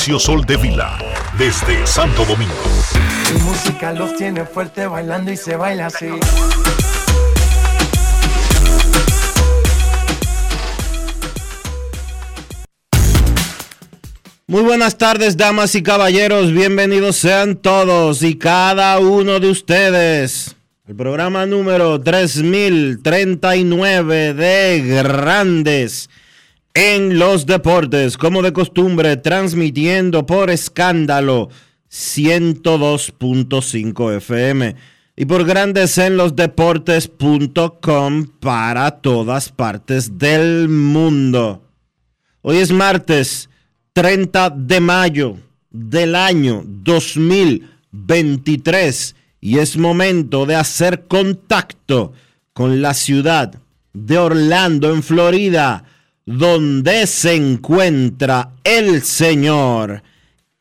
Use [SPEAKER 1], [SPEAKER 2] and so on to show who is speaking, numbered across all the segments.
[SPEAKER 1] Dionisio Soltevila, desde Santo Domingo.
[SPEAKER 2] Mi música los tiene fuerte bailando y se baila así.
[SPEAKER 3] Muy buenas tardes, damas y caballeros. Bienvenidos sean todos y cada uno de ustedes. El programa número 3039 de Grandes en los Deportes, como de costumbre, transmitiendo por escándalo 102.5 FM y por Grandes en los Deportes.com para todas partes del mundo. Hoy es martes 30 de mayo del año 2023 y es momento de hacer contacto con la ciudad de Orlando, en Florida, donde se encuentra el señor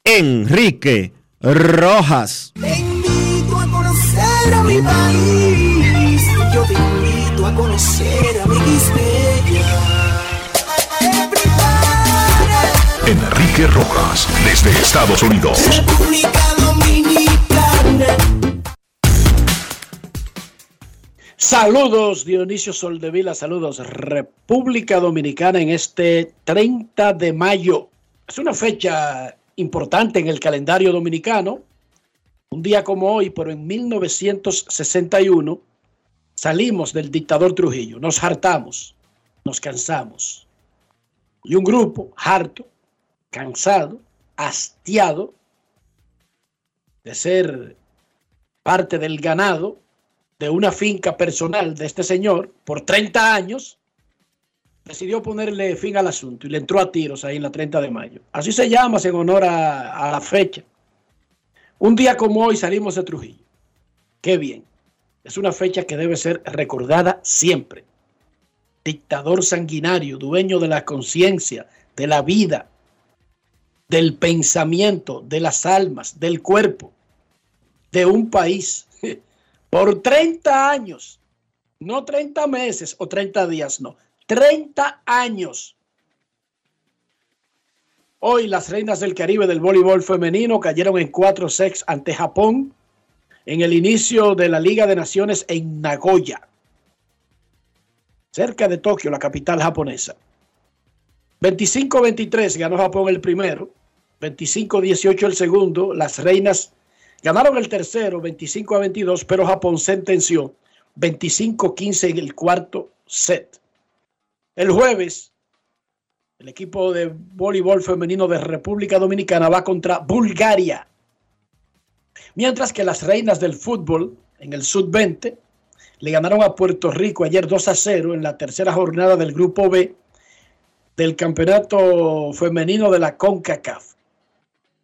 [SPEAKER 3] Enrique Rojas.
[SPEAKER 4] Te invito a conocer a mi país. Yo te invito a conocer a mi
[SPEAKER 1] Enrique Rojas, desde Estados Unidos.
[SPEAKER 4] República Dominicana.
[SPEAKER 5] Saludos Dionisio Soldevila, saludos República Dominicana en este 30 de mayo. Es una fecha importante en el calendario dominicano. Un día como hoy, pero en 1961, salimos del dictador Trujillo, nos hartamos, nos cansamos. Y un grupo harto, cansado, hastiado de ser parte del ganado de una finca personal de este señor por 30 años, decidió ponerle fin al asunto y le entró a tiros ahí en la 30 de mayo. Así se llama en honor a, a la fecha. Un día como hoy salimos de Trujillo. Qué bien. Es una fecha que debe ser recordada siempre. Dictador sanguinario, dueño de la conciencia, de la vida, del pensamiento, de las almas, del cuerpo, de un país. Por 30 años, no 30 meses o 30 días, no, 30 años. Hoy las reinas del Caribe del voleibol femenino cayeron en 4 sets ante Japón en el inicio de la Liga de Naciones en Nagoya, cerca de Tokio, la capital japonesa. 25-23 ganó Japón el primero, 25-18 el segundo, las reinas ganaron el tercero 25 a 22, pero Japón sentenció 25-15 en el cuarto set. El jueves, el equipo de voleibol femenino de República Dominicana va contra Bulgaria. Mientras que las reinas del fútbol en el sub-20 le ganaron a Puerto Rico ayer 2 a 0 en la tercera jornada del grupo B del campeonato femenino de la CONCACAF.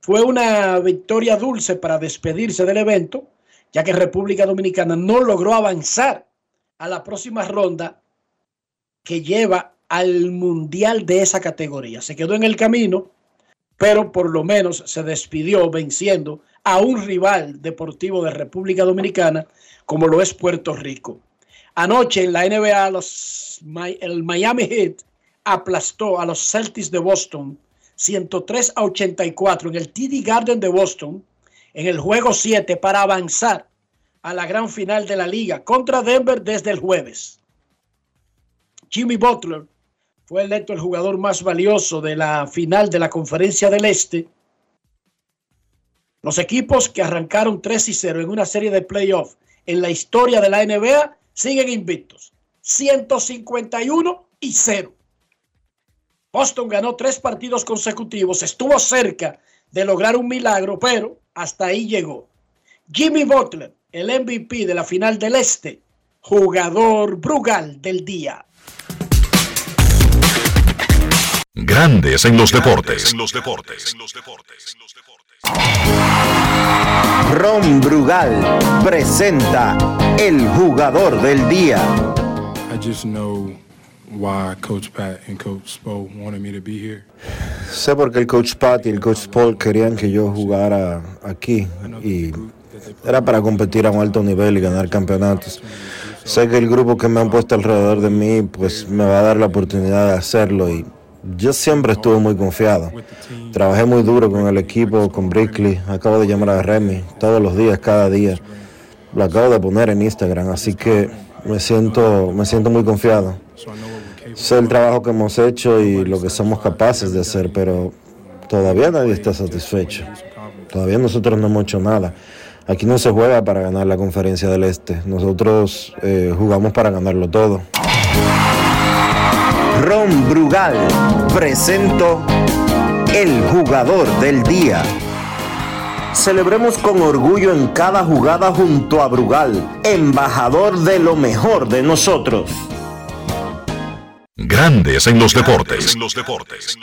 [SPEAKER 5] Fue una victoria dulce para despedirse del evento, ya que República Dominicana no logró avanzar a la próxima ronda que lleva al mundial de esa categoría. Se quedó en el camino, pero por lo menos se despidió venciendo a un rival deportivo de República Dominicana como lo es Puerto Rico. Anoche en la NBA los, el Miami Heat aplastó a los Celtics de Boston 103 a 84 en el TD Garden de Boston en el juego 7 para avanzar a la gran final de la liga contra Denver desde el jueves. Jimmy Butler fue electo el jugador más valioso de la final de la Conferencia del Este. Los equipos que arrancaron 3 y 0 en una serie de playoffs en la historia de la NBA siguen invictos. 151 y 0. Boston ganó tres partidos consecutivos, estuvo cerca de lograr un milagro, pero hasta ahí llegó. Jimmy Butler, el MVP de la final del Este, jugador Brugal del día.
[SPEAKER 1] Grandes en los deportes. En los deportes.
[SPEAKER 3] Ron Brugal presenta el jugador del día.
[SPEAKER 6] I just know why Coach Pat and Coach Spo wanted me to be here.
[SPEAKER 7] Sé porque el coach Pat y el coach Paul querían que yo jugara aquí y era para competir a un alto nivel y ganar campeonatos. Sé que el grupo que me han puesto alrededor de mí pues me va a dar la oportunidad de hacerlo y yo siempre estuve muy confiado. Trabajé muy duro con el equipo, con Brickley, acabo de llamar a Remy todos los días, cada día. Lo acabo de poner en Instagram, así que me siento, me siento muy confiado. Sé el trabajo que hemos hecho y lo que somos capaces de hacer, pero todavía nadie está satisfecho. Todavía nosotros no hemos hecho nada. Aquí no se juega para ganar la conferencia del Este. Nosotros eh, jugamos para ganarlo todo.
[SPEAKER 3] Ron Brugal presento el jugador del día. Celebremos con orgullo en cada jugada junto a Brugal, embajador de lo mejor de nosotros.
[SPEAKER 1] Grandes en los deportes. En los deportes.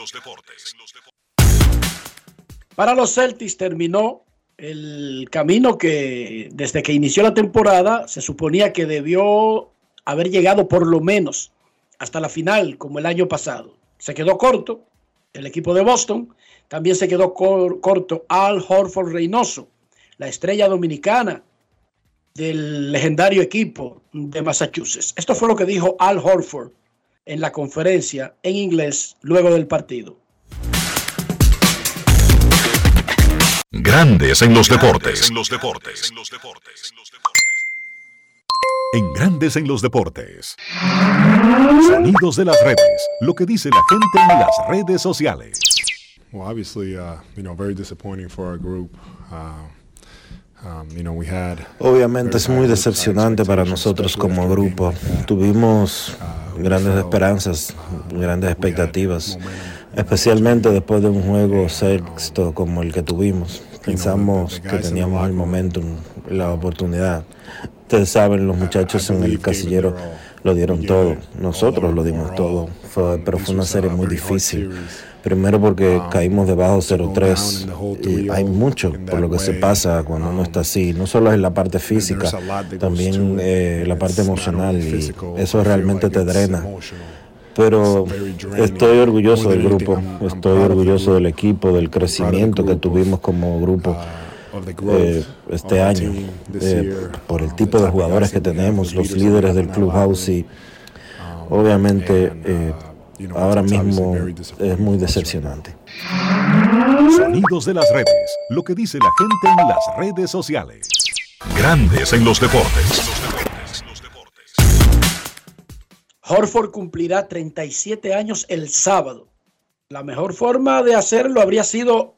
[SPEAKER 5] Para los Celtics terminó el camino que desde que inició la temporada se suponía que debió haber llegado por lo menos hasta la final como el año pasado. Se quedó corto el equipo de Boston, también se quedó cor- corto Al Horford Reynoso, la estrella dominicana del legendario equipo de Massachusetts. Esto fue lo que dijo Al Horford en la conferencia en inglés luego del partido.
[SPEAKER 1] Grandes en los deportes. En los deportes. En Grandes en los deportes. Sonidos de las redes. Lo que dice la gente en las redes sociales.
[SPEAKER 6] Well, obviously, uh, you know, very disappointing for our group. Uh, um, you know, we had
[SPEAKER 7] Obviamente es muy decepcionante para nosotros como grupo. Tuvimos grandes esperanzas, grandes expectativas, especialmente después de un juego sexto como el que tuvimos. Pensamos que teníamos el momentum, la oportunidad. Ustedes saben, los muchachos en el casillero lo dieron todo. Nosotros lo dimos todo. Fue, pero fue una serie muy difícil. Primero porque caímos debajo 0-3 y hay mucho por lo que se pasa cuando uno está así. No solo es la parte física, también eh, la parte emocional y eso realmente te drena. Pero estoy orgulloso del grupo, estoy orgulloso del equipo, del crecimiento que tuvimos como grupo eh, este año, eh, por el tipo de jugadores que tenemos, los líderes del clubhouse y obviamente eh, ahora mismo es muy decepcionante.
[SPEAKER 1] Sonidos de las redes. Lo que dice la gente en las redes sociales. Grandes en los deportes.
[SPEAKER 5] Horford cumplirá 37 años el sábado. La mejor forma de hacerlo habría sido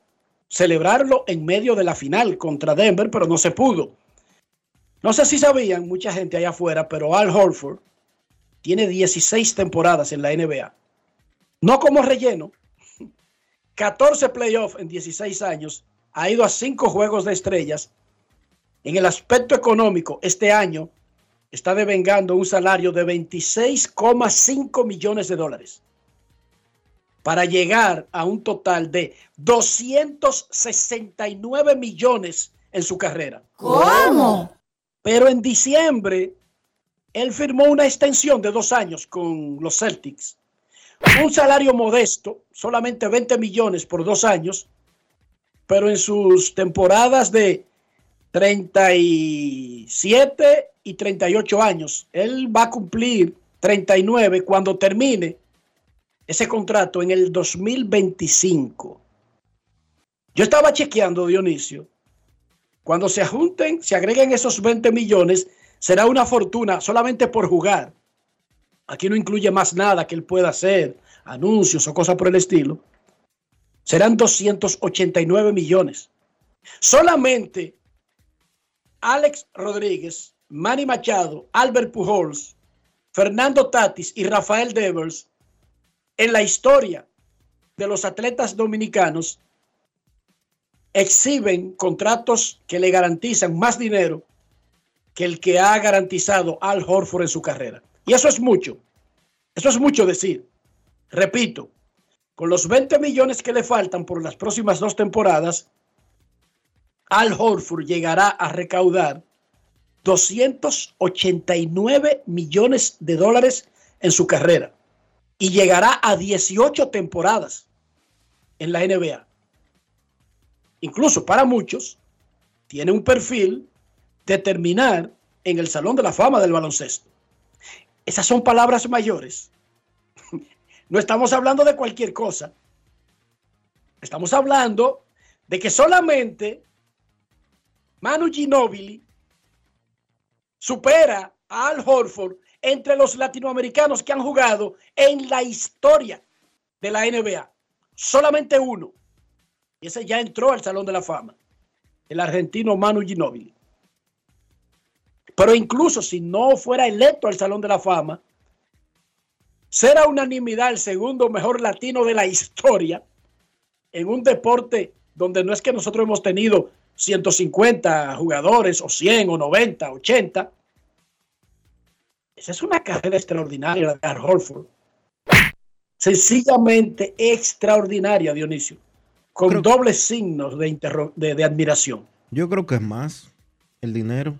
[SPEAKER 5] celebrarlo en medio de la final contra Denver, pero no se pudo. No sé si sabían mucha gente allá afuera, pero Al Horford tiene 16 temporadas en la NBA. No como relleno, 14 playoffs en 16 años, ha ido a 5 juegos de estrellas. En el aspecto económico, este año está devengando un salario de 26,5 millones de dólares para llegar a un total de 269 millones en su carrera.
[SPEAKER 4] ¿Cómo?
[SPEAKER 5] Pero en diciembre, él firmó una extensión de dos años con los Celtics. Un salario modesto, solamente 20 millones por dos años, pero en sus temporadas de 37 y 38 años, él va a cumplir 39 cuando termine ese contrato en el 2025. Yo estaba chequeando, Dionisio, Cuando se junten, se agreguen esos 20 millones, será una fortuna solamente por jugar. Aquí no incluye más nada que él pueda hacer, anuncios o cosas por el estilo. Serán 289 millones. Solamente Alex Rodríguez, Manny Machado, Albert Pujols, Fernando Tatis y Rafael Devers en la historia de los atletas dominicanos exhiben contratos que le garantizan más dinero que el que ha garantizado Al Horford en su carrera. Y eso es mucho. Eso es mucho decir. Repito, con los 20 millones que le faltan por las próximas dos temporadas, Al Horford llegará a recaudar 289 millones de dólares en su carrera y llegará a 18 temporadas en la NBA. Incluso para muchos, tiene un perfil de terminar en el Salón de la Fama del baloncesto. Esas son palabras mayores. No estamos hablando de cualquier cosa. Estamos hablando de que solamente Manu Ginóbili supera a Al Horford entre los latinoamericanos que han jugado en la historia de la NBA. Solamente uno. Y ese ya entró al Salón de la Fama. El argentino Manu Ginóbili. Pero incluso si no fuera electo al Salón de la Fama, será unanimidad el segundo mejor latino de la historia en un deporte donde no es que nosotros hemos tenido 150 jugadores o 100 o 90, 80. Esa es una carrera extraordinaria la de Al Horford. Sencillamente extraordinaria, Dionisio. Con
[SPEAKER 3] Creo-
[SPEAKER 5] dobles signos de, de admiración.
[SPEAKER 3] Yo creo que es más el dinero.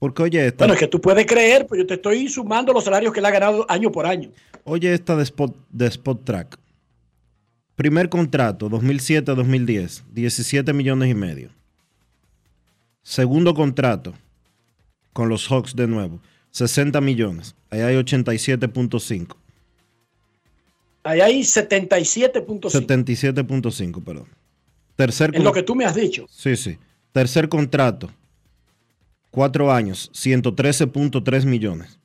[SPEAKER 3] Porque oye esta,
[SPEAKER 5] Bueno, es que tú puedes creer, pero yo te estoy sumando los salarios que él ha ganado año por año.
[SPEAKER 3] oye esta de Spot, de Spot Track. Primer contrato, 2007-2010, 17 millones y medio. Segundo contrato, con los Hawks de nuevo, 60 millones. Ahí hay 87.5.
[SPEAKER 5] Ahí hay 77.5.
[SPEAKER 3] 77.5, perdón. Tercer
[SPEAKER 5] En lo que tú me has dicho.
[SPEAKER 3] Sí, sí. Tercer contrato. Cuatro años, 113.3 millones.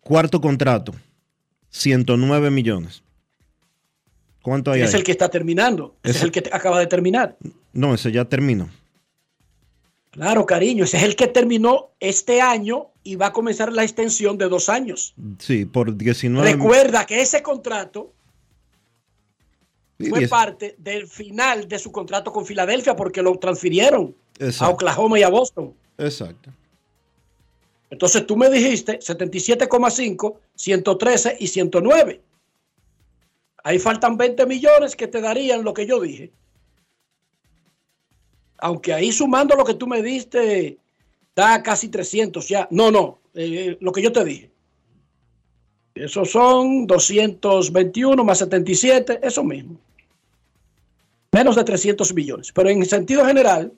[SPEAKER 3] Cuarto contrato, 109 millones. ¿Cuánto hay
[SPEAKER 5] Es
[SPEAKER 3] ahí?
[SPEAKER 5] el que está terminando. Ese
[SPEAKER 3] Ese-
[SPEAKER 5] es el que acaba de terminar.
[SPEAKER 3] No, ese ya terminó.
[SPEAKER 5] Claro, cariño. Ese es el que terminó este año y va a comenzar la extensión de dos años.
[SPEAKER 3] Sí, por 19
[SPEAKER 5] Recuerda que ese contrato fue
[SPEAKER 3] 10
[SPEAKER 5] parte del final de su contrato con Filadelfia porque lo transfirieron a. Oklahoma y a Boston.
[SPEAKER 3] Exacto.
[SPEAKER 5] Entonces tú me dijiste 77,5, 113 y 109. Ahí faltan 20 millones que te darían lo que yo dije. Aunque ahí sumando lo que tú me diste, da casi 300 ya. No, no, eh, lo que yo te dije. Esos son 221 más 77, eso mismo. Menos de 300 millones. Pero en sentido general,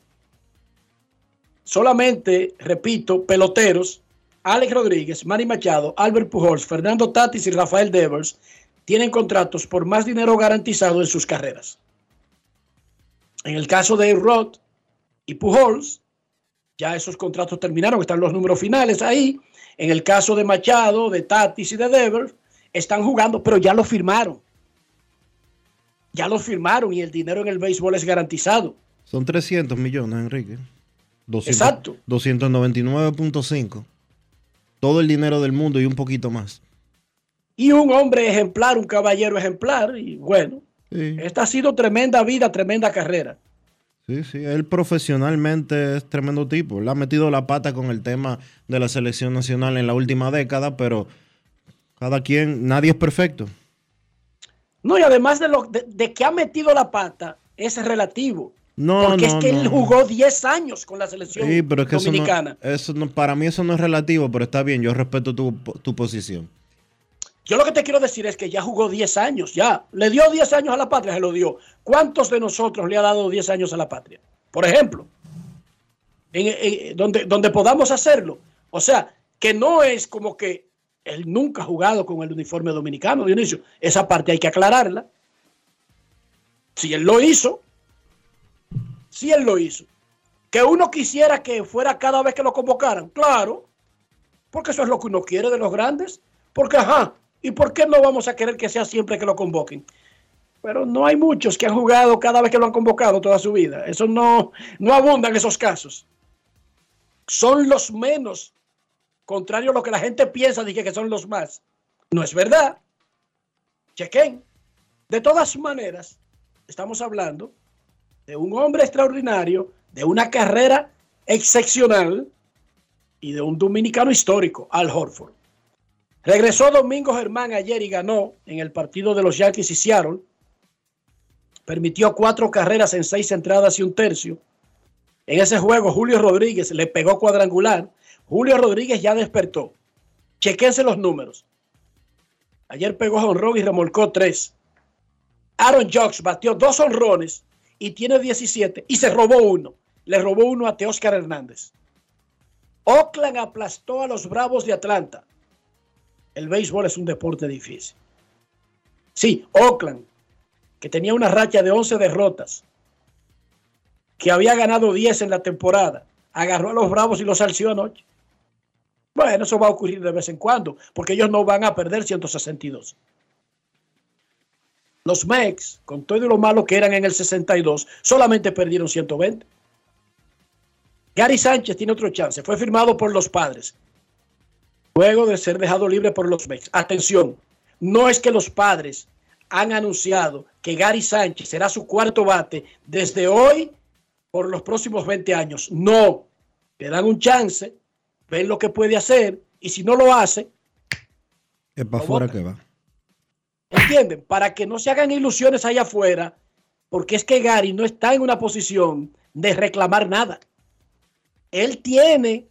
[SPEAKER 5] solamente, repito, peloteros, Alex Rodríguez, Manny Machado, Albert Pujols, Fernando Tatis y Rafael Devers tienen contratos por más dinero garantizado en sus carreras. En el caso de Rod y Pujols, ya esos contratos terminaron, están los números finales ahí. En el caso de Machado, de Tatis y de Devers, están jugando, pero ya lo firmaron. Ya lo firmaron y el dinero en el béisbol es garantizado.
[SPEAKER 3] Son 300 millones, Enrique. 200
[SPEAKER 5] Exacto.
[SPEAKER 3] 299.5. Todo el dinero del mundo y un poquito más.
[SPEAKER 5] Y un hombre ejemplar, un caballero ejemplar, y bueno,
[SPEAKER 3] Sí.
[SPEAKER 5] esta ha sido tremenda vida, tremenda carrera.
[SPEAKER 3] Sí, sí, él profesionalmente es tremendo tipo. Él ha metido la pata con el tema de la selección nacional en la última década, pero cada quien, nadie es perfecto.
[SPEAKER 5] No, y además de, lo, de, de que ha metido la pata, es relativo.
[SPEAKER 3] No,
[SPEAKER 5] porque
[SPEAKER 3] no,
[SPEAKER 5] es que
[SPEAKER 3] no,
[SPEAKER 5] él jugó 10 años con la selección
[SPEAKER 3] Sí, pero es que eso no,
[SPEAKER 5] dominicana.
[SPEAKER 3] eso no- para mí eso no es relativo, pero está bien, yo respeto tu, tu posición.
[SPEAKER 5] Yo lo que te quiero decir es que ya jugó 10 años, ya. Le dio 10 años a la patria, se lo dio. ¿Cuántos de nosotros le ha dado 10 años a la patria? Por ejemplo, en- en- donde, donde podamos hacerlo. O sea, que no es como que él nunca ha jugado con el uniforme dominicano, Dionisio. Esa parte hay que aclararla. Si él lo hizo, si él lo hizo. Que uno quisiera que fuera cada vez que lo convocaran, claro, porque eso es lo que uno quiere de los grandes. Porque, ajá, ¿y por qué no vamos a querer que sea siempre que lo convoquen? Pero no hay muchos que han jugado cada vez que lo han convocado toda su vida. Eso no, no abundan esos casos. Son los menos, contrario a lo que la gente piensa, dije que son los más. No es verdad. Chequen. De todas maneras, estamos hablando de un hombre extraordinario, de una carrera excepcional y de un dominicano histórico, Al Horford. Regresó Domingo Germán ayer y ganó en el partido de los Yankees y Seattle. Permitió cuatro carreras en seis entradas y un tercio. En ese juego, Julio Rodríguez le pegó cuadrangular. Julio Rodríguez ya despertó. Chequense los números. Ayer pegó honrón y remolcó tres. Aaron Jocks batió dos honrones y tiene 17 y se robó uno. Le robó uno a Teóscar Hernández. Oakland aplastó a los Bravos de Atlanta. El béisbol es un deporte difícil. Sí, Oakland, que tenía una racha de 11 derrotas, que había ganado 10 en la temporada, agarró a los Bravos y los alció anoche. Bueno, eso va a ocurrir de vez en cuando, porque ellos no van a perder 162. Los Mex, con todo lo malo que eran en el 62, solamente perdieron 120. Gary Sánchez tiene otro chance. Fue firmado por los padres. Luego de ser dejado libre por los Mex. Atención, no es que los padres han anunciado que Gary Sánchez será su cuarto bate desde hoy por los próximos 20 años. No, le dan un chance, ven lo que puede hacer y si no lo hace...
[SPEAKER 3] Es para afuera que va.
[SPEAKER 5] ¿Entienden? Para que no se hagan ilusiones allá afuera, porque es que Gary no está en una posición de reclamar nada. Él tiene,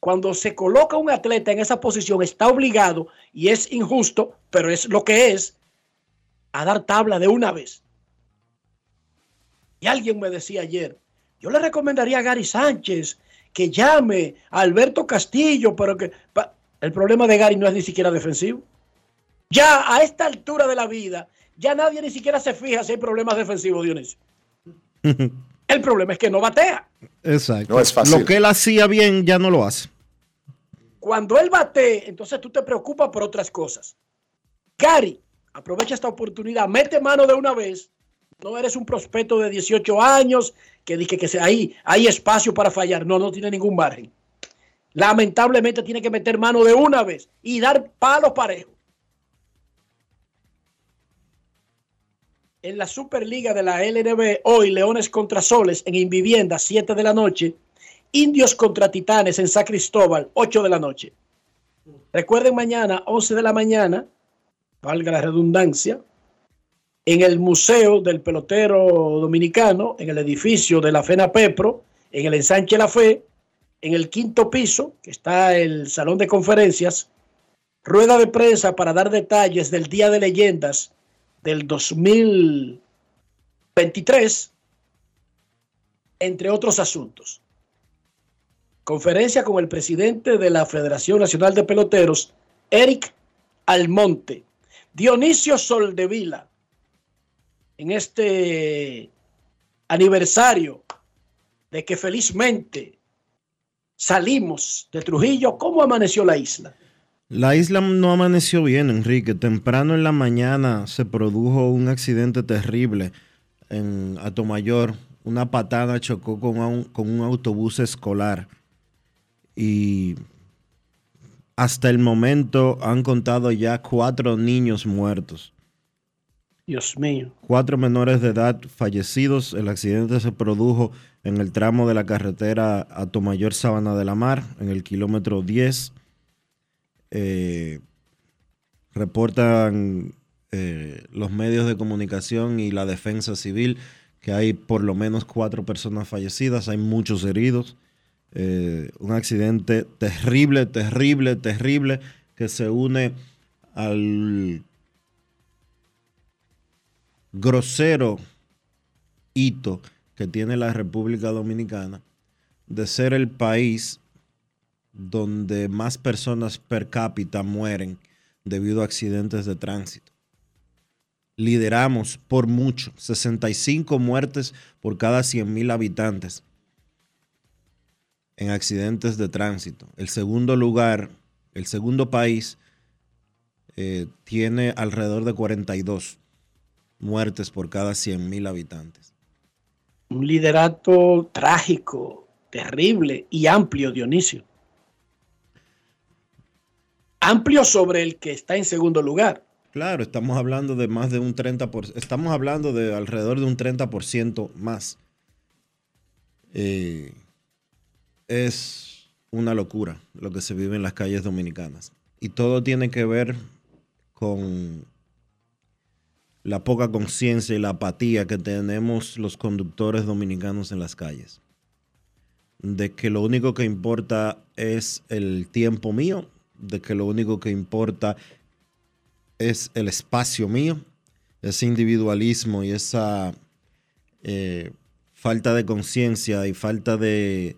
[SPEAKER 5] cuando se coloca un atleta en esa posición, está obligado, y es injusto, pero es lo que es, a dar tabla de una vez. Y alguien me decía ayer, yo le recomendaría a Gary Sánchez que llame a Alberto Castillo, pero que el problema de Gary no es ni siquiera defensivo. Ya a esta altura de la vida, ya nadie ni siquiera se fija si hay problemas defensivos, Dionisio. El problema es que no batea.
[SPEAKER 3] Exacto. Lo que él hacía bien ya no lo hace.
[SPEAKER 5] Cuando él bate, entonces tú te preocupas por otras cosas. Gary, aprovecha esta oportunidad, mete mano de una vez. No eres un prospecto de 18 años que dije que ahí hay espacio para fallar. No, no tiene ningún margen. Lamentablemente tiene que meter mano de una vez y dar palos parejos. en la Superliga de la LNB hoy Leones contra Soles en Invivienda 7 de la noche, Indios contra Titanes en San Cristóbal 8 de la noche. Recuerden mañana 11 de la mañana, valga la redundancia, en el Museo del Pelotero Dominicano, en el edificio de la FENA Pepro, en el ensanche La Fe, en el quinto piso, que está el salón de conferencias, rueda de prensa para dar detalles del Día de Leyendas del 2023, entre otros asuntos. Conferencia con el presidente de la Federación Nacional de Peloteros, Eric Almonte. Dionisio Soldevila, en este aniversario de que felizmente salimos de Trujillo, ¿cómo amaneció la isla?
[SPEAKER 3] La isla no amaneció bien, Enrique. Temprano en la mañana se produjo un accidente terrible en Atomayor. Una patada chocó con un, con un autobús escolar. Y hasta el momento han contado ya cuatro niños muertos.
[SPEAKER 5] Dios mío.
[SPEAKER 3] Cuatro menores de edad fallecidos. El accidente se produjo en el tramo de la carretera Atomayor Sabana de la Mar, en el kilómetro 10 eh, reportan eh, los medios de comunicación y la defensa civil que hay por lo menos cuatro personas fallecidas, hay muchos heridos. Eh, un accidente terrible, terrible, terrible que se une al grosero hito que tiene la República Dominicana de ser el país donde más personas per cápita mueren debido a accidentes de tránsito. lideramos por mucho, 65 muertes por cada 100.000 habitantes en accidentes de tránsito. El segundo lugar, el segundo país, eh, tiene alrededor de 42 muertes por cada 100.000 habitantes.
[SPEAKER 5] Un liderato trágico, terrible y amplio, Dionisio. Amplio sobre el que está en segundo lugar.
[SPEAKER 3] Claro, estamos hablando de más de un 30%, estamos hablando de alrededor de un 30% más. Eh, es una locura lo que se vive en las calles dominicanas. Y todo tiene que ver con la poca conciencia y la apatía que tenemos los conductores dominicanos en las calles. De que lo único que importa es el tiempo mío, de que lo único que importa es el espacio mío, ese individualismo y esa eh, falta de conciencia y falta de,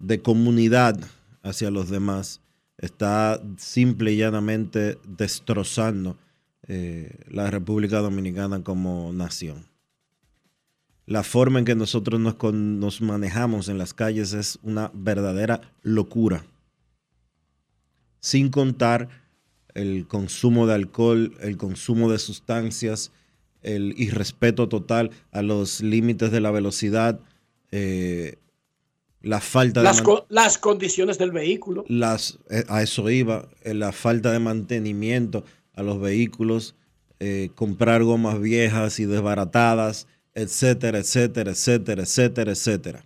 [SPEAKER 3] de comunidad hacia los demás está simple y llanamente destrozando eh, la República Dominicana como nación. La forma en que nosotros nos, nos manejamos en las calles es una verdadera locura. Sin contar el consumo de alcohol, el consumo de sustancias, el irrespeto total a los límites de la velocidad, eh, la falta
[SPEAKER 5] las, de las condiciones del vehículo.
[SPEAKER 3] Las, eh, a eso iba, la falta de mantenimiento a los vehículos, eh, comprar gomas viejas y desbaratadas, etcétera, etcétera, etcétera, etcétera, etcétera.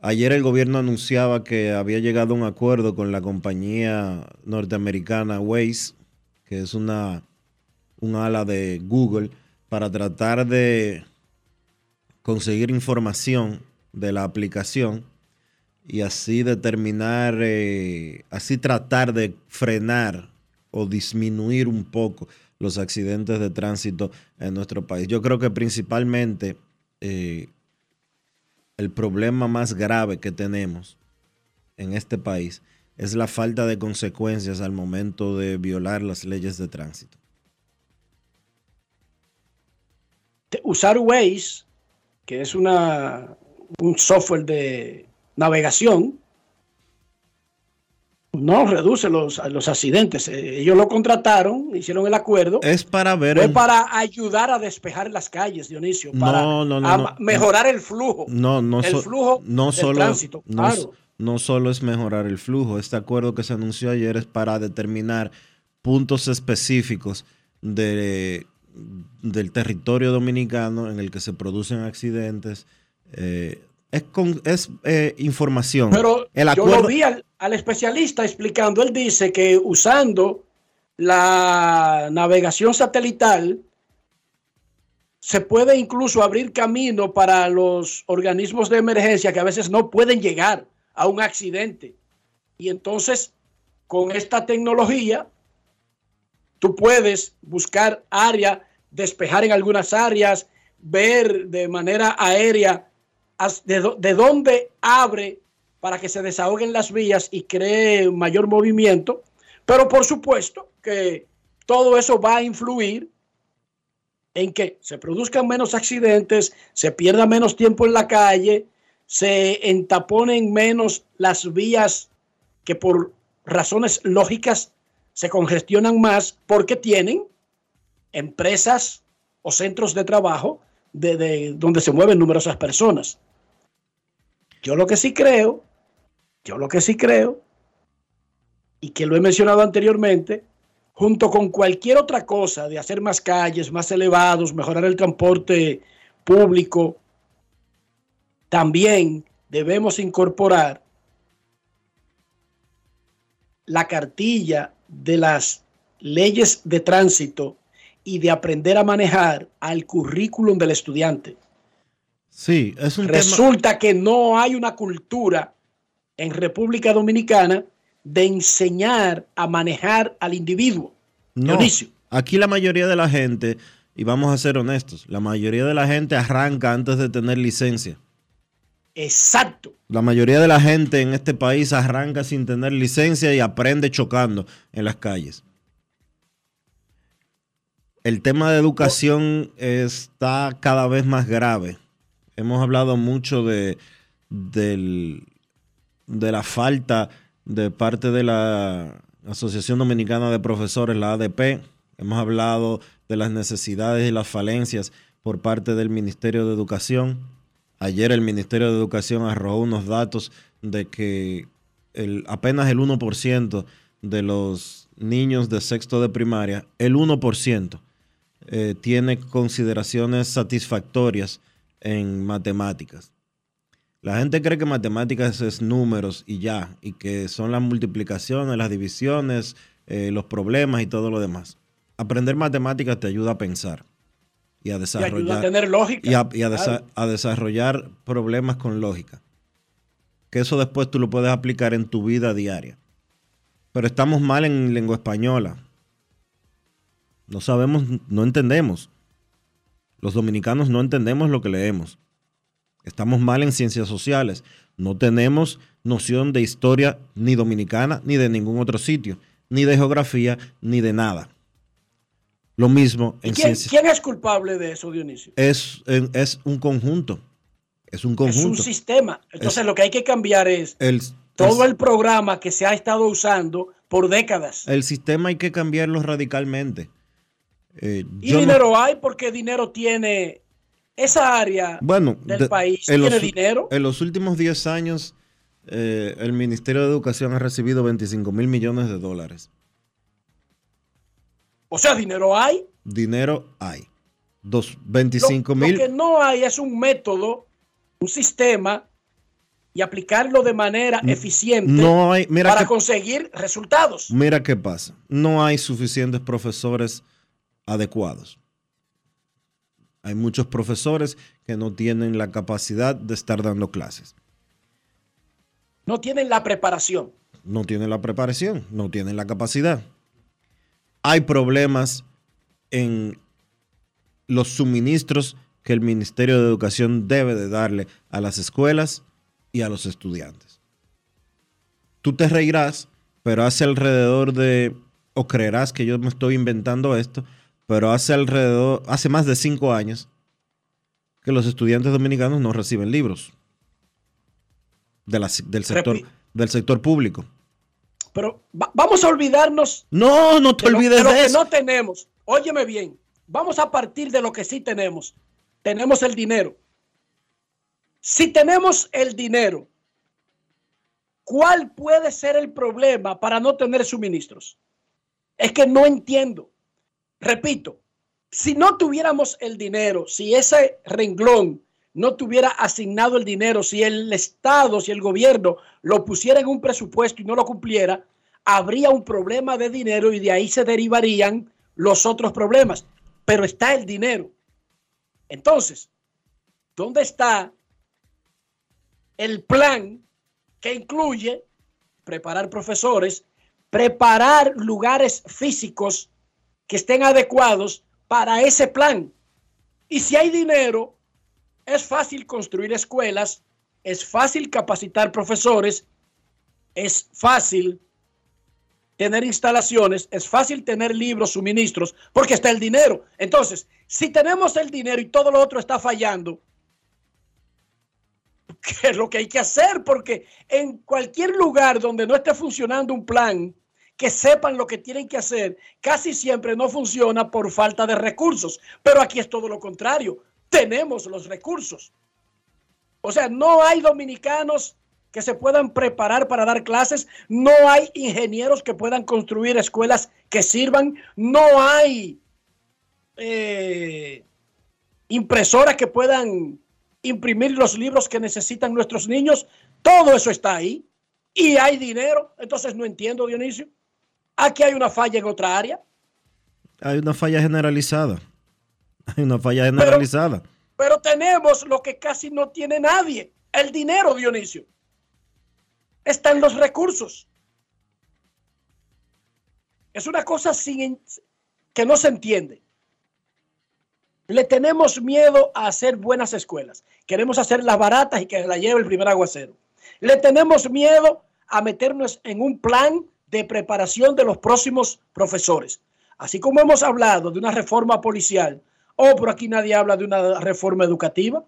[SPEAKER 3] Ayer el gobierno anunciaba que había llegado a un acuerdo con la compañía norteamericana Waze, que es una un ala de Google, para tratar de conseguir información de la aplicación y así determinar, eh, así tratar de frenar o disminuir un poco los accidentes de tránsito en nuestro país. Yo creo que principalmente eh, el problema más grave que tenemos en este país es la falta de consecuencias al momento de violar las leyes de tránsito.
[SPEAKER 5] Usar Waze, que es una, un software de navegación, no reduce los, los accidentes. Eh, ellos lo contrataron, hicieron el acuerdo.
[SPEAKER 3] Es para ver.
[SPEAKER 5] Fue para ayudar a despejar las calles, Dionisio. Para mejorar el flujo.
[SPEAKER 3] No, no.
[SPEAKER 5] El flujo
[SPEAKER 3] no
[SPEAKER 5] del
[SPEAKER 3] solo,
[SPEAKER 5] tránsito.
[SPEAKER 3] No, no solo es mejorar el flujo. Este acuerdo que se anunció ayer es para determinar puntos específicos de, del territorio dominicano en el que se producen accidentes. Eh, es, con, es eh, información.
[SPEAKER 5] Pero
[SPEAKER 3] el
[SPEAKER 5] yo lo vi al, al, especialista explicando. Él dice que usando la navegación satelital se puede incluso abrir camino para los organismos de emergencia que a veces no pueden llegar a un accidente. Y entonces, con esta tecnología, tú puedes buscar área, despejar en algunas áreas, ver de manera aérea de, dónde abre para que se desahoguen las vías y cree mayor movimiento, pero por supuesto que todo eso va a influir en que se produzcan menos accidentes, se pierda menos tiempo en la calle, se entaponen menos las vías que por razones lógicas se congestionan más porque tienen empresas o centros de trabajo de, donde se mueven numerosas personas. Yo lo que sí creo, yo lo que sí creo, y que lo he mencionado anteriormente, junto con cualquier otra cosa de hacer más calles, más elevados, mejorar el transporte público, también debemos incorporar la cartilla de las leyes de tránsito y de aprender a manejar al currículum del estudiante.
[SPEAKER 3] Sí, es un
[SPEAKER 5] Resulta que no hay una cultura en República Dominicana de enseñar a manejar al individuo.
[SPEAKER 3] No, aquí la mayoría de la gente, y vamos a ser honestos, la mayoría de la gente arranca antes de tener licencia.
[SPEAKER 5] Exacto.
[SPEAKER 3] La mayoría de la gente en este país arranca sin tener licencia y aprende chocando en las calles. el tema de educación está cada vez más grave. Hemos hablado mucho de, del- de la falta de parte de la Asociación Dominicana de Profesores, la ADP. Hemos hablado de las necesidades y las falencias por parte del Ministerio de Educación. Ayer el Ministerio de Educación arrojó unos datos de que el, apenas el 1% de los niños de sexto de primaria, el 1%, eh, tiene consideraciones satisfactorias en matemáticas. La gente cree que matemáticas es números y ya, y que son las multiplicaciones, las divisiones, eh, los problemas y todo lo demás. Aprender matemáticas te ayuda a pensar y a
[SPEAKER 5] Y ayuda a
[SPEAKER 3] desarrollar
[SPEAKER 5] tener lógica.
[SPEAKER 3] y a, y a desa-
[SPEAKER 5] Claro.
[SPEAKER 3] a desarrollar problemas con lógica. Que eso después tú lo puedes aplicar en tu vida diaria. Pero estamos mal en lengua española. No sabemos, no entendemos. Los dominicanos no entendemos lo que leemos. Estamos mal en ciencias sociales. No tenemos noción de historia ni dominicana ni de ningún otro sitio, ni de geografía, ni de nada. Lo mismo
[SPEAKER 5] ¿Y
[SPEAKER 3] en
[SPEAKER 5] quién,
[SPEAKER 3] ciencias
[SPEAKER 5] quién es culpable de eso, Dionisio?
[SPEAKER 3] es, es un conjunto. Es un
[SPEAKER 5] Es un
[SPEAKER 3] conjunto.
[SPEAKER 5] sistema. Entonces
[SPEAKER 3] Es-
[SPEAKER 5] lo que hay que cambiar es
[SPEAKER 3] el,
[SPEAKER 5] todo
[SPEAKER 3] el,
[SPEAKER 5] el programa que se ha estado usando por décadas.
[SPEAKER 3] el sistema hay que cambiarlo radicalmente. Eh,
[SPEAKER 5] Y
[SPEAKER 3] yo no-
[SPEAKER 5] dinero hay porque dinero tiene esa área
[SPEAKER 3] bueno,
[SPEAKER 5] del
[SPEAKER 3] de-
[SPEAKER 5] país.
[SPEAKER 3] en
[SPEAKER 5] Tiene
[SPEAKER 3] los,
[SPEAKER 5] dinero.
[SPEAKER 3] en los últimos 10 años, eh, el Ministerio de Educación ha recibido 25 mil millones de dólares.
[SPEAKER 5] O sea, dinero hay.
[SPEAKER 3] Dinero hay. Dos,
[SPEAKER 5] Lo,
[SPEAKER 3] 25
[SPEAKER 5] lo
[SPEAKER 3] mil.
[SPEAKER 5] que no hay es un método, un sistema y aplicarlo de manera eficiente
[SPEAKER 3] No hay. Mira
[SPEAKER 5] para
[SPEAKER 3] que-
[SPEAKER 5] conseguir resultados.
[SPEAKER 3] Mira qué pasa. No hay suficientes profesores adecuados. Hay muchos profesores que no tienen la capacidad de estar dando clases.
[SPEAKER 5] No tienen la preparación.
[SPEAKER 3] No tienen la preparación, no tienen la capacidad. Hay problemas en los suministros que el Ministerio de Educación debe de darle a las escuelas y a los estudiantes. Tú te reirás, pero hace alrededor de, o creerás que yo me estoy inventando esto, pero hace alrededor, hace más de cinco años que los estudiantes dominicanos no reciben libros de la- del, sector,
[SPEAKER 5] Repi-
[SPEAKER 3] del sector público.
[SPEAKER 5] Pero va- vamos a olvidarnos
[SPEAKER 3] No, no te
[SPEAKER 5] de lo,
[SPEAKER 3] olvides
[SPEAKER 5] de lo
[SPEAKER 3] de
[SPEAKER 5] que
[SPEAKER 3] eso.
[SPEAKER 5] no tenemos. Óyeme bien, vamos a partir de lo que sí tenemos. Tenemos el dinero. Si tenemos el dinero, ¿cuál puede ser el problema para no tener suministros? Es que no entiendo. Repito, si no tuviéramos el dinero, si ese renglón no tuviera asignado el dinero, si el Estado, si el gobierno lo pusiera en un presupuesto y no lo cumpliera, habría un problema de dinero y de ahí se derivarían los otros problemas. Pero está el dinero. Entonces, ¿dónde está el plan que incluye preparar profesores, preparar lugares físicos que estén adecuados para ese plan? Y si hay dinero, es fácil construir escuelas, es fácil capacitar profesores, es fácil tener instalaciones, es fácil tener libros, suministros, porque está el dinero. Entonces, si tenemos el dinero y todo lo otro está fallando, ¿qué es lo que hay que hacer? Porque en cualquier lugar donde no esté funcionando un plan, que sepan lo que tienen que hacer, casi siempre no funciona por falta de recursos. Pero aquí es todo lo contrario. Tenemos los recursos. O sea, no hay dominicanos que se puedan preparar para dar clases, no hay ingenieros que puedan construir escuelas que sirvan, no hay eh, impresoras que puedan imprimir los libros que necesitan nuestros niños. Todo eso está ahí y hay dinero. Entonces no entiendo, Dionisio. Aquí hay una falla en otra área.
[SPEAKER 3] Hay una falla generalizada. Hay una falla generalizada.
[SPEAKER 5] Pero tenemos lo que casi no tiene nadie, el dinero, Dionisio. Están los recursos. Es una cosa sin, que no se entiende. Le tenemos miedo a hacer buenas escuelas. Queremos hacerlas baratas y que la lleve el primer aguacero. Le tenemos miedo a meternos en un plan de preparación de los próximos profesores. Así como hemos hablado de una reforma policial, oh, por aquí nadie habla de una reforma educativa.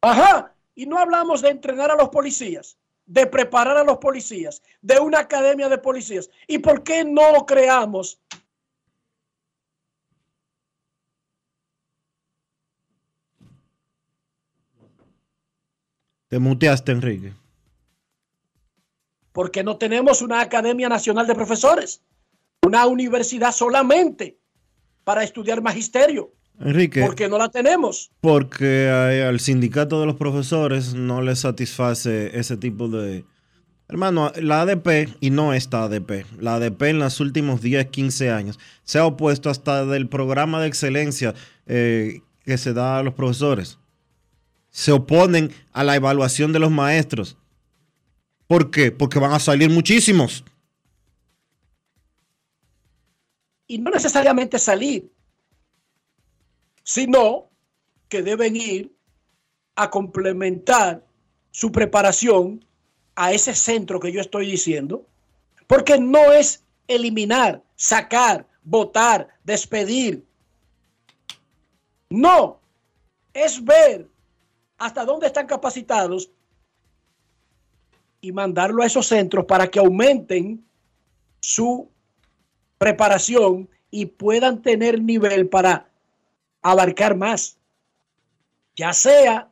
[SPEAKER 5] Ajá, y no hablamos de entrenar a los policías, de preparar a los policías, de una academia de policías. ¿Y por qué no creamos
[SPEAKER 3] Te muteaste, Enrique.
[SPEAKER 5] Porque no tenemos una Academia Nacional de Profesores, una universidad solamente para estudiar magisterio.
[SPEAKER 3] Enrique.
[SPEAKER 5] ¿Por qué no la tenemos?
[SPEAKER 3] Porque al sindicato de los profesores no le satisface ese tipo de... Hermano, la ADP, y no esta ADP, la ADP en los últimos 10, 15 años se ha opuesto hasta del programa de excelencia eh, que se da a los profesores se oponen a la evaluación de los maestros. ¿Por qué? Porque van a salir muchísimos.
[SPEAKER 5] Y no necesariamente salir, sino que deben ir a complementar su preparación a ese centro que yo estoy diciendo, porque no es eliminar, sacar, votar, despedir. No, es ver hasta dónde están capacitados y mandarlo a esos centros para que aumenten su preparación y puedan tener nivel para abarcar más, ya sea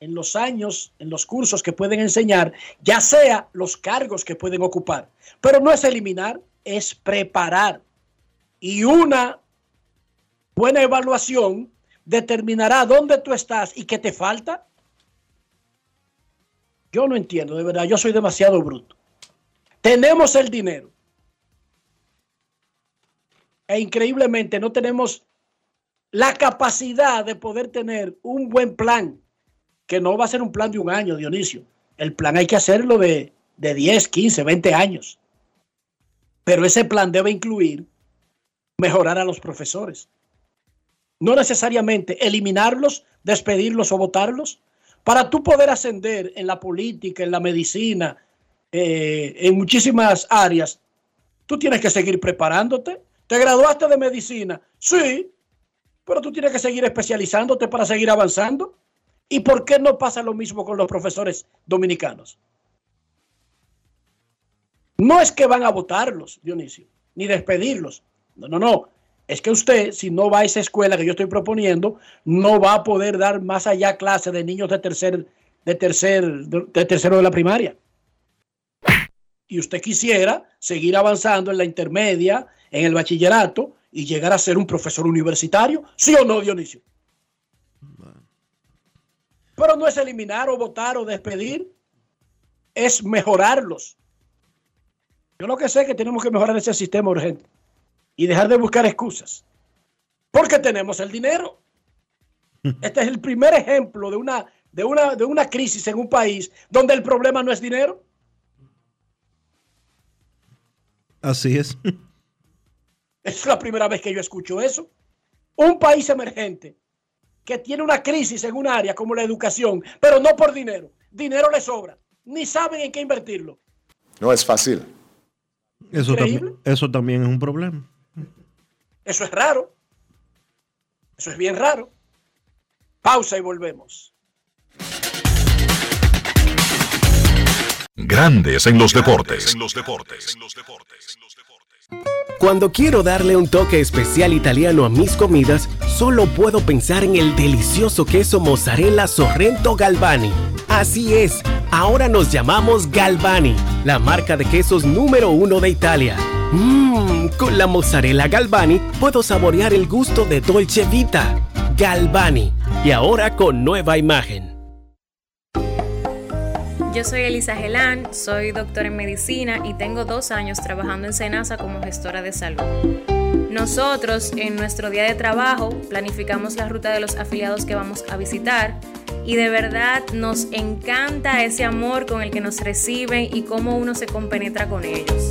[SPEAKER 5] en los años, en los cursos que pueden enseñar, ya sea los cargos que pueden ocupar. Pero no es eliminar, es preparar. Y una buena evaluación determinará dónde tú estás y qué te falta? Yo no entiendo, de verdad, yo soy demasiado bruto. Tenemos el dinero. E increíblemente no tenemos la capacidad de poder tener un buen plan, que no va a ser un plan de un año, Dionisio. El plan hay que hacerlo de, de 10, 15, 20 años. Pero ese plan debe incluir mejorar a los profesores no necesariamente eliminarlos, despedirlos o votarlos. Para tú poder ascender en la política, en la medicina, eh, en muchísimas áreas, tú tienes que seguir preparándote. ¿Te graduaste de medicina? Sí, pero tú tienes que seguir especializándote para seguir avanzando. ¿Y por qué no pasa lo mismo con los profesores dominicanos? No es que van a votarlos, Dionisio, ni despedirlos. No, no, no es que usted, si no va a esa escuela que yo estoy proponiendo, no va a poder dar más allá clases de niños de tercer, de tercer, de tercero de la primaria. Y usted quisiera seguir avanzando en la intermedia, en el bachillerato y llegar a ser un profesor universitario, ¿sí o no, Dionisio? Pero no es eliminar o votar o despedir, es mejorarlos. Yo lo que sé es que tenemos que mejorar ese sistema urgente y dejar de buscar excusas. Porque tenemos el dinero. Este es el primer ejemplo de una, de una, de una crisis en un país donde el problema no es dinero.
[SPEAKER 3] Así es.
[SPEAKER 5] Es la primera vez que yo escucho eso. Un país emergente que tiene una crisis en un área como la educación, pero no por dinero. Dinero le sobra. Ni saben en qué invertirlo.
[SPEAKER 8] No es fácil.
[SPEAKER 3] Eso, también, eso también es un problema.
[SPEAKER 5] Eso es raro. Eso es bien raro. Pausa y volvemos.
[SPEAKER 1] Grandes en los deportes.
[SPEAKER 9] Cuando quiero darle un toque especial italiano a mis comidas, solo puedo pensar en el delicioso queso mozzarella Sorrento Galvani. Así es, ahora nos llamamos Galvani, la marca de quesos número uno de Italia. Mmm, con la mozzarella Galvani puedo saborear el gusto de Dolce Vita. Galvani. Y ahora con nueva imagen.
[SPEAKER 10] Yo soy Elisa Gelán, soy doctora en medicina y tengo dos años trabajando en Senasa como gestora de salud. Nosotros en nuestro día de trabajo planificamos la ruta de los afiliados que vamos a visitar y de verdad nos encanta ese amor con el que nos reciben y cómo uno se compenetra con ellos.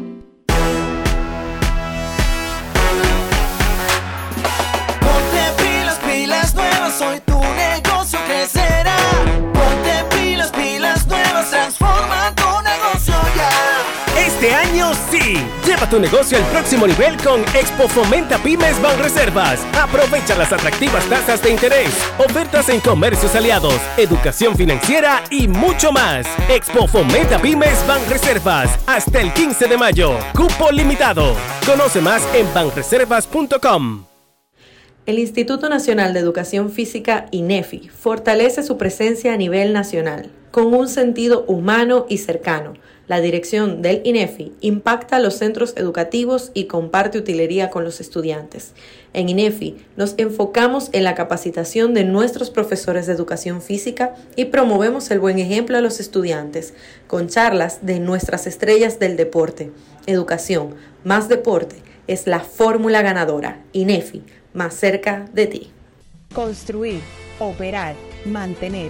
[SPEAKER 9] Lleva tu negocio al próximo nivel con Expo Fomenta Pymes Reservas. Aprovecha las atractivas tasas de interés, ofertas en comercios aliados, educación financiera y mucho más. Expo Fomenta Pymes Reservas hasta el 15 de mayo. Cupo limitado. Conoce más en banreservas.com.
[SPEAKER 11] El Instituto Nacional de Educación Física, INEFI, fortalece su presencia a nivel nacional, con un sentido humano y cercano. La dirección del INEFI impacta los centros educativos y comparte utilería con los estudiantes. En INEFI nos enfocamos en la capacitación de nuestros profesores de educación física y promovemos el buen ejemplo a los estudiantes, con charlas de nuestras estrellas del deporte. Educación más deporte es la fórmula ganadora. INEFI más cerca de ti.
[SPEAKER 12] Construir, operar, mantener,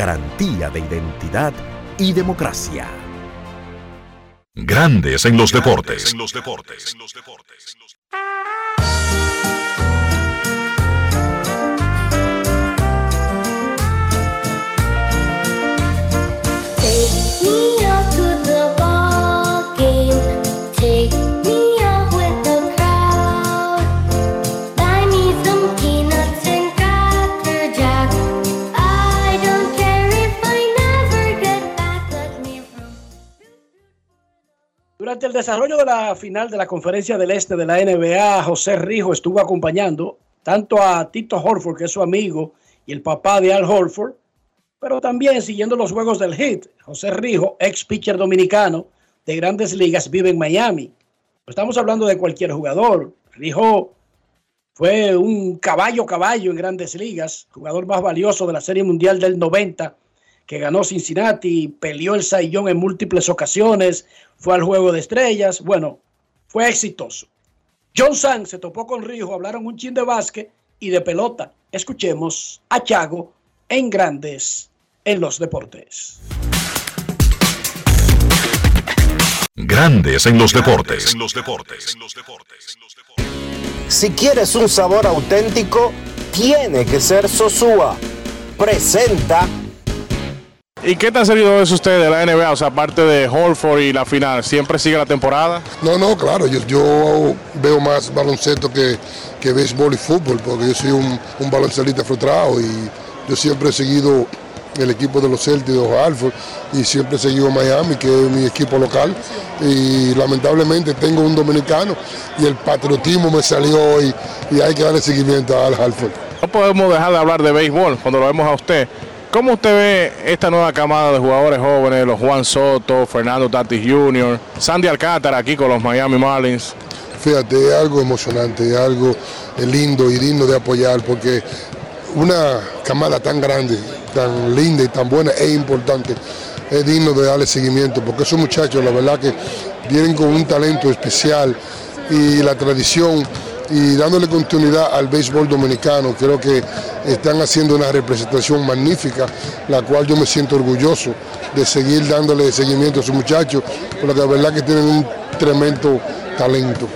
[SPEAKER 13] Garantía de identidad y democracia.
[SPEAKER 1] Grandes en los deportes.
[SPEAKER 5] El desarrollo de la final de la Conferencia del Este de la NBA, José Rijo estuvo acompañando tanto a Tito Horford, que es su amigo, y el papá de Al Horford, pero también siguiendo los juegos del Heat. José Rijo, ex pitcher dominicano de grandes ligas, vive en Miami. Estamos hablando de cualquier jugador. Rijo fue un caballo caballo en grandes ligas, jugador más valioso de la Serie Mundial del 90, que ganó Cincinnati, peleó el Saiyón en múltiples ocasiones, fue al Juego de Estrellas. Bueno, fue exitoso. John Sang se topó con Rijo, hablaron un chin de básquet y de pelota. Escuchemos a Chago en Grandes en los Deportes.
[SPEAKER 1] Grandes en los deportes.
[SPEAKER 14] Si quieres un sabor auténtico, tiene que ser Sosúa. Presenta.
[SPEAKER 15] ¿Y qué tan serio es usted de la NBA? O sea, aparte de Holford y la final, ¿siempre sigue la temporada?
[SPEAKER 16] No, no, claro, yo, yo veo más baloncesto que, que béisbol y fútbol, porque yo soy un, un baloncelista frustrado y yo siempre he seguido el equipo de los Celtics de Alford y siempre he seguido Miami, que es mi equipo local. Y lamentablemente tengo un dominicano y el patriotismo me salió hoy y hay que darle seguimiento a Al Halford.
[SPEAKER 15] No podemos dejar de hablar de béisbol cuando lo vemos a usted. ¿Cómo usted ve esta nueva camada de jugadores jóvenes, los Juan Soto, Fernando Tatis Jr., Sandy Alcántara aquí con los Miami Marlins?
[SPEAKER 16] Fíjate, es algo emocionante, es algo lindo y digno de apoyar porque una camada tan grande, tan linda y tan buena e importante es digno de darle seguimiento porque esos muchachos la verdad que vienen con un talento especial y la tradición y dándole continuidad al béisbol dominicano. Creo que están haciendo una representación magnífica, la cual yo me siento orgulloso de seguir dándole seguimiento a esos muchachos, porque la verdad que tienen un tremendo talento.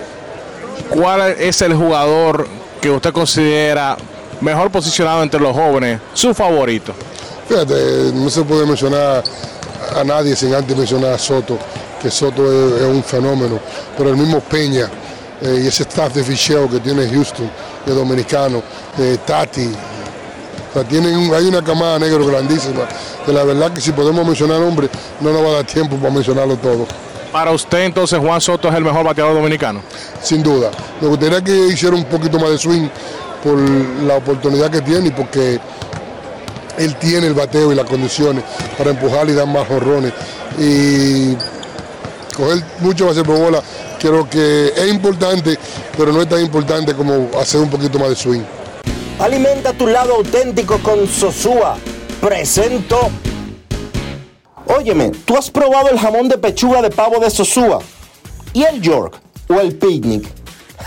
[SPEAKER 15] ¿Cuál es el jugador que usted considera mejor posicionado entre los jóvenes, su favorito?
[SPEAKER 16] Fíjate, no se puede mencionar a nadie sin antes mencionar a Soto, que Soto es, es un fenómeno, pero el mismo Peña eh, y ese staff de ficheo que tiene Houston, de dominicano, de Tati, o sea, tienen un- hay una camada negro grandísima, que la verdad que si podemos mencionar nombres, no nos va a dar tiempo para mencionarlo todo.
[SPEAKER 15] Para usted entonces Juan Soto es el mejor bateador dominicano.
[SPEAKER 16] Sin duda. Me gustaría que hiciera un poquito más de swing por la oportunidad que tiene y porque él tiene el bateo y las condiciones para empujar y dar más jorrones. Y coger mucho base por bola creo que es importante, pero no es tan importante como hacer un poquito más de swing.
[SPEAKER 14] Alimenta tu lado auténtico con Sosúa. Presento. Óyeme, ¿tú has probado el jamón de pechuga de pavo de Sosúa? ¿Y el York? ¿O el picnic?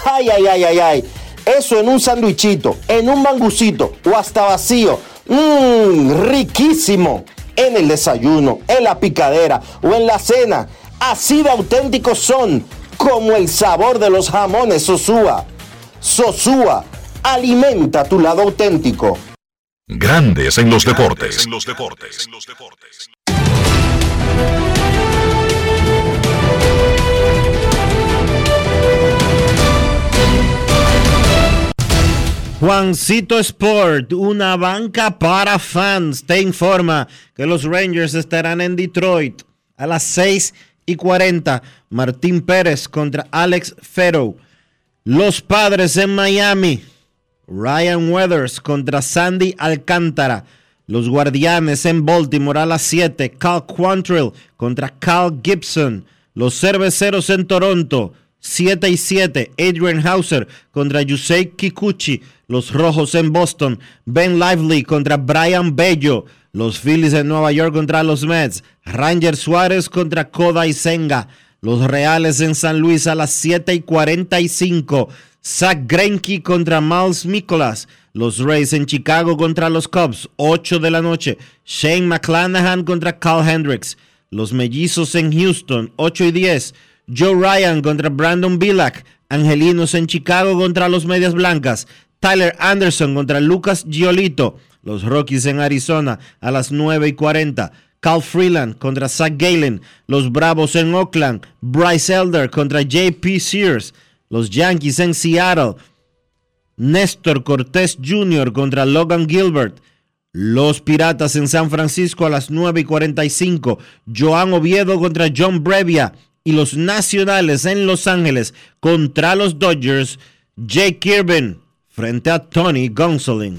[SPEAKER 14] Ay, ay, ay, ay, ay. Eso en un sandwichito, en un mangucito o hasta vacío. Mmm, riquísimo. En el desayuno, en la picadera o en la cena. Así de auténticos son, como el sabor de los jamones Sosúa. Sosúa, alimenta tu lado auténtico.
[SPEAKER 1] Grandes en los deportes.
[SPEAKER 3] Juancito Sport, una banca para fans, te informa que los Rangers estarán en Detroit a las 6 y 40. Martín Pérez contra Alex Ferro. Los padres en Miami. Ryan Weathers contra Sandy Alcántara. Los guardianes en Baltimore a las 7. Cal Quantrill contra Cal Gibson. Los cerveceros en Toronto. 7 y 7. Adrian Hauser contra Yusei Kikuchi. Los rojos en Boston. Ben Lively contra Brian Bello. Los Phillies en Nueva York contra los Mets. Ranger Suárez contra Kodai Senga. Los Reales en San Luis a las 7 y 45. Zach Greinke contra Miles Nicholas. Los Rays en Chicago contra los Cubs, 8 de la noche. Shane McClanahan contra Carl Hendricks. Los Mellizos en Houston, 8 y 10. Joe Ryan contra Brandon Billack. Angelinos en Chicago contra los Medias Blancas. Tyler Anderson contra Lucas Giolito. Los Rockies en Arizona a las 9 y 40. Cal Freeland contra Zach Galen. Los Bravos en Oakland. Bryce Elder contra JP Sears. Los Yankees en Seattle. Néstor Cortés Jr. contra Logan Gilbert. Los Piratas en San Francisco a las 9 y 45. Joan Oviedo contra John Brevia. Y los Nacionales en Los Ángeles contra los Dodgers. Jake Kirby frente a Tony Gonsolin.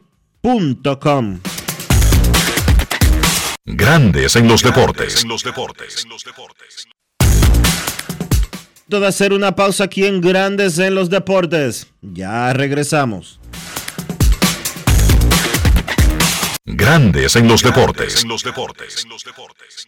[SPEAKER 1] Grandes en los deportes.
[SPEAKER 3] De hacer una pausa aquí en Grandes en los Deportes. Ya regresamos.
[SPEAKER 1] Grandes en los deportes.
[SPEAKER 17] En los deportes. En los deportes.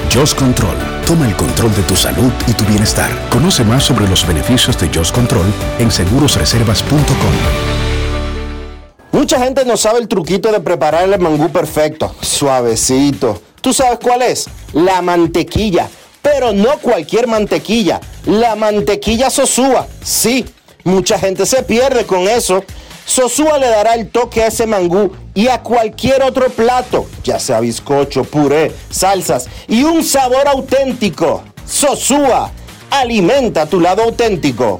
[SPEAKER 17] Just Control, toma el control de tu salud y tu bienestar. Conoce más sobre los beneficios de Just Control en segurosreservas.com.
[SPEAKER 3] Mucha gente no sabe el truquito de preparar el mangú perfecto, suavecito. ¿Tú sabes cuál es? La mantequilla. Pero no cualquier mantequilla, la mantequilla Sosúa. Sí, mucha gente se pierde con eso. Sosúa le dará el toque a ese mangú y a cualquier otro plato, ya sea bizcocho, puré, salsas y un sabor auténtico. Sosúa, alimenta tu lado auténtico.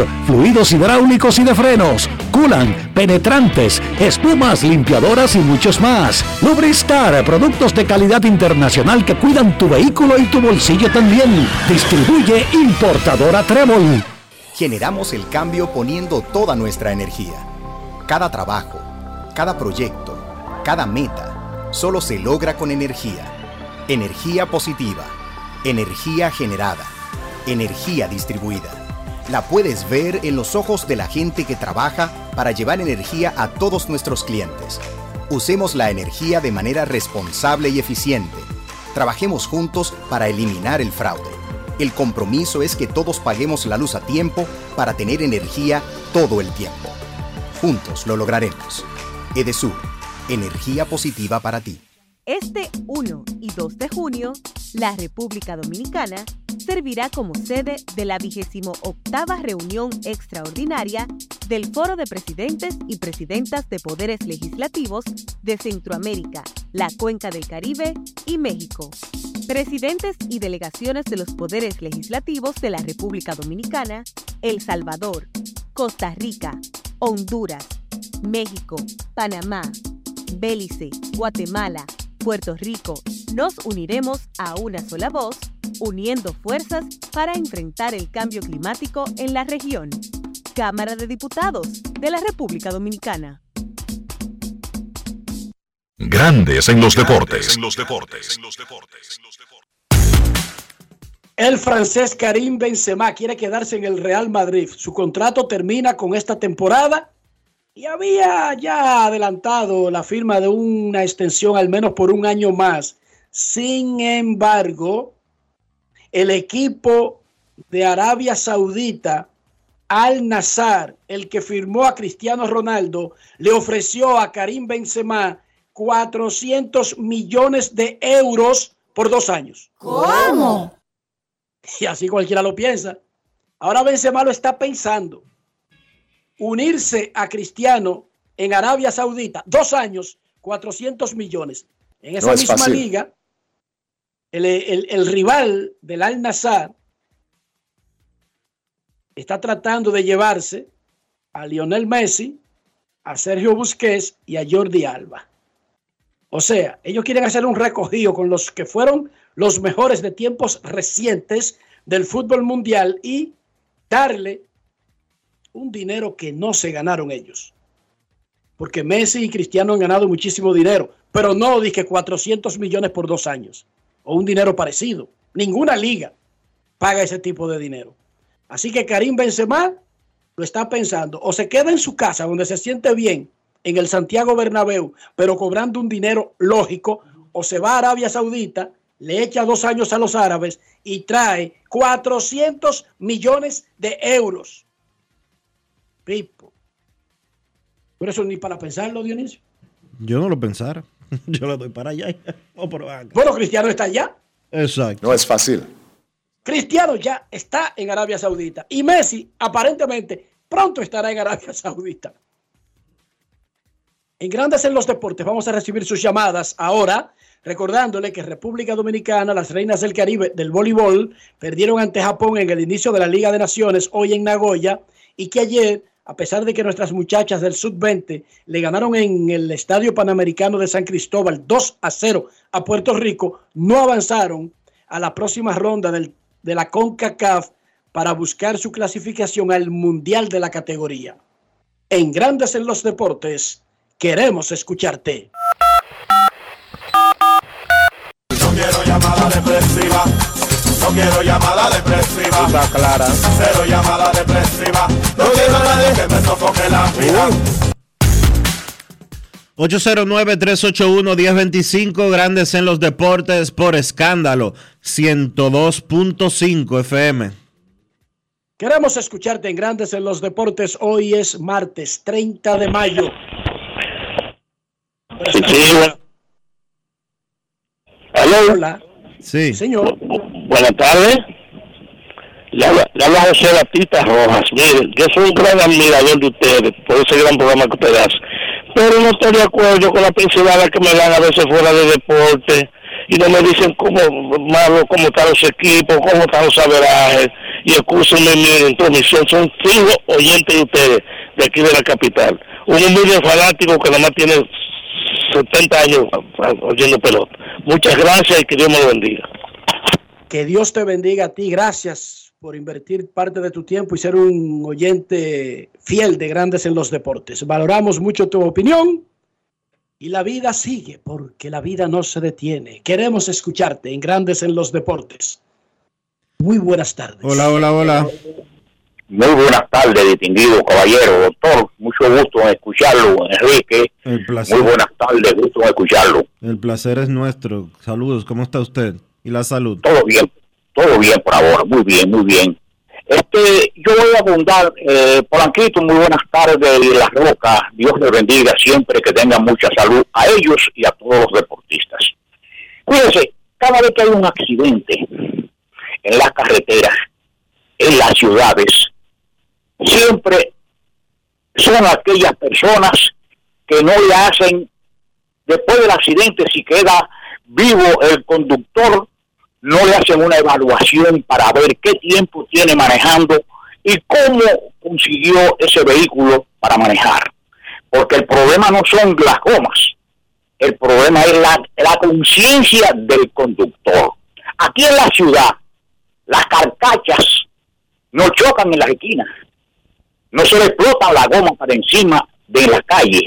[SPEAKER 18] fluidos hidráulicos y de frenos, culan, penetrantes, espumas, limpiadoras y muchos más. Lubristar, productos de calidad internacional que cuidan tu vehículo y tu bolsillo también. Distribuye importadora Trébol.
[SPEAKER 19] Generamos el cambio poniendo toda nuestra energía. Cada trabajo, cada proyecto, cada meta, solo se logra con energía. Energía positiva, energía generada, energía distribuida la puedes ver en los ojos de la gente que trabaja para llevar energía a todos nuestros clientes. Usemos la energía de manera responsable y eficiente. Trabajemos juntos para eliminar el fraude. El compromiso es que todos paguemos la luz a tiempo para tener energía todo el tiempo. Juntos lo lograremos. Edesur, energía positiva para ti.
[SPEAKER 8] Este 1 y 2 de junio, la República Dominicana servirá como sede de la 28 reunión extraordinaria del Foro de Presidentes y Presidentas de Poderes Legislativos de Centroamérica, la Cuenca del Caribe y México. Presidentes y delegaciones de los poderes legislativos de la República Dominicana, El Salvador, Costa Rica, Honduras, México, Panamá, Belice, Guatemala, Puerto Rico, nos uniremos a una sola voz, uniendo fuerzas para enfrentar el cambio climático en la región. Cámara de Diputados de la República Dominicana.
[SPEAKER 1] Grandes en los deportes.
[SPEAKER 5] El francés Karim Benzema quiere quedarse en el Real Madrid. Su contrato termina con esta temporada y había ya adelantado la firma de una extensión al menos por un año más. Sin embargo, el equipo de Arabia Saudita, Al Nazar, el que firmó a Cristiano Ronaldo, le ofreció a Karim Benzema 400 millones de euros por dos años.
[SPEAKER 20] ¿Cómo?
[SPEAKER 5] Y así cualquiera lo piensa. Ahora Benzema lo está pensando unirse a Cristiano en Arabia Saudita, dos años, 400 millones. En esa
[SPEAKER 21] No es
[SPEAKER 5] misma
[SPEAKER 21] fácil.
[SPEAKER 5] liga, el, el- el rival del Al Nassr está tratando de llevarse a Lionel Messi, a Sergio Busquets y a Jordi Alba. O sea, ellos quieren hacer un recogido con los que fueron los mejores de tiempos recientes del fútbol mundial y darle un dinero que no se ganaron ellos. Porque Messi y Cristiano han ganado muchísimo dinero, pero no dije 400 millones por dos años o un dinero parecido. Ninguna liga paga ese tipo de dinero. Así que Karim Benzema lo está pensando. O se queda en su casa donde se siente bien en el Santiago Bernabéu, pero cobrando un dinero lógico, o se va a Arabia Saudita, le echa dos años a los árabes y trae 400 millones de euros. Pipo. Por eso ni para pensarlo, Dionisio.
[SPEAKER 22] Yo no lo pensara. Yo lo doy para allá. Pero venga.
[SPEAKER 5] Bueno, Cristiano está allá.
[SPEAKER 22] Exacto.
[SPEAKER 21] No es fácil.
[SPEAKER 5] Cristiano ya está en Arabia Saudita. Y Messi, aparentemente, Pronto estará en Arabia Saudita. En Grandes en los Deportes vamos a recibir sus llamadas ahora, recordándole que República Dominicana, las reinas del Caribe del voleibol, perdieron ante Japón en el inicio de la Liga de Naciones hoy en Nagoya y que ayer, a pesar de que nuestras muchachas del Sub-20 le ganaron en el Estadio Panamericano de San Cristóbal 2 a 0 a Puerto Rico, no avanzaron a la próxima ronda del- de la CONCACAF para buscar su clasificación al Mundial de la categoría. En Grandes en los Deportes, queremos escucharte.
[SPEAKER 23] Quiero llamada depresiva.
[SPEAKER 15] Está clara.
[SPEAKER 23] Cero llamada depresiva. No quiero a nadie que me sofoque la vida.
[SPEAKER 3] 809-381-1025, grandes en los deportes por escándalo, 102.5 FM.
[SPEAKER 5] Queremos escucharte en Grandes en los Deportes. Hoy es martes 30 de mayo. Hola.
[SPEAKER 3] Sí.
[SPEAKER 5] Señor.
[SPEAKER 24] Buenas tardes. Le habla, le habla José Batista Rojas. Mire, yo soy un gran admirador de ustedes por ese gran programa que ustedes hacen. Pero no estoy de acuerdo con la pincelada que me dan a veces fuera de deporte y no me dicen cómo malo, cómo están los equipos, cómo están los averajes. Y escúsenme mi intromisión, son fijos oyentes de ustedes de aquí de la capital. Un humilde fanático que nada más tiene 70 años oyendo pelota. Muchas gracias y que Dios me lo bendiga.
[SPEAKER 5] Que Dios te bendiga a ti. Gracias por invertir parte de tu tiempo y ser un oyente fiel de Grandes en los Deportes. Valoramos mucho tu opinión y la vida sigue porque la vida no se detiene. Queremos escucharte en Grandes en los Deportes. Muy buenas tardes.
[SPEAKER 3] Hola, hola, hola.
[SPEAKER 24] Muy buenas tardes, distinguido caballero, doctor. Mucho gusto en escucharlo, Enrique.
[SPEAKER 3] El placer.
[SPEAKER 24] Muy buenas tardes, gusto en escucharlo.
[SPEAKER 3] El placer es nuestro. Saludos, ¿cómo está usted? ¿Y la salud?
[SPEAKER 24] Todo bien, todo bien por ahora, muy bien, muy bien. Este, yo voy a abundar, eh, Polanquito, muy buenas tardes y las rocas. Dios les bendiga siempre, que tengan mucha salud a ellos y a todos los deportistas. Cuídense, cada vez que hay un accidente en las carreteras, en las ciudades, siempre son aquellas personas que no le hacen, después del accidente, si queda vivo el conductor, no le hacen una evaluación para ver qué tiempo tiene manejando y cómo consiguió ese vehículo para manejar. Porque el problema no son las gomas, el problema es la, la conciencia del conductor. Aquí en la ciudad, las carcachas no chocan en las esquinas, no se le explota la goma para encima de la calle.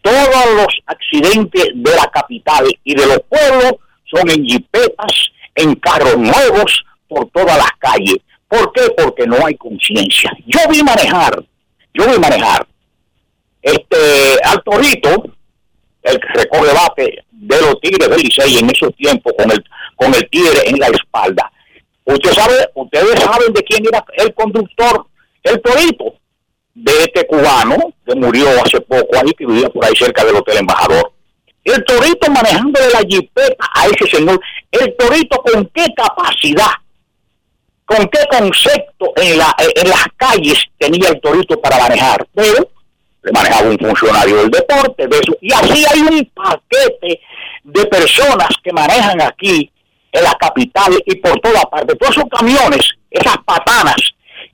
[SPEAKER 24] Todos los accidentes de la capital y de los pueblos son en jipetas, en carros nuevos, por todas las calles. ¿Por qué? Porque no hay conciencia. Yo vi manejar, yo vi manejar este al Torito, el que recoge bate de los Tigres del Licey en esos tiempos con el con el tigre en la espalda. Usted sabe, ustedes saben de quién era el conductor, el Torito, de este cubano que murió hace poco ahí, que vivía por ahí cerca del Hotel Embajador. El Torito manejándole la jipeta a ese señor. El Torito con qué capacidad, con qué concepto en, la, en las calles tenía el Torito para manejar. Pero le manejaba un funcionario del deporte, de eso. Y así hay un paquete de personas que manejan aquí en la capital y por toda parte. Todos esos camiones, esas patanas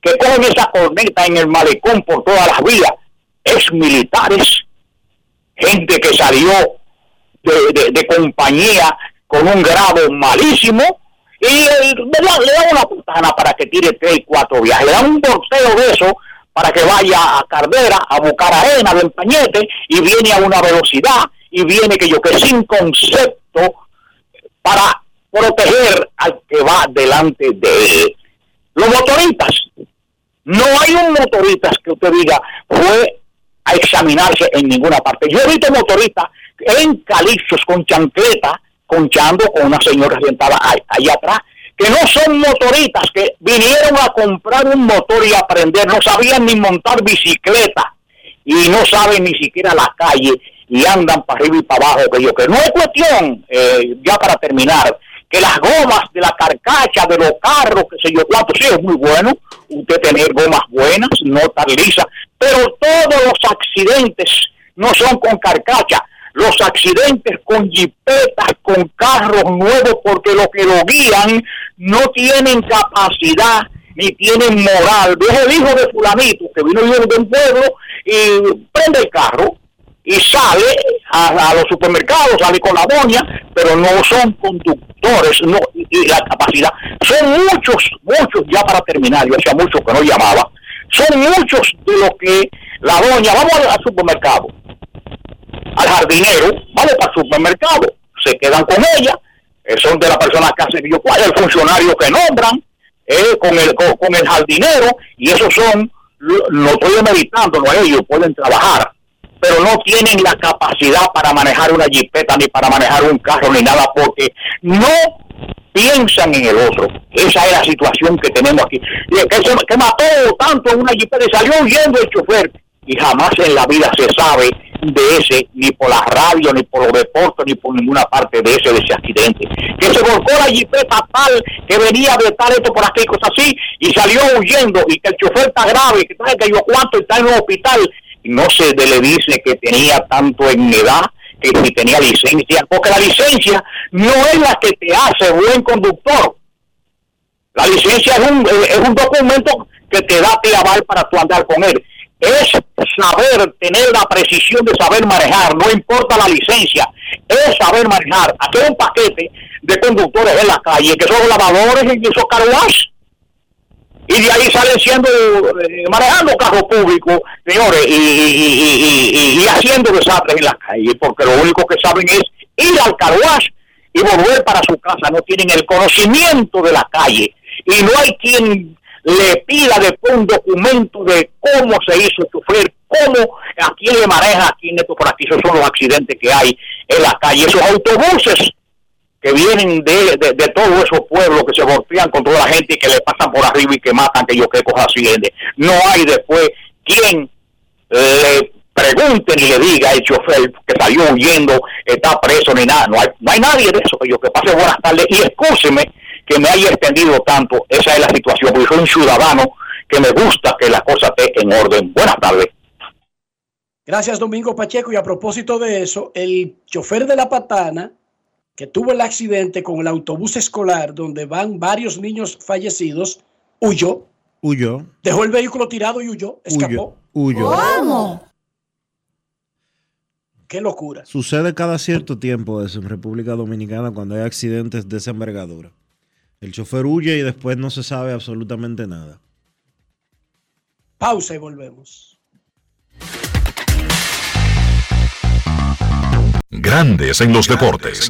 [SPEAKER 24] que cogen esa corneta en el malecón por todas las vías, ex militares, gente que salió de, de- compañía con un grado malísimo, y le, da- una putana para que tire tres y cuatro viajes, le da un porteo de eso para que vaya a Cardera a buscar arena de empañete y viene a una velocidad y viene que yo que sin concepto para proteger al que va delante de él. Los motoristas, no hay un motorista que usted diga fue a examinarse en ninguna parte. Yo he visto motoristas en calixos con chancleta, conchando con una señora sentada allá atrás, que no son motoristas, que vinieron a comprar un motor y aprender, no sabían ni montar bicicleta y no saben ni siquiera la calle y andan para arriba y para abajo. Que yo que no es cuestión, eh, ya para terminar, que las gomas de la carcacha de los carros, que sé yo cuánto, sí es muy bueno, usted tener gomas buenas, no tan lisas, pero todos los accidentes no son con carcacha, los accidentes con jipetas, con carros nuevos, porque los que lo guían no tienen capacidad ni tienen moral. Ves el hijo de fulanito que vino de un pueblo y prende el carro y sale a, los supermercados, sale con la doña, pero no son conductores, no, y, la capacidad. Son muchos, muchos, ya para terminar, yo hacía mucho que no llamaba, son muchos de los que la doña, vamos al supermercado, al jardinero, vamos para el supermercado, se quedan con ella, eh, son de las personas que hacen yo cuál, el funcionario que nombran, eh, con el con, el jardinero, y esos son, lo, lo estoy meditando, no ellos pueden trabajar, pero no tienen la capacidad para manejar una jipeta, ni para manejar un carro, ni nada, porque no piensan en el otro. Esa es la situación que tenemos aquí. Que, se, que mató tanto en una jipeta y salió huyendo el chofer, y jamás en la vida se sabe de ese, ni por la radio, ni por los deportes, ni por ninguna parte de ese, de ese accidente. Que se volcó la jipeta tal, que venía de tal esto por aquí, cosas así, y salió huyendo, y que el chofer está grave, que trae que yo cuánto está en el hospital, y no se le dice que tenía tanto en edad, que si tenía licencia, porque la licencia no es la que te hace buen conductor. La licencia es un, es un documento que te da aval para tu andar con él. Es saber, tener la precisión de saber manejar, no importa la licencia, es saber manejar. Hay un paquete de conductores en la calle que son lavadores y esos carwash y de ahí salen siendo eh, manejando carros públicos, señores, y, y, y, y, haciendo desastres en las calles, porque lo único que saben es ir al carwash y volver para su casa, no tienen el conocimiento de la calle, y no hay quien le pida después un documento de cómo se hizo el chofer, cómo, a quién le maneja, a quién esto por aquí, esos son los accidentes que hay en la calle, esos autobuses que vienen de, de, de todos esos pueblos que se golpean con toda la gente y que le pasan por arriba y que matan, que yo qué cosas asciende. No hay después quien le pregunte ni le diga el chofer que salió huyendo, está preso ni nada. No hay, no hay nadie de eso. Que yo que pase buenas tardes y excúseme que me haya extendido tanto. Esa es la situación, porque soy un ciudadano que me gusta que la cosa esté en orden. Buenas tardes.
[SPEAKER 5] Gracias, Domingo Pacheco. Y a propósito de eso, el chofer de la patana que tuvo el accidente con el autobús escolar donde van varios niños fallecidos, huyó.
[SPEAKER 25] Huyó.
[SPEAKER 5] Dejó el vehículo tirado y huyó, escapó.
[SPEAKER 25] Huyó.
[SPEAKER 5] ¿Cómo? Qué locura.
[SPEAKER 25] Sucede cada cierto tiempo eso en República Dominicana cuando hay accidentes de esa envergadura. El chofer huye y después no se sabe absolutamente nada.
[SPEAKER 5] Pausa y volvemos.
[SPEAKER 1] Grandes en los deportes.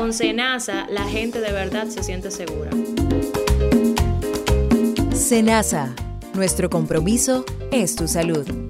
[SPEAKER 26] Con Senasa, la gente de verdad se siente segura.
[SPEAKER 27] Senasa, nuestro compromiso es tu salud.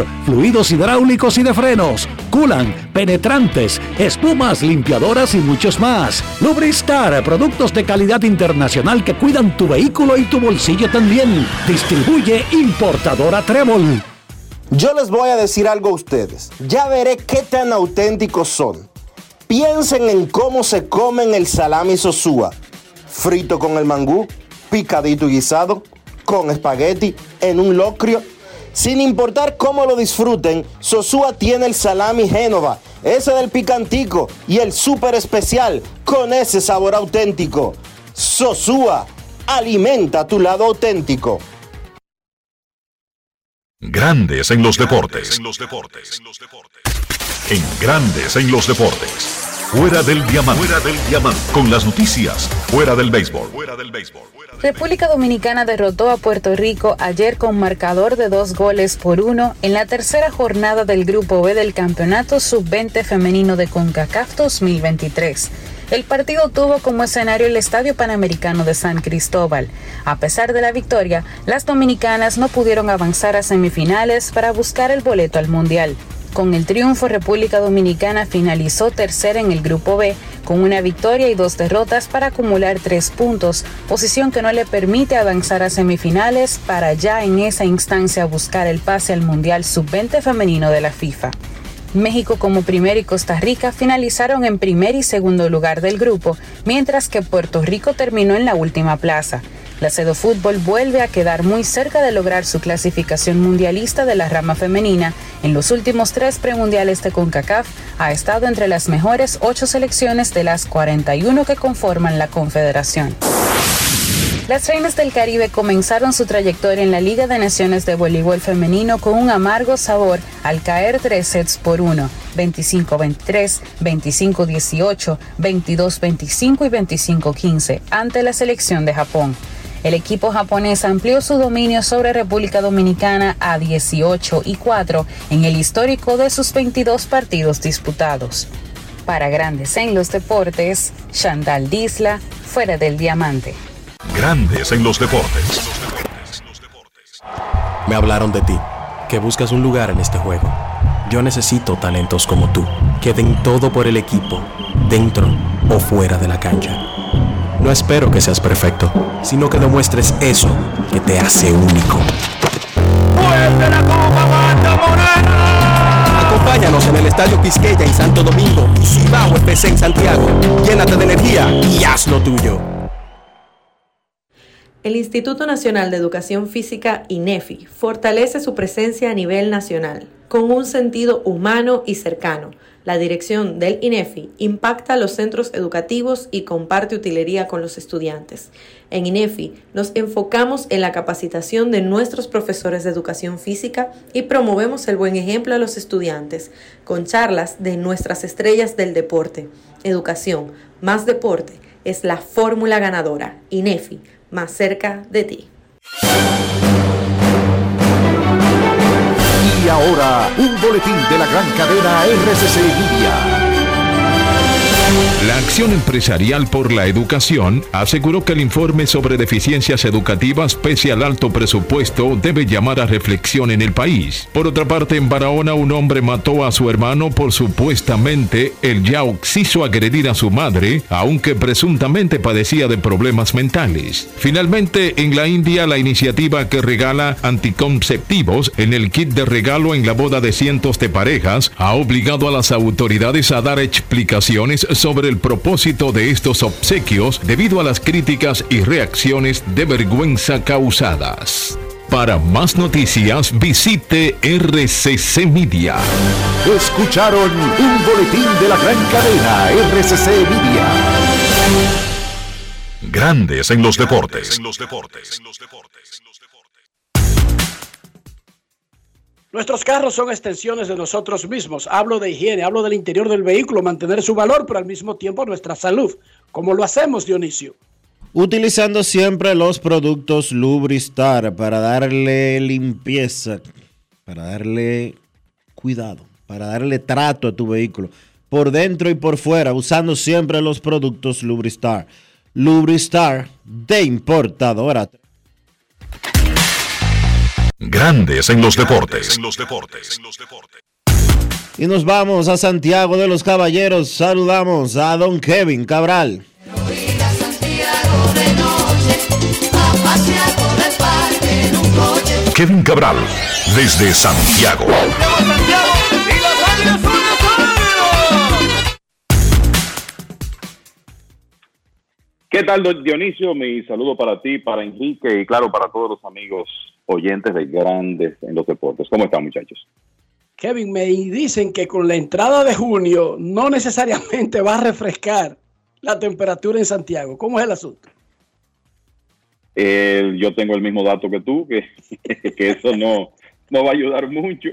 [SPEAKER 18] fluidos hidráulicos y de frenos, culan, penetrantes, espumas, limpiadoras y muchos más. Lubristar, productos de calidad internacional que cuidan tu vehículo y tu bolsillo también. Distribuye importadora Trébol.
[SPEAKER 3] Yo les voy a decir algo a ustedes. Ya veré qué tan auténticos son. Piensen en cómo se comen el salami sosúa. Frito con el mangú, picadito y guisado, con espagueti, en un locrio sin importar cómo lo disfruten, Sosúa tiene el salami Génova, ese del picantico y el súper especial con ese sabor auténtico.
[SPEAKER 14] Sosúa, alimenta tu lado auténtico.
[SPEAKER 1] Grandes en los deportes. En Grandes en los deportes. Fuera del diamante. Fuera del diamante. Con las noticias. Fuera del béisbol.
[SPEAKER 10] República Dominicana derrotó a Puerto Rico ayer con marcador de dos goles por uno en la tercera jornada del Grupo B del Campeonato Sub-20 Femenino de CONCACAF 2023. El partido tuvo como escenario el Estadio Panamericano de San Cristóbal. A pesar de la victoria, las dominicanas no pudieron avanzar a semifinales para buscar el boleto al Mundial. Con el triunfo, República Dominicana finalizó tercera en el Grupo B, con una victoria y dos derrotas para acumular tres puntos, posición que no le permite avanzar a semifinales para ya en esa instancia buscar el pase al Mundial Sub-20 femenino de la FIFA. México como primero y Costa Rica finalizaron en primer y segundo lugar del grupo, mientras que Puerto Rico terminó en la última plaza. La Cedo Fútbol vuelve a quedar muy cerca de lograr su clasificación mundialista de la rama femenina. En los últimos tres premundiales de CONCACAF ha estado entre las mejores ocho selecciones de las 41 que conforman la confederación. Las Reinas del Caribe comenzaron su trayectoria en la Liga de Naciones de Voleibol Femenino con un amargo sabor al caer tres sets por uno, 25-23, 25-18, 22-25 y 25-15 ante la selección de Japón. El equipo japonés amplió su dominio sobre República Dominicana a 18 y 4 en el histórico de sus 22 partidos disputados. Para Grandes en los Deportes, Chantal Disla, fuera del diamante.
[SPEAKER 1] Grandes en los deportes.
[SPEAKER 28] Me hablaron de ti, que buscas un lugar en este juego. Yo necesito talentos como tú, que den todo por el equipo, dentro o fuera de la cancha. No espero que seas perfecto, sino que demuestres eso que te hace único. Acompáñanos en el Estadio Quisqueya en Santo Domingo y Cibao FC en Santiago. Llénate de energía y haz lo tuyo.
[SPEAKER 11] El Instituto Nacional de Educación Física, INEFI, fortalece su presencia a nivel nacional, con un sentido humano y cercano. La dirección del INEFI impacta los centros educativos y comparte utilería con los estudiantes. En INEFI nos enfocamos en la capacitación de nuestros profesores de educación física y promovemos el buen ejemplo a los estudiantes, con charlas de nuestras estrellas del deporte. Educación más deporte es la fórmula ganadora. INEFI más cerca de ti.
[SPEAKER 17] Y ahora, un boletín de la gran cadena RCC Media.
[SPEAKER 29] La Acción Empresarial por la Educación aseguró que el informe sobre deficiencias educativas, pese al alto presupuesto, debe llamar a reflexión en el país. Por otra parte, en Barahona, un hombre mató a su hermano por supuestamente el ya quiso agredir a su madre, aunque presuntamente padecía de problemas mentales. Finalmente, en la India, la iniciativa que regala anticonceptivos en el kit de regalo en la boda de cientos de parejas ha obligado a las autoridades a dar explicaciones sobre el propósito de estos obsequios debido a las críticas y reacciones de vergüenza causadas. Para más noticias visite RCC Media.
[SPEAKER 17] Escucharon un boletín de la gran cadena RCC Media.
[SPEAKER 1] Grandes en los deportes.
[SPEAKER 5] Nuestros carros son extensiones de nosotros mismos. Hablo de higiene, hablo del interior del vehículo, mantener su valor, pero al mismo tiempo nuestra salud. ¿Cómo lo hacemos, Dionisio?
[SPEAKER 3] Utilizando siempre los productos Lubristar para darle limpieza, para darle cuidado, para darle trato a tu vehículo, por dentro y por fuera, usando siempre los productos Lubristar. Lubristar de importadora.
[SPEAKER 1] Grandes en los deportes.
[SPEAKER 3] Y nos vamos a Santiago de los Caballeros. Saludamos a don Kevin Cabral.
[SPEAKER 1] Kevin Cabral, desde Santiago.
[SPEAKER 30] ¿Qué tal, don Dionisio? Mi saludo para ti, para Enrique y claro, para todos los amigos oyentes de Grandes en los Deportes. ¿Cómo están, muchachos?
[SPEAKER 5] Kevin, me dicen que con la entrada de junio no necesariamente va a refrescar la temperatura en Santiago. ¿Cómo es el asunto?
[SPEAKER 30] Eh, yo tengo el mismo dato que tú, que, que eso no, no va a ayudar mucho.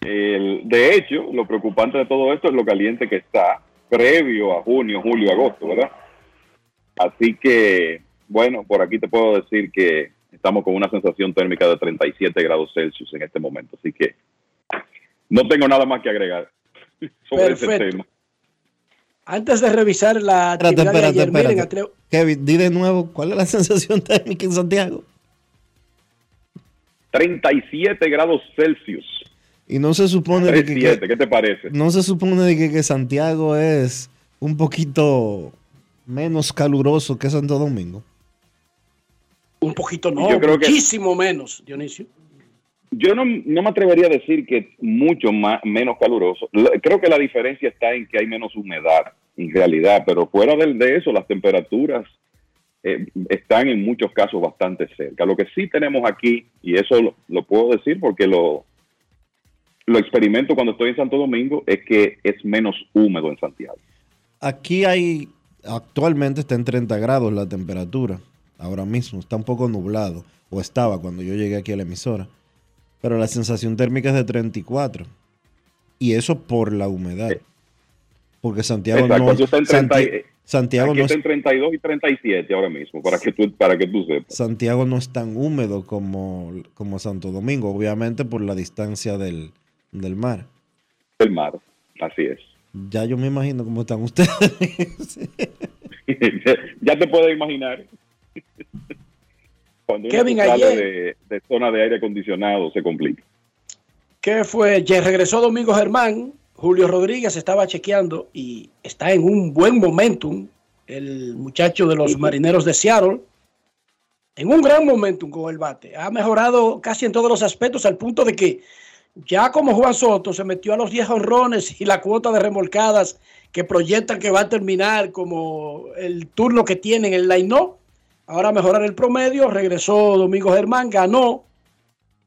[SPEAKER 30] De hecho, lo preocupante de todo esto es lo caliente que está previo a junio, julio, agosto, ¿verdad? Así que, bueno, por aquí te puedo decir que estamos con una sensación térmica de 37 grados Celsius en este momento. Así que no tengo nada más que agregar sobre ese
[SPEAKER 5] Perfecto.
[SPEAKER 30] tema.
[SPEAKER 5] Antes de revisar la
[SPEAKER 3] Espérate,
[SPEAKER 5] actividad de
[SPEAKER 3] espérate,
[SPEAKER 5] ayer, miren,
[SPEAKER 3] espérate.
[SPEAKER 5] atreo-
[SPEAKER 3] Kevin, di de nuevo, ¿cuál es la sensación térmica en Santiago?
[SPEAKER 30] 37 grados Celsius.
[SPEAKER 3] Y no se supone de que,
[SPEAKER 30] 37, ¿qué te parece?
[SPEAKER 3] no se supone de que, que Santiago es un poquito menos caluroso que Santo Domingo.
[SPEAKER 5] Un poquito no,
[SPEAKER 30] Yo creo que-
[SPEAKER 5] muchísimo menos, Dionisio.
[SPEAKER 30] Yo no, no me atrevería a decir que es mucho más, menos caluroso. Creo que la diferencia está en que hay menos humedad, en realidad, pero fuera del- de, eso, las temperaturas eh, están en muchos casos bastante cerca. Lo que sí tenemos aquí, y eso lo, lo puedo decir porque lo, lo experimento cuando estoy en Santo Domingo, es que es menos húmedo en Santiago.
[SPEAKER 3] Aquí hay, actualmente está en 30 grados la temperatura, ahora mismo, está un poco nublado, o estaba cuando yo llegué aquí a la emisora, pero la sensación térmica es de 34. Y eso por la humedad. Porque Santiago
[SPEAKER 30] Exacto,
[SPEAKER 3] no
[SPEAKER 30] está en 30
[SPEAKER 3] Santi-
[SPEAKER 30] y-
[SPEAKER 3] Santiago no
[SPEAKER 30] está
[SPEAKER 3] es-
[SPEAKER 30] en 32 y 37 ahora mismo, para que tú, para que tú sepas.
[SPEAKER 3] Santiago no es tan húmedo como, como Santo Domingo, obviamente por la distancia del, del mar.
[SPEAKER 30] El mar, así es.
[SPEAKER 3] Ya yo me imagino cómo están ustedes.
[SPEAKER 30] ya te puedes imaginar. Cuando uno
[SPEAKER 5] Kevin,
[SPEAKER 30] sale
[SPEAKER 5] ayer-
[SPEAKER 30] de, de zona de aire acondicionado se complica.
[SPEAKER 5] ¿Qué fue? Ya regresó Domingo Germán. Julio Rodríguez estaba chequeando y está en un buen momentum. El muchacho de los marineros de Seattle. En un gran momentum con el bate. Ha mejorado casi en todos los aspectos al punto de que ya como Juan Soto se metió a los 10 honrones y la cuota de remolcadas que proyectan que va a terminar como el turno que tiene en el line Ahora mejorar el promedio. Regresó Domingo Germán, ganó.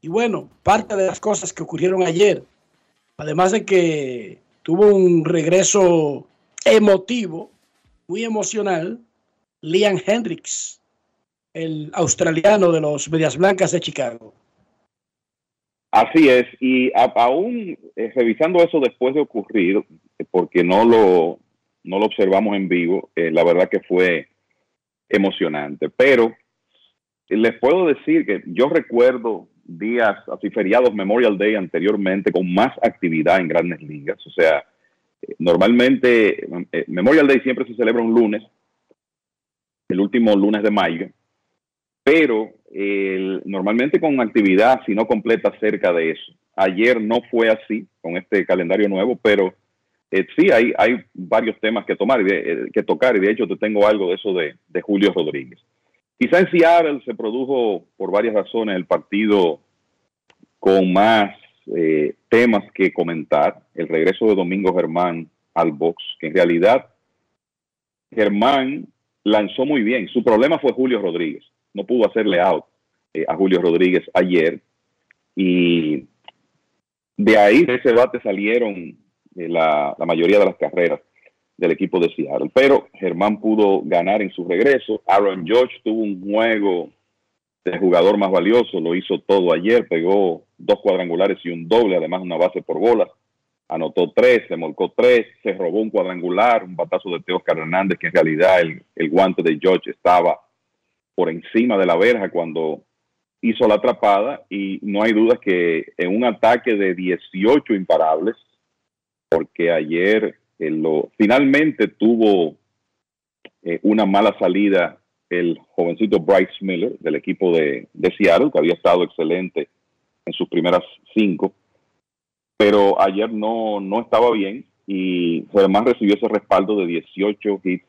[SPEAKER 5] Y bueno, parte de las cosas que ocurrieron ayer, además de que tuvo un regreso emotivo, muy emocional, Liam Hendricks, el australiano de los Medias Blancas de Chicago.
[SPEAKER 30] Así es, y aún eh, revisando eso después de ocurrir, porque no lo, no lo observamos en vivo, eh, la verdad que fue emocionante. Pero eh, les puedo decir que yo recuerdo días, así feriados Memorial Day anteriormente, con más actividad en grandes ligas. O sea, eh, normalmente eh, Memorial Day siempre se celebra un lunes, el último lunes de mayo, pero normalmente con actividad, si no completa, cerca de eso. Ayer no fue así con este calendario nuevo, pero eh, sí hay, varios temas que tomar eh, que tocar, y de hecho te tengo algo de eso de, Julio Rodríguez. Quizá en Seattle se produjo por varias razones el partido con más eh, temas que comentar. El regreso de Domingo Germán al box, que en realidad Germán lanzó muy bien. Su problema fue Julio Rodríguez. No pudo hacerle out eh, a Julio Rodríguez ayer. Y de ahí, de ese bate, salieron la, la mayoría de las carreras del equipo de Seattle. Pero Germán pudo ganar en su regreso. Aaron George tuvo un juego de jugador más valioso, lo hizo todo ayer, pegó dos cuadrangulares y un doble, además una base por bolas. Anotó tres, se molcó tres, se robó un cuadrangular, un batazo de Teoscar Hernández, que en realidad el, el guante de George estaba por encima de la verja cuando hizo la atrapada y no hay duda que en un ataque de 18 imparables, porque ayer eh, lo, finalmente tuvo eh, una mala salida el jovencito Bryce Miller del equipo de, Seattle, que había estado excelente en sus primeras cinco, pero ayer no, no estaba bien y además recibió ese respaldo de 18 hits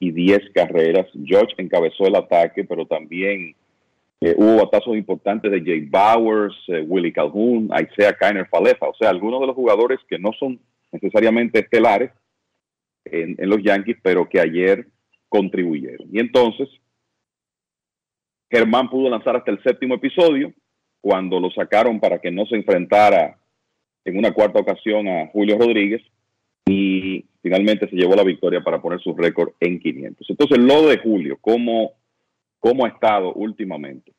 [SPEAKER 30] y 10 carreras. George encabezó el ataque, pero también eh, hubo batazos importantes de Jay Bowers, eh, Willie Calhoun, Isaiah Kainer Falefa, o sea, algunos de los jugadores que no son necesariamente estelares en, los Yankees, pero que ayer contribuyeron. Y entonces, Germán pudo lanzar hasta el séptimo episodio, cuando lo sacaron para que no se enfrentara en una cuarta ocasión a Julio Rodríguez, y finalmente se llevó la victoria para poner su récord en 500. Entonces, lo de Julio, como cómo ha estado últimamente.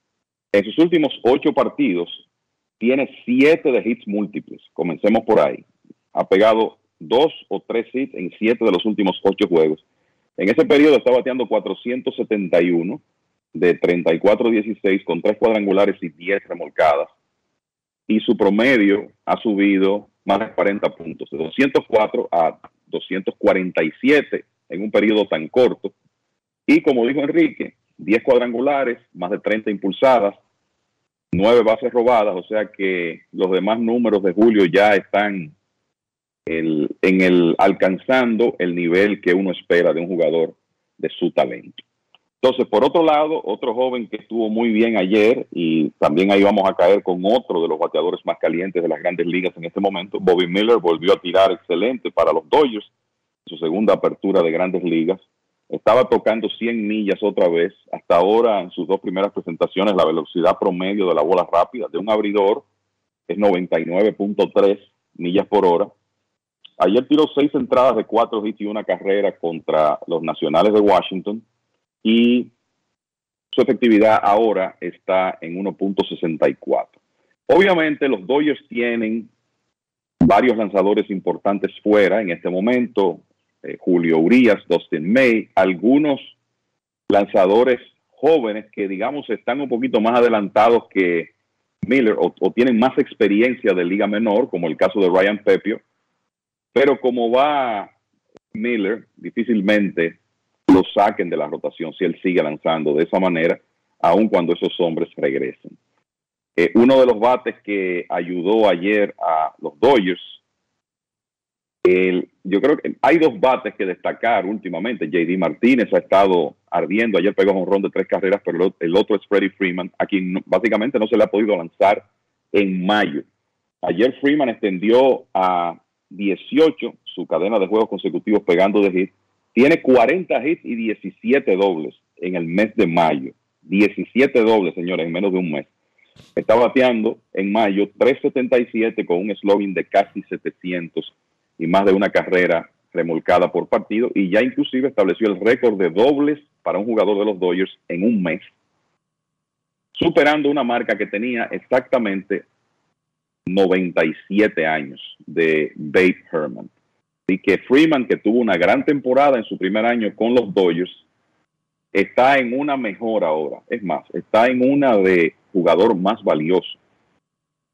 [SPEAKER 30] En sus últimos ocho partidos, tiene siete de hits múltiples. Comencemos por ahí. Ha pegado dos o tres hits en siete de los últimos ocho juegos. En ese periodo está bateando 471 de 34-16 con tres cuadrangulares y 10 remolcadas. Y su promedio ha subido más de 40 puntos, de 204 a 247 en un periodo tan corto. Y como dijo Enrique, 10 cuadrangulares, más de 30 impulsadas, 9 bases robadas, o sea que los demás números de Julio ya están el- en el alcanzando el nivel que uno espera de un jugador de su talento. Entonces, por otro lado, otro joven que estuvo muy bien ayer y también ahí vamos a caer con otro de los bateadores más calientes de las grandes ligas en este momento, Bobby Miller volvió a tirar excelente para los Dodgers, su segunda apertura de grandes ligas. Estaba tocando 100 millas otra vez. Hasta ahora, en sus dos primeras presentaciones, la velocidad promedio de la bola rápida de un abridor es 99.3 millas por hora. Ayer tiró seis entradas de cuatro hits y una carrera contra los Nacionales de Washington y su efectividad ahora está en 1.64. Obviamente los Dodgers tienen varios lanzadores importantes fuera en este momento, eh, Julio Urias, Dustin May, algunos lanzadores jóvenes que digamos están un poquito más adelantados que Miller o, o tienen más experiencia de liga menor, como el caso de Ryan Pepio, pero como va Miller, difícilmente lo saquen de la rotación si él sigue lanzando de esa manera, aun cuando esos hombres regresen. Eh, uno de los bates que ayudó ayer a los Dodgers, el- yo creo que hay dos bates que destacar últimamente. JD Martínez ha estado ardiendo, ayer pegó un ron de tres carreras, pero el ot- el otro es Freddie Freeman, a quien básicamente no se le ha podido lanzar en mayo. Ayer Freeman extendió a 18 su cadena de juegos consecutivos pegando de hit. Tiene 40 hits y 17 dobles en el mes de mayo. 17 dobles, señores, en menos de un mes. Está bateando en mayo 377 con un slogan de casi 700 y más de una carrera remolcada por partido y ya inclusive estableció el récord de dobles para un jugador de los Dodgers en un mes, superando una marca que tenía exactamente 97 años de Babe Herman. Y que Freeman, que tuvo una gran temporada en su primer año con los Dodgers, está en una mejor ahora. Es más, está en una de jugador más valioso.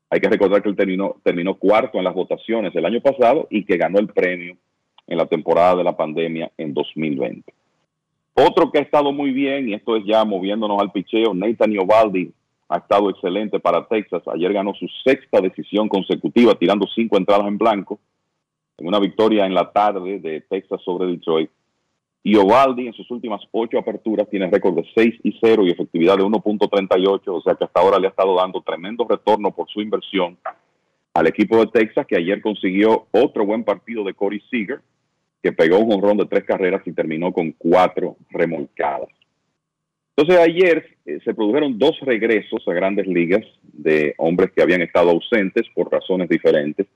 [SPEAKER 30] Hay que recordar que él terminó, terminó cuarto en las votaciones el año pasado y que ganó el premio en la temporada de la pandemia en 2020. Otro que ha estado muy bien, y esto es ya moviéndonos al picheo, Nathan Iovaldi ha estado excelente para Texas. Ayer ganó su sexta decisión consecutiva, tirando cinco entradas en blanco, en una victoria en la tarde de Texas sobre Detroit. Y Ovaldi en sus últimas ocho aperturas tiene récord de 6 y 0 y efectividad de 1.38, o sea que hasta ahora le ha estado dando tremendo retorno por su inversión al equipo de Texas, que ayer consiguió otro buen partido de Corey Seager, que pegó un jonrón de tres carreras y terminó con cuatro remolcadas. Entonces ayer eh, se produjeron dos regresos a grandes ligas de hombres que habían estado ausentes por razones diferentes.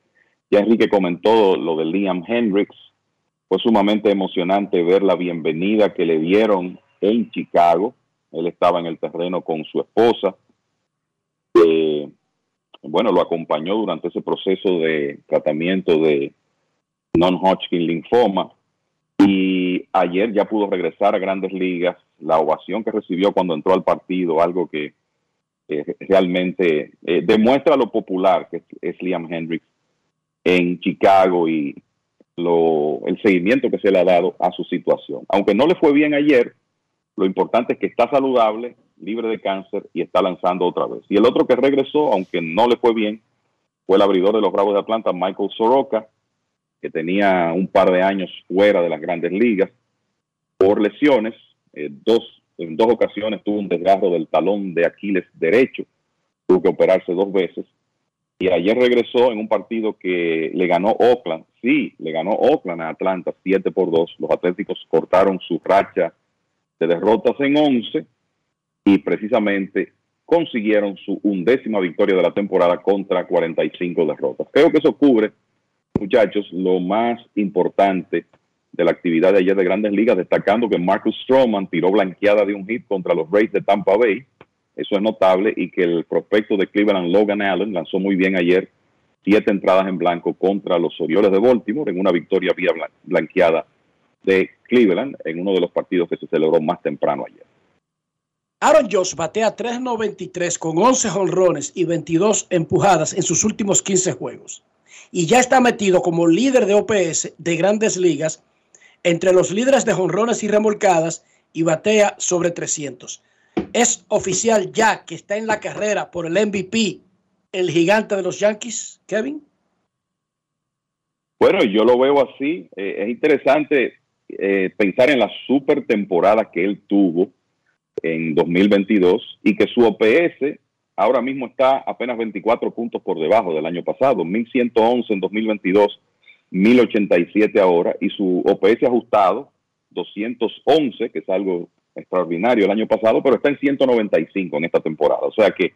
[SPEAKER 30] Ya Enrique comentó lo de Liam Hendricks. Fue sumamente emocionante ver la bienvenida que le dieron en Chicago. Él estaba en el terreno con su esposa. Bueno, lo acompañó durante ese proceso de tratamiento de non-Hodgkin linfoma. Y ayer ya pudo regresar a grandes ligas. La ovación que recibió cuando entró al partido, algo que eh, realmente eh, demuestra lo popular que es, Liam Hendricks en Chicago y lo, el seguimiento que se le ha dado a su situación. Aunque no le fue bien ayer, lo importante es que está saludable, libre de cáncer y está lanzando otra vez. Y el otro que regresó, aunque no le fue bien, fue el abridor de los Bravos de Atlanta, Michael Soroka, que tenía un par de años fuera de las grandes ligas por lesiones. Eh, dos, en dos ocasiones tuvo un desgarro del talón de Aquiles derecho, tuvo que operarse dos veces. Y ayer regresó en un partido que le ganó Oakland. Sí, le ganó Oakland a Atlanta 7 por 2. Los Atléticos cortaron su racha de derrotas en 11 y precisamente consiguieron su undécima victoria de la temporada contra 45 derrotas. Creo que eso cubre, muchachos, lo más importante de la actividad de ayer de Grandes Ligas, destacando que Marcus Stroman tiró blanqueada de un hit contra los Rays de Tampa Bay. Eso es notable y que el prospecto de Cleveland, Logan Allen, lanzó muy bien ayer siete entradas en blanco contra los Orioles de Baltimore en una victoria vía blan- blanqueada de Cleveland en uno de los partidos que se celebró más temprano ayer.
[SPEAKER 5] Aaron Josh batea 3.93 con 11 jonrones y 22 empujadas en sus últimos 15 juegos. Y ya está metido como líder de OPS de grandes ligas entre los líderes de jonrones y remolcadas y batea sobre 300. Es oficial ya que está en la carrera por el MVP, el gigante de los Yankees, Kevin.
[SPEAKER 30] Bueno, yo lo veo así. Eh, es interesante eh, pensar en la super temporada que él tuvo en 2022 y que su OPS ahora mismo está apenas 24 puntos por debajo del año pasado, 1111 en 2022, 1087 ahora y su OPS ajustado 211, que es algo extraordinario el año pasado, pero está en 195 en esta temporada. O sea que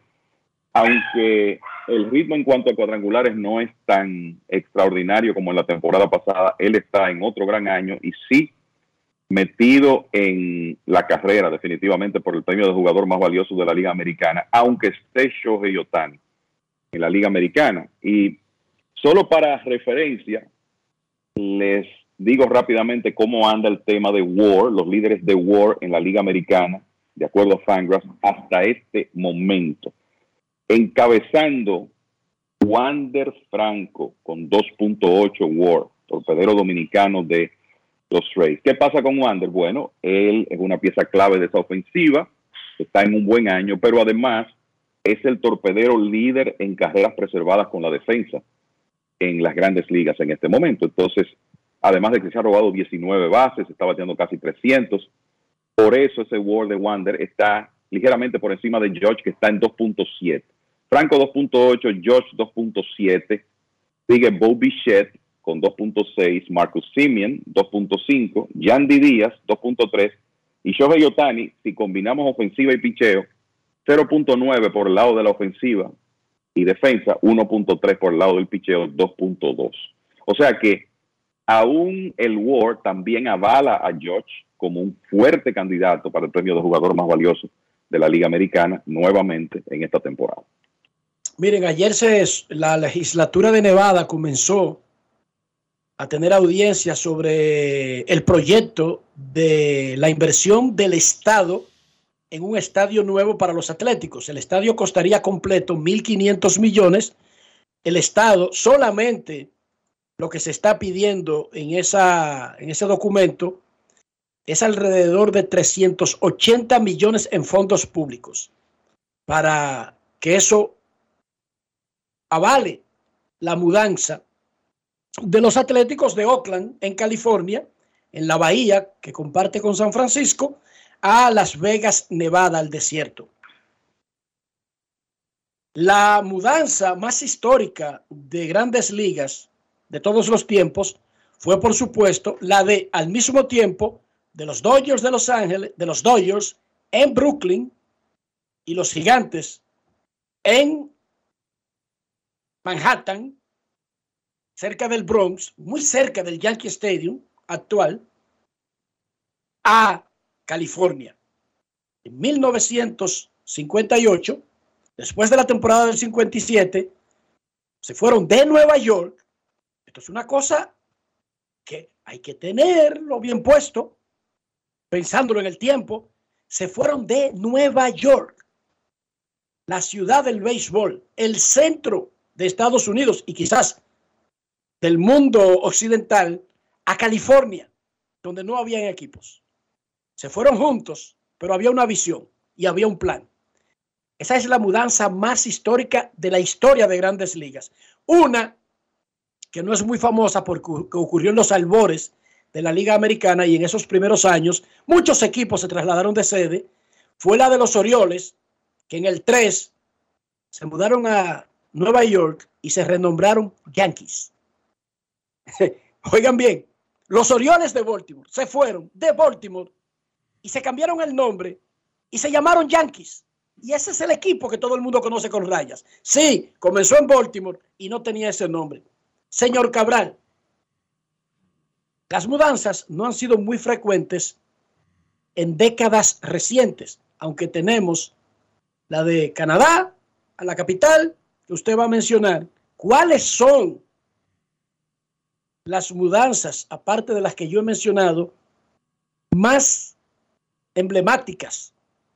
[SPEAKER 30] aunque el ritmo en cuanto a cuadrangulares no es tan extraordinario como en la temporada pasada, él está en otro gran año y sí metido en la carrera definitivamente por el premio de jugador más valioso de la Liga Americana, aunque esté Shohei Otani en la Liga Americana. Y solo para referencia, les digo rápidamente cómo anda el tema de WAR, los líderes de WAR en la Liga Americana, de acuerdo a Fangraphs, hasta este momento. Encabezando Wander Franco con 2.8 WAR, torpedero dominicano de los Rays. ¿Qué pasa con Wander? Bueno, él es una pieza clave de esa ofensiva, está en un buen año, pero además es el torpedero líder en carreras preservadas con la defensa en las grandes ligas en este momento. Entonces, además de que se ha robado 19 bases, está bateando casi 300. Por eso ese WAR de Wander está ligeramente por encima de George, que está en 2.7. Franco 2.8, George 2.7. Sigue Bo Bichette con 2.6, Marcus Simeon 2.5, Yandy Díaz 2.3 y Shohei Otani, si combinamos ofensiva y picheo, 0.9 por el lado de la ofensiva y defensa, 1.3 por el lado del picheo, 2.2. O sea que aún el WAR también avala a George como un fuerte candidato para el premio de jugador más valioso de la Liga Americana nuevamente en esta temporada.
[SPEAKER 5] Miren, ayer se, la legislatura de Nevada comenzó a tener audiencia sobre el proyecto de la inversión del Estado en un estadio nuevo para los Atléticos. El estadio costaría completo 1.500 millones. El Estado solamente lo que se está pidiendo en, esa, en ese documento es alrededor de 380 millones en fondos públicos para que eso avale la mudanza de los Atléticos de Oakland en California, en la bahía que comparte con San Francisco, a Las Vegas, Nevada, al desierto. La mudanza más histórica de grandes ligas de todos los tiempos fue, por supuesto, la de, al mismo tiempo, de los Dodgers de Los Ángeles, de los Dodgers en Brooklyn y los Gigantes en Manhattan, cerca del Bronx, muy cerca del Yankee Stadium actual, a California. En 1958, después de la temporada del 57, se fueron de Nueva York. Esto es una cosa que hay que tenerlo bien puesto, pensándolo en el tiempo. Se fueron de Nueva York, la ciudad del béisbol, el centro de Estados Unidos y quizás del mundo occidental a California, donde no habían equipos. Se fueron juntos, pero había una visión y había un plan. Esa es la mudanza más histórica de la historia de grandes ligas. Una que no es muy famosa porque ocurrió en los albores de la Liga Americana y en esos primeros años muchos equipos se trasladaron de sede. Fue la de los Orioles, que en el 3 se mudaron a Nueva York y se renombraron Yankees. Oigan bien, los Orioles de Baltimore se fueron de Baltimore y se cambiaron el nombre y se llamaron Yankees. Y ese es el equipo que todo el mundo conoce con rayas. Sí, comenzó en Baltimore y no tenía ese nombre. Señor Cabral, Las mudanzas no han sido muy frecuentes en décadas recientes, aunque tenemos la de Canadá a la capital, que usted va a mencionar. ¿Cuáles son las mudanzas, aparte de las que yo he mencionado, más emblemáticas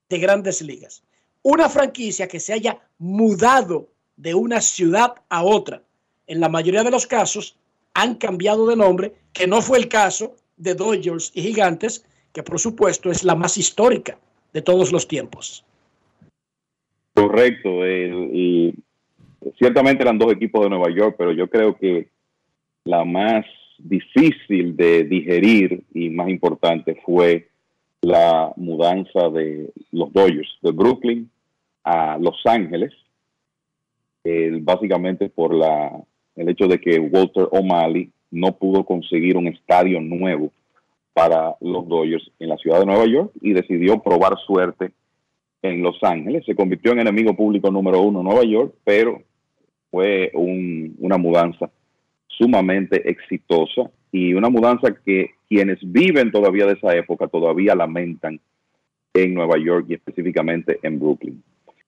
[SPEAKER 5] de grandes ligas? Una franquicia que se haya mudado de una ciudad a otra. En la mayoría de los casos han cambiado de nombre, que no fue el caso de Dodgers y Gigantes, que por supuesto es la más histórica de todos los tiempos.
[SPEAKER 30] Correcto. y ciertamente eran dos equipos de Nueva York, pero yo creo que la más difícil de digerir y más importante fue la mudanza de los Dodgers de Brooklyn a Los Ángeles, básicamente por la, el hecho de que Walter O'Malley no pudo conseguir un estadio nuevo para los Dodgers en la ciudad de Nueva York y decidió probar suerte en Los Ángeles. Se convirtió en enemigo público número uno en Nueva York, pero fue un- una mudanza sumamente exitosa y una mudanza que quienes viven todavía de esa época todavía lamentan en Nueva York y específicamente en Brooklyn.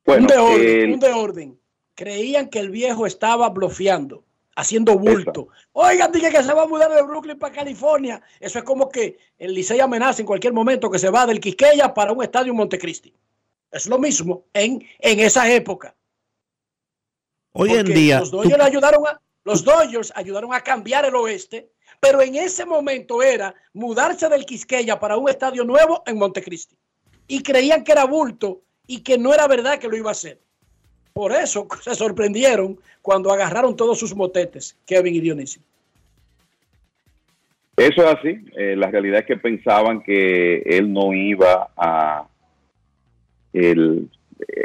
[SPEAKER 30] Bueno,
[SPEAKER 5] un de orden,
[SPEAKER 30] el-
[SPEAKER 5] un de orden. Creían que el viejo estaba blofeando, haciendo bulto. Oigan, dije que se va a mudar de Brooklyn para California. Eso es como que el Licey amenaza en cualquier momento que se va del Quisqueya para un estadio en Montecristi. Es lo mismo en, en esa época.
[SPEAKER 3] Hoy en día,
[SPEAKER 5] los
[SPEAKER 3] tú-
[SPEAKER 5] Dodgers ayudaron a los Dodgers ayudaron a cambiar el oeste, pero en ese momento era mudarse del Quisqueya para un estadio nuevo en Montecristi. Y creían que era bulto y que no era verdad que lo iba a hacer. Por eso se sorprendieron cuando agarraron todos sus motetes, Kevin y Dionisio.
[SPEAKER 30] Eso es así. Eh, la realidad es que pensaban que él no iba a, eh,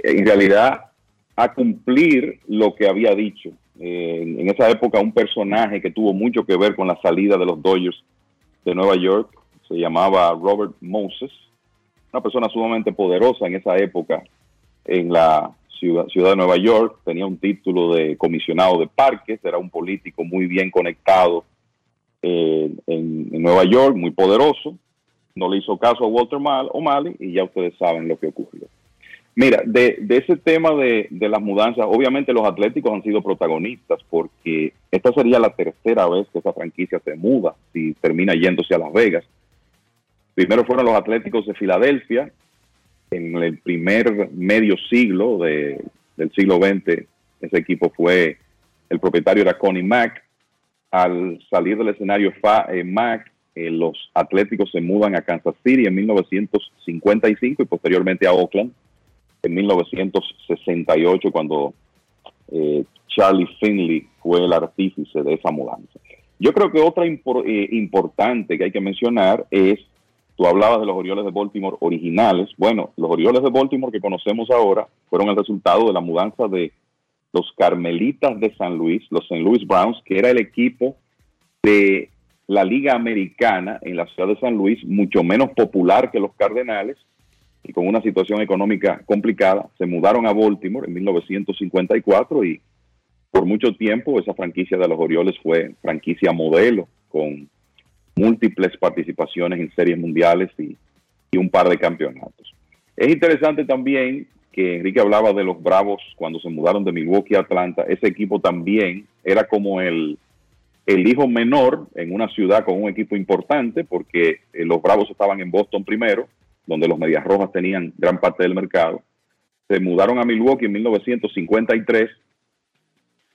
[SPEAKER 30] en realidad, a cumplir lo que había dicho. Eh, en, esa época, un personaje que tuvo mucho que ver con la salida de los Dodgers de Nueva York se llamaba Robert Moses, una persona sumamente poderosa en esa época en la ciudad, ciudad de Nueva York. Tenía un título de comisionado de parques, era un político muy bien conectado eh, en, en Nueva York, muy poderoso. No le hizo caso a Walter Mal- O'Malley y ya ustedes saben lo que ocurrió. Mira, de, ese tema de, las mudanzas, obviamente los Atléticos han sido protagonistas porque esta sería la tercera vez que esa franquicia se muda si termina yéndose a Las Vegas. Primero fueron los Atléticos de Filadelfia en el primer medio siglo de- del siglo XX. Ese equipo fue, el propietario era Connie Mack. Al salir del escenario Fa- eh, Mack, eh, los Atléticos se mudan a Kansas City en 1955 y posteriormente a Oakland en 1968 cuando eh, Charlie Finley fue el artífice de esa mudanza. Yo creo que otra eh, importante que hay que mencionar es, tú hablabas de los Orioles de Baltimore originales. Bueno, los Orioles de Baltimore que conocemos ahora fueron el resultado de la mudanza de los Carmelitas de San Luis, los St. Louis Browns, que era el equipo de la Liga Americana en la ciudad de San Luis, mucho menos popular que los Cardenales, y con una situación económica complicada, se mudaron a Baltimore en 1954 y por mucho tiempo esa franquicia de los Orioles fue franquicia modelo con múltiples participaciones en series mundiales y, un par de campeonatos. Es interesante también que Enrique hablaba de los Bravos cuando se mudaron de Milwaukee a Atlanta. Ese equipo también era como el, el hijo menor en una ciudad con un equipo importante porque eh, los Bravos estaban en Boston primero, donde los Medias Rojas tenían gran parte del mercado. Se mudaron a Milwaukee en 1953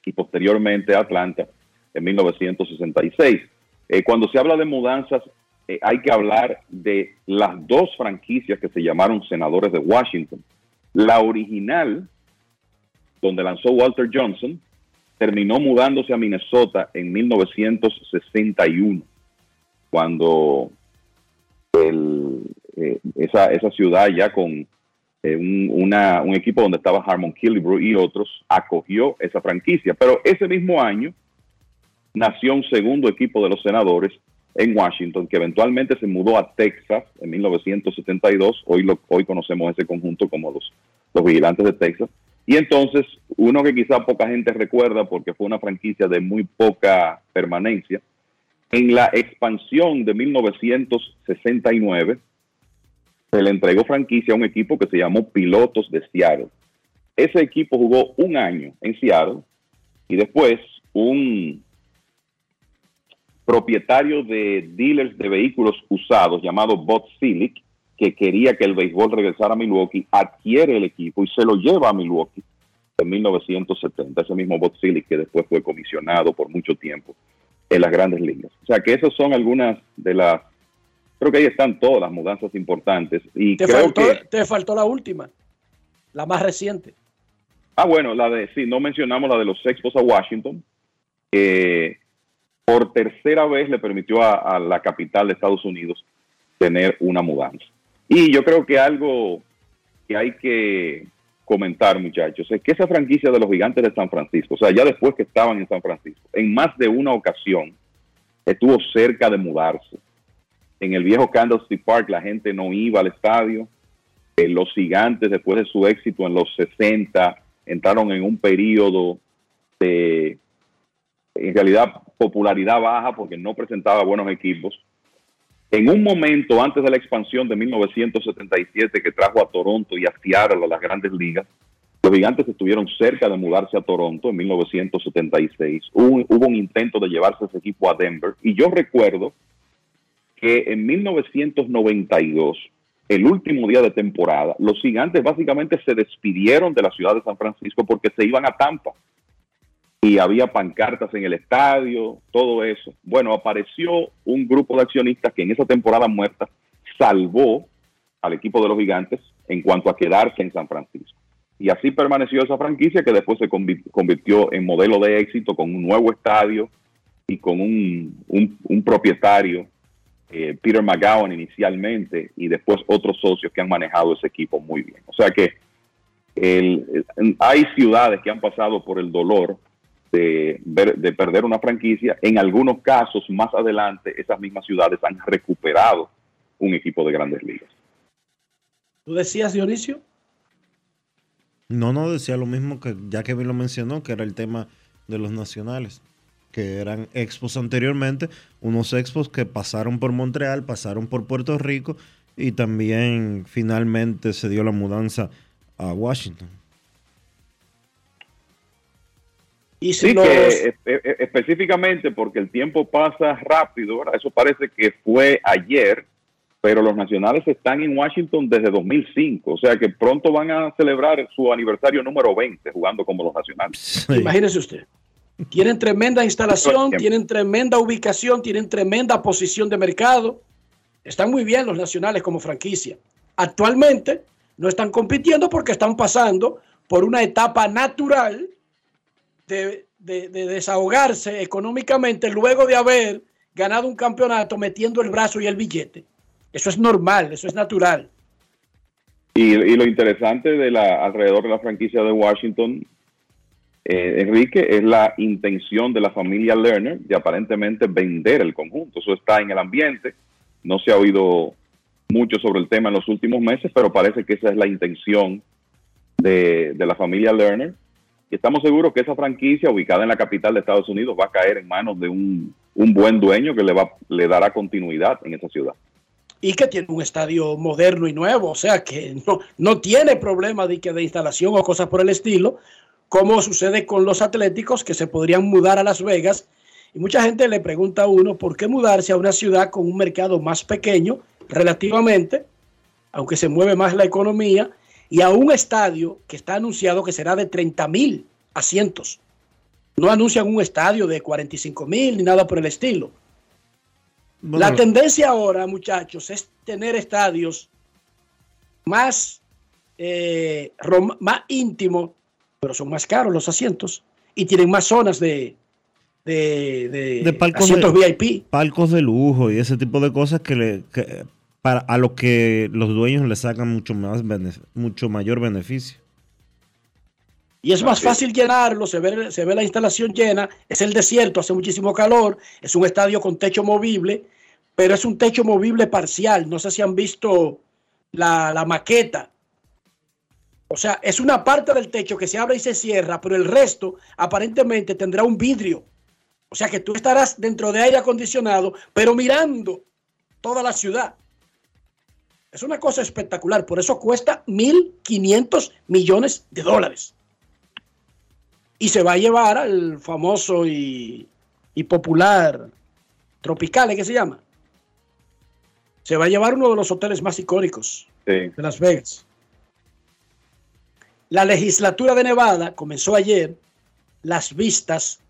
[SPEAKER 30] y posteriormente a Atlanta en 1966. Eh, cuando se habla de mudanzas, eh, hay que hablar de las dos franquicias que se llamaron Senadores de Washington. La original, donde lanzó Walter Johnson, terminó mudándose a Minnesota en 1961, cuando eh, esa, esa ciudad ya con eh, un equipo donde estaba Harmon Killebrew y otros acogió esa franquicia. Pero ese mismo año nació un segundo equipo de los senadores en Washington, que eventualmente se mudó a Texas en 1972. Hoy, lo, hoy conocemos ese conjunto como los, los vigilantes de Texas. Y entonces, uno que quizá poca gente recuerda porque fue una franquicia de muy poca permanencia, En la expansión de 1969, se le entregó franquicia a un equipo que se llamó Pilotos de Seattle. Ese equipo jugó un año en Seattle y después un propietario de dealers de vehículos usados llamado Bob Silic, que quería que el béisbol regresara a Milwaukee, adquiere el equipo y se lo lleva a Milwaukee en 1970. Ese mismo Bob Silic que después fue comisionado por mucho tiempo en las grandes ligas. O sea que esas son algunas de las... Creo que ahí están todas las mudanzas importantes. Y
[SPEAKER 5] Te
[SPEAKER 30] creo
[SPEAKER 5] faltó,
[SPEAKER 30] que...
[SPEAKER 5] te faltó la última, la más reciente.
[SPEAKER 30] Ah, bueno, la de, sí, no mencionamos la de los Expos a Washington, que por tercera vez le permitió a, a la capital de Estados Unidos tener una mudanza. Y yo creo que algo que hay que comentar, muchachos, es que esa franquicia de los gigantes de San Francisco, o sea, ya después que estaban en San Francisco, en más de una ocasión estuvo cerca de mudarse. En el viejo Candlestick Park la gente no iba al estadio. Eh, los gigantes, después de su éxito en los 60, entraron en un periodo de, en realidad, popularidad baja porque no presentaba buenos equipos. En un momento antes de la expansión de 1977 que trajo a Toronto y a Seattle a las grandes ligas, los gigantes estuvieron cerca de mudarse a Toronto en 1976. Hubo, hubo un intento de llevarse ese equipo a Denver y yo recuerdo que en 1992, el último día de temporada, los gigantes básicamente se despidieron de la ciudad de San Francisco porque se iban a Tampa y había pancartas en el estadio, todo eso. Bueno, apareció un grupo de accionistas que en esa temporada muerta salvó al equipo de los gigantes en cuanto a quedarse en San Francisco. Y así permaneció esa franquicia que después se convi- convirtió en modelo de éxito con un nuevo estadio y con un, un- propietario, eh, Peter McGowan inicialmente, y después otros socios que han manejado ese equipo muy bien. O sea que hay ciudades que han pasado por el dolor de, ver- de perder una franquicia. En algunos casos, más adelante, esas mismas ciudades han recuperado un equipo de grandes ligas.
[SPEAKER 5] ¿Tú decías, Dionisio?
[SPEAKER 3] No, no, decía lo mismo que ya que lo mencionó, que era el tema de los nacionales, que eran expos anteriormente, unos expos que pasaron por Montreal, pasaron por Puerto Rico y también finalmente se dio la mudanza a Washington.
[SPEAKER 5] Y si
[SPEAKER 30] Sí,
[SPEAKER 5] los-
[SPEAKER 30] que específicamente porque el tiempo pasa rápido, ¿verdad? eso parece que fue ayer, pero los nacionales están en Washington desde 2005, o sea que pronto van a celebrar su aniversario número 20 jugando como los nacionales.
[SPEAKER 5] Imagínese usted. Tienen tremenda instalación, tienen tremenda ubicación, tienen tremenda posición de mercado. Están muy bien los nacionales como franquicia. Actualmente no están compitiendo porque están pasando por una etapa natural de, de- de desahogarse económicamente luego de haber ganado un campeonato metiendo el brazo y el billete. Eso es normal, eso es natural.
[SPEAKER 30] Y, y lo interesante de la alrededor de la franquicia de Washington, eh, Enrique, es la intención de la familia Lerner de aparentemente vender el conjunto. Eso está en el ambiente. No se ha oído mucho sobre el tema en los últimos meses, pero parece que esa es la intención de, de la familia Lerner. Y estamos seguros que esa franquicia, ubicada en la capital de Estados Unidos, va a caer en manos de un, un buen dueño que le, va, le dará continuidad en esa ciudad.
[SPEAKER 5] y que tiene un estadio moderno y nuevo, o sea que no, no tiene problema de, que de instalación o cosas por el estilo, como sucede con los atléticos que se podrían mudar a Las Vegas. Y mucha gente le pregunta a uno por qué mudarse a una ciudad con un mercado más pequeño relativamente, aunque se mueve más la economía, y a un estadio que está anunciado que será de 30 mil asientos. No anuncian un estadio de 45 mil ni nada por el estilo. La tendencia ahora, muchachos, es tener estadios más, eh, más íntimos, pero son más caros los asientos y tienen más zonas de, de, de
[SPEAKER 3] de palcos
[SPEAKER 5] asientos
[SPEAKER 3] de,
[SPEAKER 5] VIP.
[SPEAKER 3] palcos de lujo y ese tipo de cosas que, le, que para a lo que los dueños le sacan mucho más mucho mayor beneficio.
[SPEAKER 5] Y es más fácil llenarlo, se ve, se ve la instalación llena, es el desierto, hace muchísimo calor, es un estadio con techo movible, pero es un techo movible parcial. No sé si han visto la, la maqueta. O sea, es una parte del techo que se abre y se cierra, pero el resto aparentemente tendrá un vidrio O sea que tú estarás dentro de aire acondicionado, pero mirando toda la ciudad. Es una cosa espectacular, por eso cuesta 1.500 millones de dólares. Y se va a llevar al famoso y, y popular Tropicale, ¿qué se llama? Se va a llevar uno de los hoteles más icónicos
[SPEAKER 30] Sí.
[SPEAKER 5] de Las Vegas. La legislatura de Nevada comenzó ayer las vistas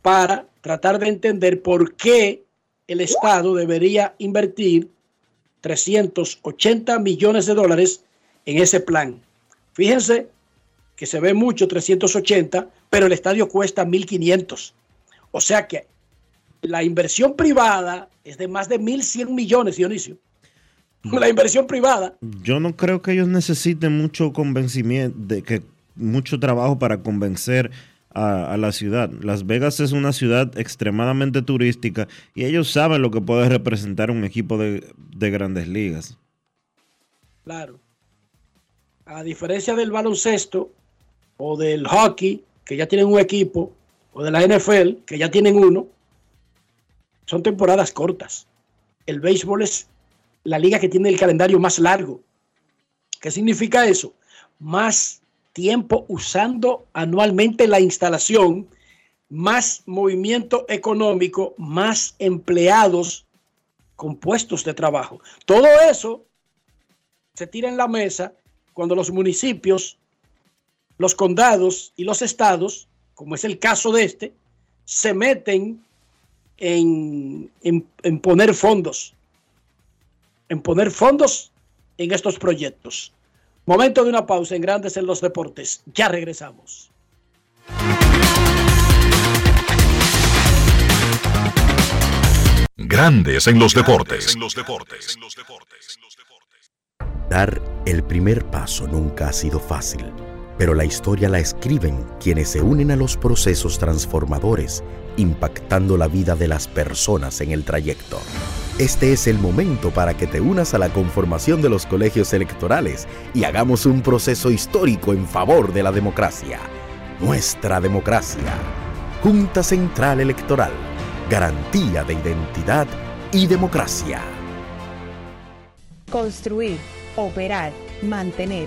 [SPEAKER 5] para tratar de entender por qué el Estado debería invertir 380 millones de dólares en ese plan. Fíjense que se ve mucho 380, pero el estadio cuesta 1.500. O sea que la inversión privada es de más de 1.100 millones, Dionisio. La inversión privada.
[SPEAKER 3] Yo no creo que ellos necesiten mucho convencimiento, de que mucho trabajo para convencer a, la ciudad. Las Vegas es una ciudad extremadamente turística y ellos saben lo que puede representar un equipo de, de grandes ligas.
[SPEAKER 5] Claro. A diferencia del baloncesto o del hockey, que ya tienen un equipo, o de la NFL, que ya tienen uno, son temporadas cortas. El béisbol es la liga que tiene el calendario más largo. ¿Qué significa eso? Más tiempo usando anualmente la instalación, más movimiento económico, más empleados con puestos de trabajo. Todo eso se tira en la mesa cuando los municipios, los condados y los estados, como es el caso de este, se meten en, en- poner fondos, en poner fondos en estos proyectos. Momento de una pausa en Grandes en los Deportes. Ya regresamos.
[SPEAKER 1] Grandes en los deportes.
[SPEAKER 13] Dar el primer paso nunca ha sido fácil, pero la historia la escriben quienes se unen a los procesos transformadores, impactando la vida de las personas en el trayecto. Este es el momento para que te unas a la conformación de los colegios electorales y hagamos un proceso histórico en favor de la democracia. Nuestra democracia. Junta Central Electoral. Garantía de identidad y democracia.
[SPEAKER 12] Construir, operar, mantener,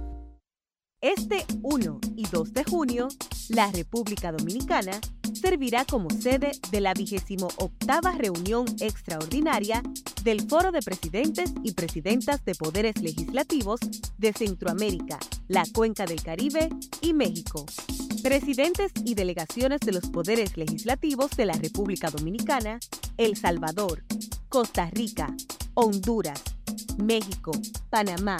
[SPEAKER 8] Este 1 y 2 de junio, la República Dominicana servirá como sede de la 28 reunión extraordinaria del Foro de Presidentes y Presidentas de Poderes Legislativos de Centroamérica, la Cuenca del Caribe y México. Presidentes y delegaciones de los poderes legislativos de la República Dominicana, El Salvador, Costa Rica, Honduras, México, Panamá,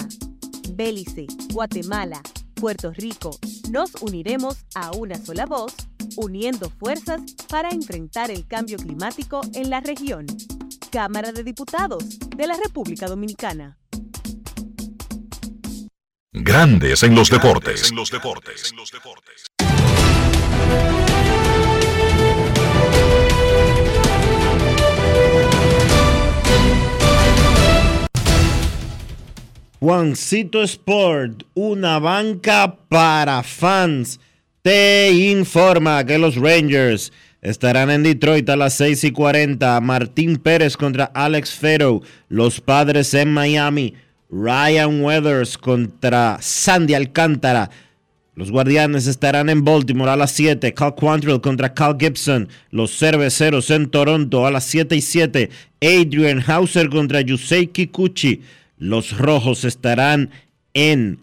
[SPEAKER 8] Belice, Guatemala, Puerto Rico, nos uniremos a una sola voz, uniendo fuerzas para enfrentar el cambio climático en la región. Cámara de Diputados de la República Dominicana.
[SPEAKER 1] Grandes en los deportes.
[SPEAKER 3] Juancito Sport, una banca para fans, te informa que los Rangers estarán en Detroit a las 6 y 40. Martín Pérez contra Alex Fero. Los padres en Miami. Ryan Weathers contra Sandy Alcántara. Los Guardianes estarán en Baltimore a las 7. Cal Quantrill contra Cal Gibson. Los Cerveceros en Toronto a las 7 y 7. Adrian Hauser contra Yusei Kikuchi. Los Rojos estarán en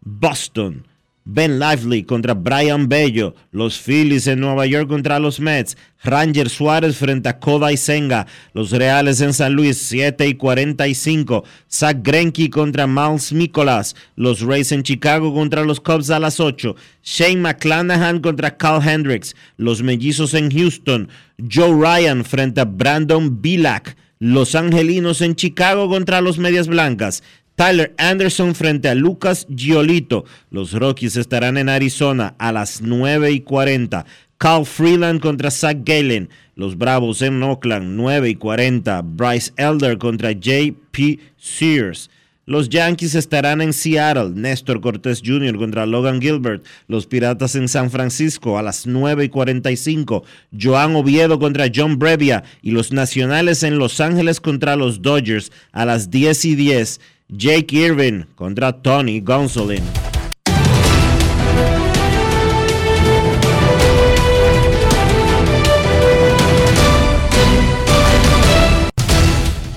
[SPEAKER 3] Boston. Ben Lively contra Brian Bello. Los Phillies en Nueva York contra los Mets. Ranger Suárez frente a Kodai Senga. Los Reales en San Luis 7 y 45. Zach Greinke contra Miles Mikolas. Los Rays en Chicago contra los Cubs a las 8. Shane McClanahan contra Carl Hendricks. Los Mellizos en Houston. Joe Ryan frente a Brandon Bilak. Los Angelinos en Chicago contra los Medias Blancas. Tyler Anderson frente a Lucas Giolito. Los Rockies estarán en Arizona a las 9 y 40. Carl Freeland contra Zach Galen. Los Bravos en Oakland 9 y 40. Bryce Elder contra J.P. Sears. Los Yankees estarán en Seattle. Néstor Cortés Jr. contra Logan Gilbert. Los Piratas en San Francisco a las 9 y 45. Joan Oviedo contra John Brevia. Y los Nacionales en Los Ángeles contra los Dodgers a las 10 y 10. Jake Irvin contra Tony Gonsolin.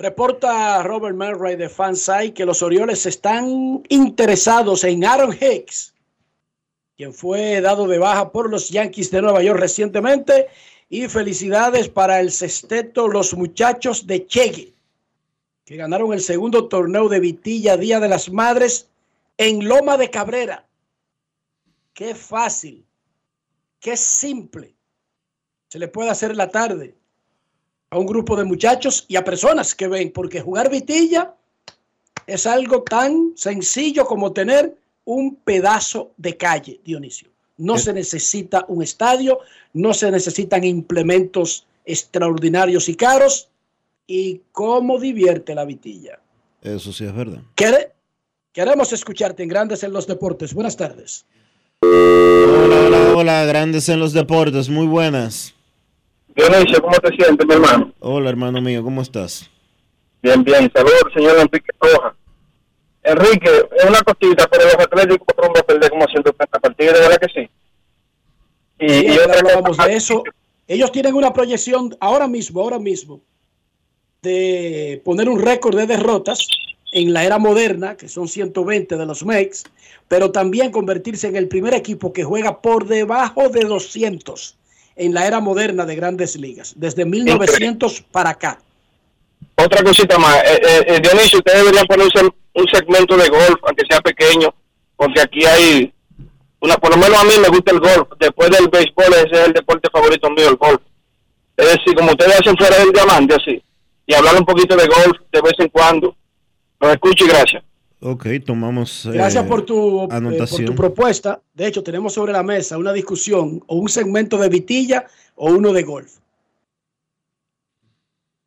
[SPEAKER 5] Reporta Robert Murray de Fansai que los Orioles están interesados en Aaron Hicks, quien fue dado de baja por los Yankees de Nueva York recientemente. Y felicidades para el sexteto, los muchachos de Chegue, que ganaron el segundo torneo de Vitilla Día de las Madres en Loma de Cabrera. Qué fácil, qué simple se le puede hacer la tarde a un grupo de muchachos y a personas que ven, porque jugar vitilla es algo tan sencillo como tener un pedazo de calle, Dionisio. No se necesita un estadio, no se necesitan implementos extraordinarios y caros. ¿Y cómo divierte la vitilla?
[SPEAKER 3] Eso sí es verdad.
[SPEAKER 5] ¿Quere- Queremos escucharte en Grandes en los Deportes. Buenas tardes.
[SPEAKER 3] Hola, hola, hola, Grandes en los Deportes, muy buenas.
[SPEAKER 31] Dionisio, ¿cómo te sientes, mi hermano?
[SPEAKER 3] Hola, hermano mío, ¿cómo estás?
[SPEAKER 31] Bien, bien. Saludos al señor Enrique Rojas. Enrique, es una cosita, pero los Atléticos fueron a perder como 130 partidos, ¿de verdad que sí? Y,
[SPEAKER 5] Sí,
[SPEAKER 31] y
[SPEAKER 5] ayer
[SPEAKER 31] otra
[SPEAKER 5] hablábamos
[SPEAKER 31] cosa-
[SPEAKER 5] de eso. Ellos tienen una proyección ahora mismo, ahora mismo, de poner un récord de derrotas en la era moderna, que son 120 de los Mex, pero también convertirse en el primer equipo que juega por debajo de 200 en la era moderna de grandes ligas, desde 1900 para acá.
[SPEAKER 31] Otra cosita más. Eh, eh, eh, Dionisio, ustedes deberían poner un, se- un segmento de golf, aunque sea pequeño, porque aquí hay, una por lo menos a mí me gusta el golf. Después del béisbol, ese es el deporte favorito mío, el golf. Es decir, como ustedes hacen fuera del diamante, así. Y hablar un poquito de golf de vez en cuando. Los escucho y gracias.
[SPEAKER 3] Ok, tomamos. eh,
[SPEAKER 5] Gracias por, tu, eh, por
[SPEAKER 3] anotación.
[SPEAKER 5] tu propuesta. De hecho, tenemos sobre la mesa una discusión o un segmento de vitilla o uno de golf.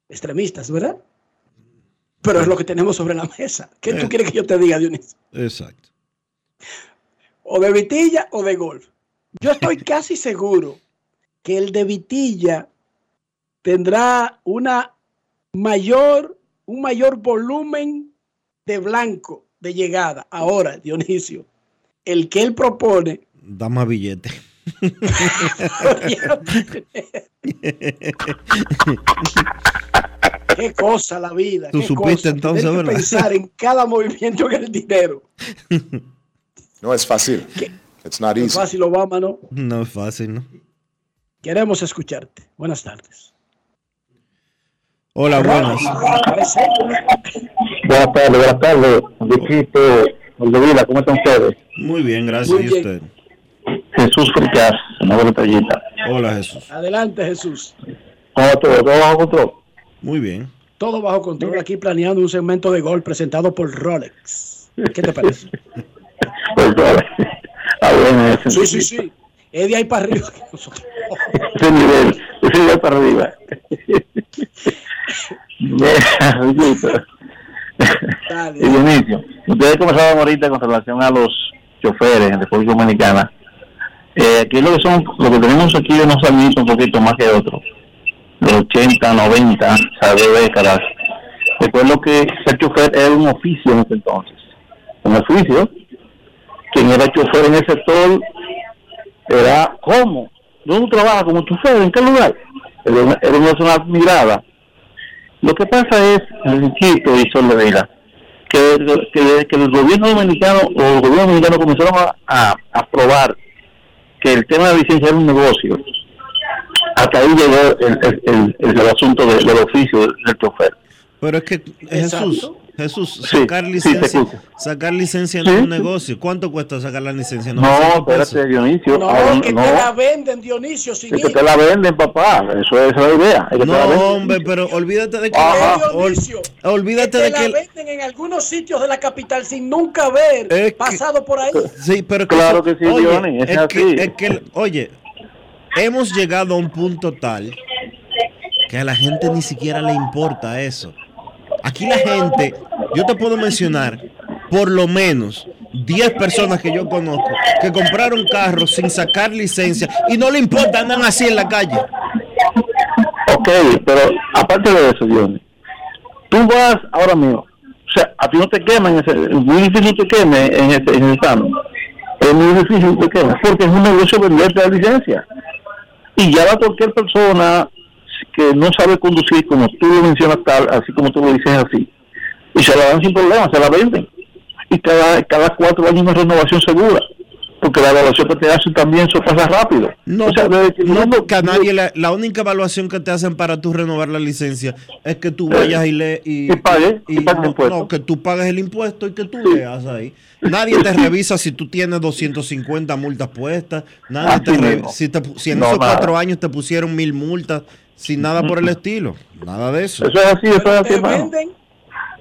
[SPEAKER 5] Extremistas, ¿verdad? Pero es lo que tenemos sobre la mesa. ¿Qué tú
[SPEAKER 3] Eh.
[SPEAKER 5] quieres que yo te diga, Dionisio?
[SPEAKER 3] Exacto.
[SPEAKER 5] O de Vitilla o de golf. Yo estoy casi seguro que el de Vitilla tendrá una mayor, un mayor volumen de blanco de llegada. Ahora, Dionisio, el que él propone
[SPEAKER 3] Da más billete.
[SPEAKER 5] Qué cosa la vida.
[SPEAKER 3] Tú
[SPEAKER 5] qué
[SPEAKER 3] supiste
[SPEAKER 5] cosa,
[SPEAKER 3] entonces,
[SPEAKER 5] tener que
[SPEAKER 3] ¿verdad?
[SPEAKER 5] pensar en cada movimiento en el dinero.
[SPEAKER 21] No es fácil. It's not
[SPEAKER 5] No es fácil, Obama, ¿no?
[SPEAKER 3] No es fácil, ¿no?
[SPEAKER 5] Queremos escucharte. Buenas tardes.
[SPEAKER 3] Hola, buenas.
[SPEAKER 32] Buenas tardes, buenas tardes, Viquito, Oldevila, ¿cómo están ustedes?
[SPEAKER 3] Muy bien, gracias.
[SPEAKER 5] Muy
[SPEAKER 3] ¿Y
[SPEAKER 5] bien.
[SPEAKER 3] usted?
[SPEAKER 32] Jesús Fricas, una buena estrellita.
[SPEAKER 3] Hola, Jesús.
[SPEAKER 5] Adelante, Jesús.
[SPEAKER 32] ¿Cómo todo? ¿Todo bajo control?
[SPEAKER 3] Muy bien.
[SPEAKER 5] Todo bajo control aquí planeando un segmento de gol presentado por Rolex. ¿Qué te parece?
[SPEAKER 32] Pues, ah, bueno, ese,
[SPEAKER 5] Sí, sí, sí. Es de ahí para arriba que nosotros.
[SPEAKER 32] ese nivel, ese nivel para arriba. Y Dionisio, ustedes comenzaban ahorita con relación a los choferes en República Dominicana. Eh, aquí lo que son, lo que tenemos aquí de unos añitos un poquito más que otros, los 80, 90, o de décadas. Recuerdo que ser chofer era un oficio en ese entonces. Un oficio. Quien era chofer en ese sector era, ¿cómo? ¿Dónde trabaja como chofer? ¿En qué lugar? Era una, era una zona. Lo que pasa es, Enriquito y Soledad, que, que, que el gobierno dominicano o el gobierno dominicano comenzaron a, a, a probar que el tema de la licencia era un negocio. Hasta ahí llegó el, el, el, el- el asunto de- del oficio del, del chofer.
[SPEAKER 3] Pero es que Jesús, Jesús,
[SPEAKER 32] Sí,
[SPEAKER 3] sacar
[SPEAKER 32] sí,
[SPEAKER 3] licencia,
[SPEAKER 32] escucho.
[SPEAKER 3] sacar licencia no
[SPEAKER 32] Sí,
[SPEAKER 3] es un
[SPEAKER 32] sí.
[SPEAKER 3] negocio. ¿Cuánto cuesta sacar la licencia?
[SPEAKER 32] No,
[SPEAKER 3] 900 pesos.
[SPEAKER 32] espérate, Dionisio.
[SPEAKER 5] No,
[SPEAKER 32] ahora
[SPEAKER 5] que
[SPEAKER 32] no,
[SPEAKER 5] te la venden, Dionisio, sin
[SPEAKER 32] es que
[SPEAKER 5] ir.
[SPEAKER 32] te la venden, papá. Eso es la idea. es que te la
[SPEAKER 3] No,
[SPEAKER 32] venden.
[SPEAKER 3] hombre, pero olvídate de que.
[SPEAKER 32] Ajá.
[SPEAKER 3] ol- olvídate
[SPEAKER 5] Te
[SPEAKER 3] de
[SPEAKER 5] la
[SPEAKER 3] que.
[SPEAKER 5] venden en algunos sitios de la capital sin nunca haber pasado por ahí.
[SPEAKER 3] Sí, pero
[SPEAKER 32] Claro
[SPEAKER 3] eso-
[SPEAKER 32] que sí,
[SPEAKER 3] oye,
[SPEAKER 32] Johnny, es
[SPEAKER 3] es,
[SPEAKER 32] así.
[SPEAKER 3] que, es que, oye, hemos llegado a un punto tal que a la gente ni siquiera le importa eso. Aquí la gente, yo te puedo mencionar por lo menos 10 personas que yo conozco que compraron carros sin sacar licencia y no le importa, andan así en la calle.
[SPEAKER 32] Ok, pero aparte de eso, Johnny, tú vas ahora mismo, o sea, a ti no te queman, ese, es muy difícil que queme en ese, en examen. Es muy difícil que te queme, porque es un negocio venderte la licencia. Y ya va cualquier persona que no sabe conducir, como tú lo mencionas tal, así como tú lo dices así, y se la dan sin problema, se la venden. Y cada, cada cuatro años una renovación segura, porque la evaluación que te hacen también eso pasa rápido.
[SPEAKER 3] No,
[SPEAKER 32] O sea, que-
[SPEAKER 3] no, porque a nadie, la, la única evaluación que te hacen para tú renovar la licencia es que tú vayas y le y,
[SPEAKER 32] Y pagues,
[SPEAKER 3] y-
[SPEAKER 32] pagues
[SPEAKER 3] no,
[SPEAKER 32] impuestos.
[SPEAKER 3] no, que tú pagues el impuesto y que tú leas ahí. Nadie te revisa si tú tienes 250 multas puestas, nadie
[SPEAKER 32] Así
[SPEAKER 3] te re-
[SPEAKER 32] mismo.
[SPEAKER 3] si, te si en
[SPEAKER 32] No,
[SPEAKER 3] esos
[SPEAKER 32] nada.
[SPEAKER 3] cuatro años te pusieron mil multas sin nada por el estilo, nada de eso.
[SPEAKER 32] Eso es así, eso es así,
[SPEAKER 5] te
[SPEAKER 32] hermano.
[SPEAKER 5] venden,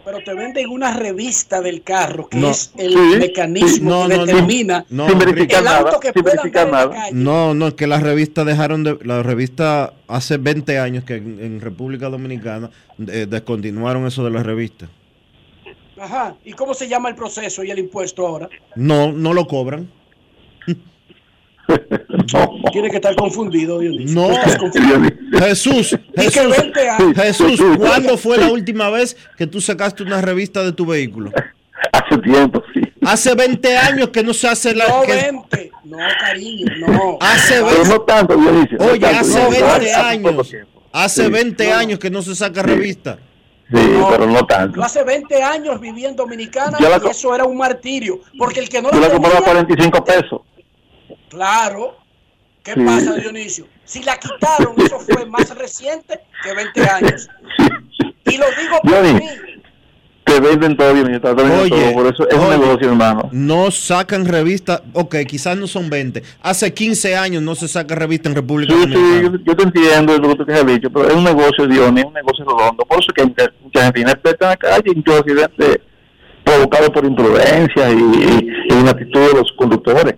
[SPEAKER 5] pero te venden una revista del carro que
[SPEAKER 3] No.
[SPEAKER 5] es el
[SPEAKER 3] Sí,
[SPEAKER 5] mecanismo
[SPEAKER 3] sí, no,
[SPEAKER 5] que
[SPEAKER 3] no,
[SPEAKER 5] determina
[SPEAKER 3] No,
[SPEAKER 32] sin verificar
[SPEAKER 5] el auto
[SPEAKER 32] nada,
[SPEAKER 5] que
[SPEAKER 32] sin verificar
[SPEAKER 5] en la calle.
[SPEAKER 3] No, no, es que las revistas dejaron de. La revista hace 20 años que en, en República Dominicana eh, descontinuaron eso de las revistas.
[SPEAKER 5] Ajá. ¿Y cómo se llama el proceso y el impuesto ahora?
[SPEAKER 3] No, no lo cobran.
[SPEAKER 5] Tiene que estar confundido, Dionisio.
[SPEAKER 3] No,
[SPEAKER 5] confundido.
[SPEAKER 3] Jesús, Jesús,
[SPEAKER 5] 20 años.
[SPEAKER 3] Jesús, ¿cuándo fue la última vez que tú sacaste una revista de tu vehículo?
[SPEAKER 32] Hace tiempo, sí.
[SPEAKER 3] Hace 20 años que no se hace la.
[SPEAKER 5] No,
[SPEAKER 3] que-
[SPEAKER 5] 20. No, cariño, no.
[SPEAKER 3] hace
[SPEAKER 32] Pero
[SPEAKER 3] 20,
[SPEAKER 32] no tanto, Dionisio. no
[SPEAKER 3] oye,
[SPEAKER 32] tanto,
[SPEAKER 3] hace
[SPEAKER 32] Dionisio.
[SPEAKER 3] 20
[SPEAKER 32] Hace
[SPEAKER 3] años. Hace
[SPEAKER 32] Sí.
[SPEAKER 3] 20 años que no se saca revista.
[SPEAKER 32] Sí, pero no tanto.
[SPEAKER 5] Yo hace 20 años viví en Dominicana y eso era un martirio. Porque el que no
[SPEAKER 32] Yo
[SPEAKER 5] la
[SPEAKER 32] la compraba a
[SPEAKER 5] tenía,
[SPEAKER 32] 45 pesos.
[SPEAKER 5] Claro. ¿Qué
[SPEAKER 32] Sí.
[SPEAKER 5] pasa, Dionisio? Si la quitaron, eso fue más reciente que 20 años. Y lo digo por
[SPEAKER 32] Johnny,
[SPEAKER 5] mí.
[SPEAKER 32] te venden todo, Dionisio, te venden
[SPEAKER 3] Oye,
[SPEAKER 32] todo. Por eso es un negocio, hermano.
[SPEAKER 3] No sacan revista, ok, quizás no son 20. Hace 15 años no se saca revista en República
[SPEAKER 32] Sí,
[SPEAKER 3] Dominicana.
[SPEAKER 32] sí, yo, yo te entiendo lo que tú has dicho, pero es un negocio, Dionisio, es un negocio redondo. Por eso es que hay mucha gente inexperta en la calle y muchos accidentes provocados por imprudencia y, y, y inactitud de los conductores.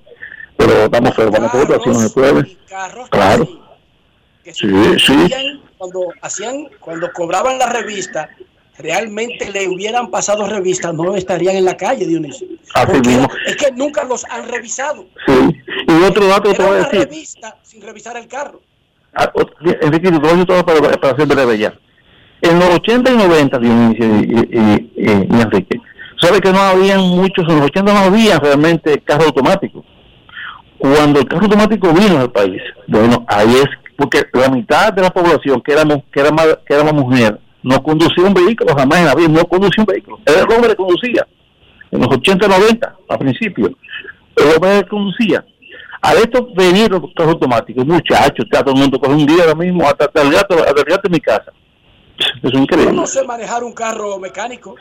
[SPEAKER 32] Pero estamos feos para nosotros, así no se puede. Claro. Sí, sí.
[SPEAKER 5] hacían- cuando hacían, cuando cobraban la revista, realmente le hubieran pasado revista, no estarían en la calle, Dionisio.
[SPEAKER 32] Así mismo.
[SPEAKER 5] es que nunca los han revisado.
[SPEAKER 32] Sí. Y otro dato que te voy a decir.
[SPEAKER 5] revista sin revisar el carro.
[SPEAKER 32] Ah, Enrique, te voy todo para, para ser breve ya. En los 80 y 90, Dionisio y, y, y- y- y Enrique, sabe que no habían muchos, en los 80 no había realmente carro automático. Cuando el carro automático vino al país, bueno, ahí es porque la mitad de la población que éramos que era más, que era mujer no conducía un vehículo jamás en la vida, no conducía un vehículo. Era el hombre que conducía. En los 80 y 90, al principio, el hombre que conducía. A esto venir los carros automáticos, muchachos, todo el mundo coge un día ahora mismo hasta, hasta el gato, hasta el gato en mi casa. Eso es
[SPEAKER 5] Yo
[SPEAKER 32] increíble.
[SPEAKER 5] no sé manejar un carro mecánico.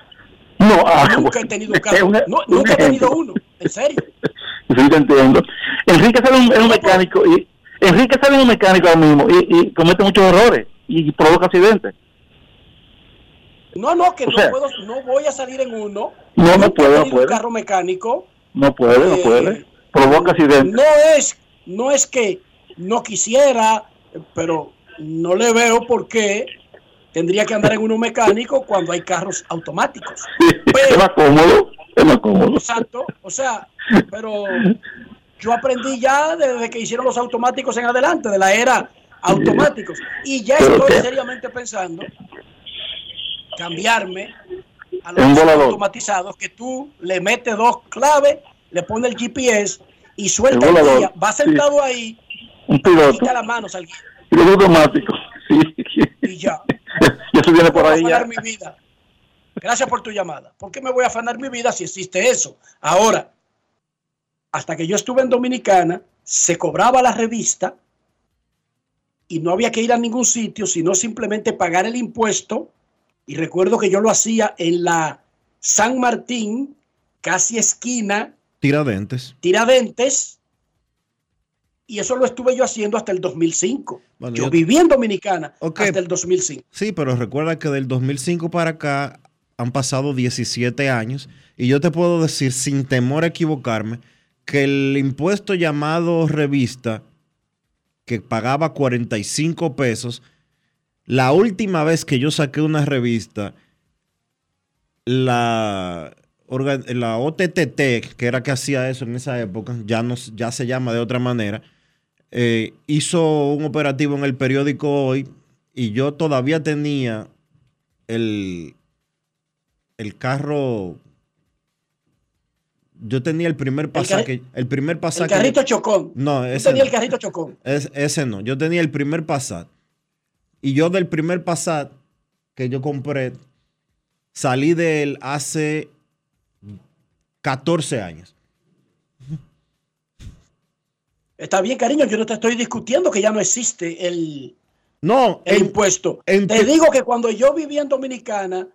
[SPEAKER 32] No, ah,
[SPEAKER 5] Nunca he tenido un carro.
[SPEAKER 32] una-
[SPEAKER 5] No,
[SPEAKER 32] un
[SPEAKER 5] nunca he tenido uno. En serio.
[SPEAKER 32] Sí, te entiendo. Enrique sale un, es un mecánico y Enrique sale un mecánico ahora mismo y, y comete muchos errores y provoca accidentes.
[SPEAKER 5] No, no, que
[SPEAKER 32] O
[SPEAKER 5] no
[SPEAKER 32] sea-
[SPEAKER 5] puedo, no voy a salir en uno.
[SPEAKER 32] No, no puede, no
[SPEAKER 5] tenido un carro mecánico.
[SPEAKER 32] No puede, no
[SPEAKER 5] Eh,
[SPEAKER 32] puede. Provoca accidentes.
[SPEAKER 5] No es, no es que no quisiera, pero no le veo por qué tendría que andar en uno mecánico cuando hay carros automáticos.
[SPEAKER 32] es más cómodo, es más cómodo.
[SPEAKER 5] Exacto, o sea, pero yo aprendí ya desde que hicieron los automáticos en adelante, de la era automáticos, y ya estoy
[SPEAKER 32] qué-
[SPEAKER 5] seriamente pensando cambiarme a los automatizados que tú le metes dos claves, le pones el GPS y suelta
[SPEAKER 32] El
[SPEAKER 5] el guía, va sentado ahí,
[SPEAKER 32] Un piloto,
[SPEAKER 5] quita las manos al guía
[SPEAKER 32] piloto automático. Sí.
[SPEAKER 5] y ya.
[SPEAKER 32] Y eso viene por ahí ya.
[SPEAKER 5] mi vida. Gracias por tu llamada. ¿Por qué me voy a afanar mi vida si existe eso? Ahora, hasta que yo estuve en Dominicana, se cobraba la revista y no había que ir a ningún sitio, sino simplemente pagar el impuesto. Y recuerdo que yo lo hacía en la San Martín, casi esquina,
[SPEAKER 3] Tiradentes.
[SPEAKER 5] Tiradentes, y eso lo estuve yo haciendo hasta el 2005.
[SPEAKER 3] Bueno,
[SPEAKER 5] yo
[SPEAKER 3] yo-
[SPEAKER 5] viví en Dominicana hasta el 2005.
[SPEAKER 3] Sí, pero recuerda que del 2005 para acá han pasado 17 años y yo te puedo decir sin temor a equivocarme que el impuesto llamado revista que pagaba 45 pesos, la última vez que yo saqué una revista, la, la que era que hacía eso en esa época, ya, no, ya se llama de otra manera, eh, hizo un operativo en el periódico hoy y yo todavía tenía el, el carro. Yo tenía el primer pasaje. El, primer
[SPEAKER 5] El
[SPEAKER 3] pasaje.
[SPEAKER 5] carrito chocón.
[SPEAKER 3] No,
[SPEAKER 5] Yo
[SPEAKER 3] ese
[SPEAKER 5] tenía
[SPEAKER 3] no.
[SPEAKER 5] el carrito chocón.
[SPEAKER 3] Es- ese no. Yo tenía el primer Passat. Y yo del primer Passat que yo compré, salí de él hace 14 años.
[SPEAKER 5] Está bien, cariño, yo no te estoy discutiendo que ya no existe el,
[SPEAKER 3] No,
[SPEAKER 5] el impuesto.
[SPEAKER 3] en-
[SPEAKER 5] te digo que cuando yo vivía en Dominicana,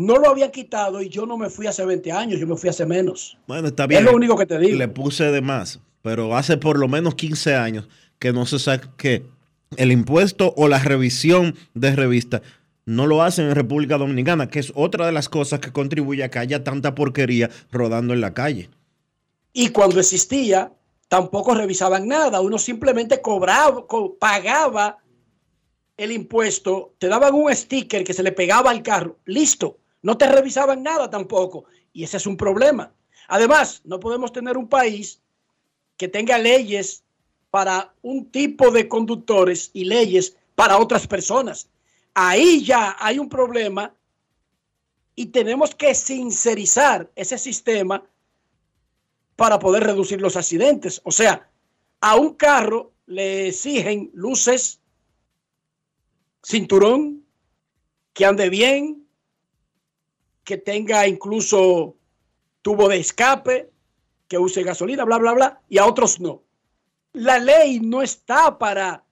[SPEAKER 5] no lo habían quitado y yo no me fui hace 20 años, yo me fui hace menos.
[SPEAKER 3] Bueno, está bien.
[SPEAKER 5] lo único que te digo.
[SPEAKER 3] Le puse de más, pero hace por lo menos 15 años que no se saque el impuesto o la revisión de revista. No lo hacen en República Dominicana, que es otra de las cosas que contribuye a que haya tanta porquería rodando en la calle.
[SPEAKER 5] Y cuando existía, tampoco revisaban nada. Uno simplemente cobraba, co- pagaba el impuesto, te daban un sticker que se le pegaba al carro. Listo. No te revisaban nada tampoco. Y ese es un problema. Además, no podemos tener un país que tenga leyes para un tipo de conductores y leyes para otras personas. Ahí ya hay un problema y tenemos que sincerizar ese sistema para poder reducir los accidentes. O sea, a un carro le exigen luces, cinturón, que ande bien, que tenga incluso tubo de escape, que use gasolina, bla, bla, bla, y a otros no. La ley no está para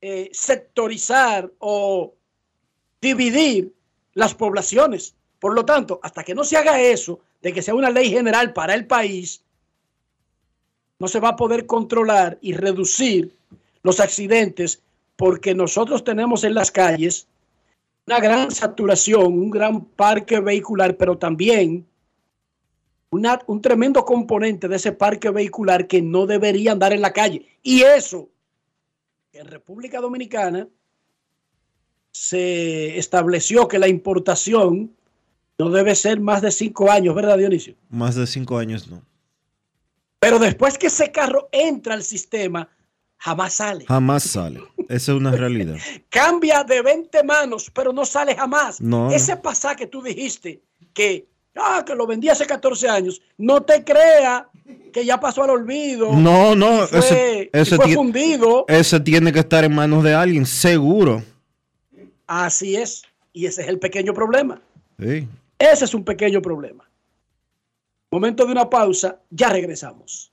[SPEAKER 5] eh, sectorizar o dividir las poblaciones. Por lo tanto, hasta que no se haga eso, de que sea una ley general para el país, no se va a poder controlar y reducir los accidentes porque nosotros tenemos en las calles una gran saturación, un gran parque vehicular, pero también una- un tremendo componente de ese parque vehicular que no debería andar en la calle. Y eso, en República Dominicana, se estableció que la importación no debe ser más de cinco años, ¿verdad, Dionisio?
[SPEAKER 33] Más de cinco años no.
[SPEAKER 5] Pero después que ese carro entra al sistema, jamás sale.
[SPEAKER 33] Jamás sale. Esa es una realidad.
[SPEAKER 5] Cambia de 20 manos, pero no sale jamás.
[SPEAKER 33] No.
[SPEAKER 5] Ese pasaje que tú dijiste que, ah, que lo vendí hace 14 años, no te crea que ya pasó al olvido.
[SPEAKER 33] No, no,
[SPEAKER 5] fue,
[SPEAKER 33] ese,
[SPEAKER 5] fue fundido.
[SPEAKER 33] ese tiene que estar en manos de alguien, seguro.
[SPEAKER 5] Así es. Y ese es el pequeño problema.
[SPEAKER 33] Sí.
[SPEAKER 5] Ese es un pequeño problema. Momento de una pausa, ya regresamos.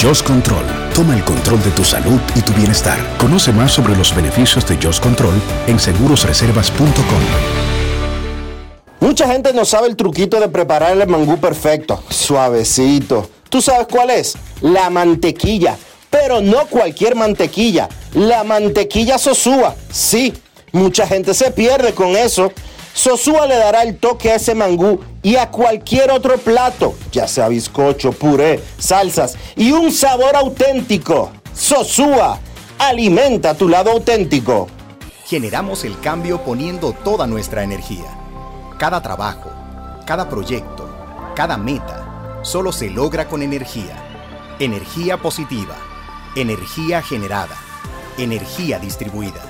[SPEAKER 17] Just Control, toma el control de tu salud y tu bienestar. Conoce más sobre los beneficios de Just Control en segurosreservas.com.
[SPEAKER 3] Mucha gente no sabe el truquito de preparar el mangú perfecto, suavecito. ¿Tú sabes cuál es? La mantequilla. Pero no cualquier mantequilla, la mantequilla Sosúa. Sí, mucha gente se pierde con eso. Sosúa le dará el toque a ese mangú y a cualquier otro plato, ya sea bizcocho, puré, salsas y un sabor auténtico. Sosúa, alimenta tu lado auténtico.
[SPEAKER 19] Generamos el cambio poniendo toda nuestra energía. Cada trabajo, cada proyecto, cada meta, solo se logra con energía. Energía positiva, energía generada, energía distribuida.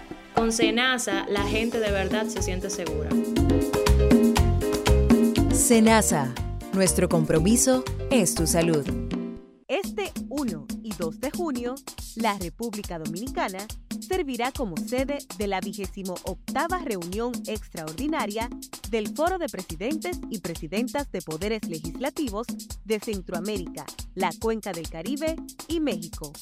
[SPEAKER 26] Con Senasa, la gente de verdad se siente segura.
[SPEAKER 27] Senasa, nuestro compromiso es tu salud.
[SPEAKER 8] Este 1 y 2 de junio, la República Dominicana servirá como sede de la 28 reunión extraordinaria del Foro de Presidentes y Presidentas de Poderes Legislativos de Centroamérica, la Cuenca del Caribe y México.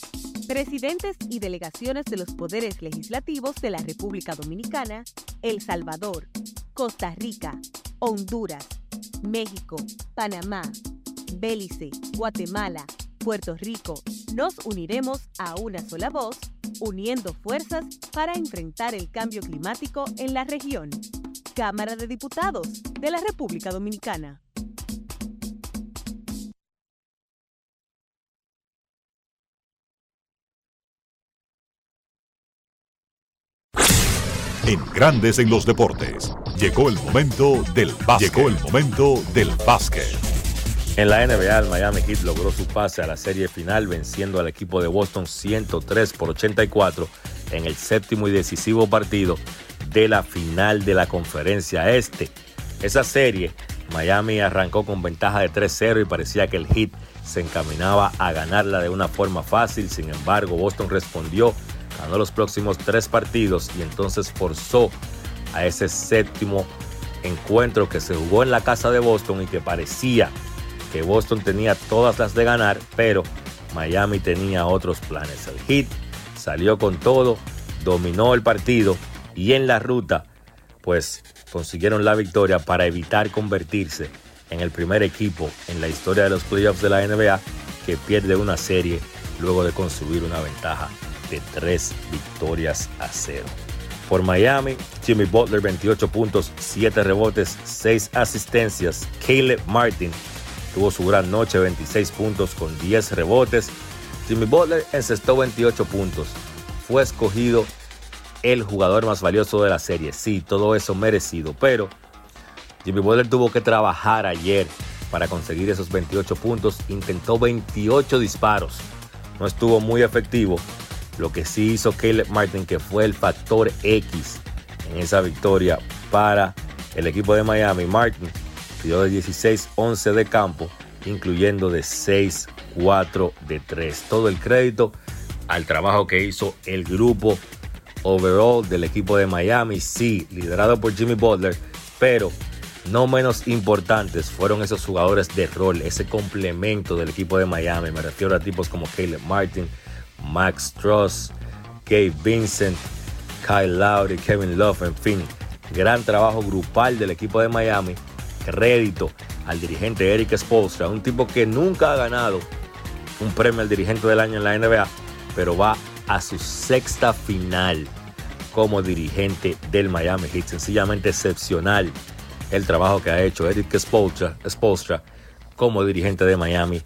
[SPEAKER 8] Presidentes y delegaciones de los poderes legislativos de la República Dominicana, El Salvador, Costa Rica, Honduras, México, Panamá, Belice, Guatemala, Puerto Rico, nos uniremos a una sola voz, uniendo fuerzas para enfrentar el cambio climático en la región. Cámara de Diputados de la República Dominicana.
[SPEAKER 1] En Grandes en los deportes. Llegó el momento del básquet. Llegó el momento del básquet.
[SPEAKER 34] En la NBA, el Miami Heat logró su pase a la serie final venciendo al equipo de Boston 103 por 84 en el séptimo y decisivo partido de la final de la conferencia este. Esa serie, Miami arrancó con ventaja de 3-0 y parecía que el Heat se encaminaba a ganarla de una forma fácil. Sin embargo, Boston respondió, ganó los próximos tres partidos y entonces forzó a ese séptimo encuentro que se jugó en la casa de Boston y que parecía que Boston tenía todas las de ganar, pero Miami tenía otros planes. El Heat salió con todo, dominó el partido y en la ruta, pues consiguieron la victoria para evitar convertirse en el primer equipo en la historia de los playoffs de la NBA que pierde una serie luego de construir una ventaja de tres victorias a cero. Por Miami, Jimmy Butler 28 puntos, 7 rebotes, 6 asistencias. Caleb Martin tuvo su gran noche, 26 puntos con 10 rebotes. Jimmy Butler encestó 28 puntos. Fue escogido el jugador más valioso de la serie. Sí, todo eso merecido, pero Jimmy Butler tuvo que trabajar ayer para conseguir esos 28 puntos. Intentó 28 disparos. No estuvo muy efectivo. Lo que sí hizo Caleb Martin, que fue el factor X en esa victoria para el equipo de Miami. Martin dio de 16-11 de campo, incluyendo de 6-4 de 3. Todo el crédito al trabajo que hizo el grupo overall del equipo de Miami, sí, liderado por Jimmy Butler, pero no menos importantes fueron esos jugadores de rol, ese complemento del equipo de Miami. Me refiero a tipos como Caleb Martin, Max Truss, Gabe Vincent, Kyle Lowry, Kevin Love, en fin, gran trabajo grupal del equipo de Miami. Crédito al dirigente Eric Spoelstra, un tipo que nunca ha ganado un premio al dirigente del año en la NBA, pero va a su sexta final como dirigente del Miami Heat. Sencillamente excepcional el trabajo que ha hecho Eric Spolstra, como dirigente de Miami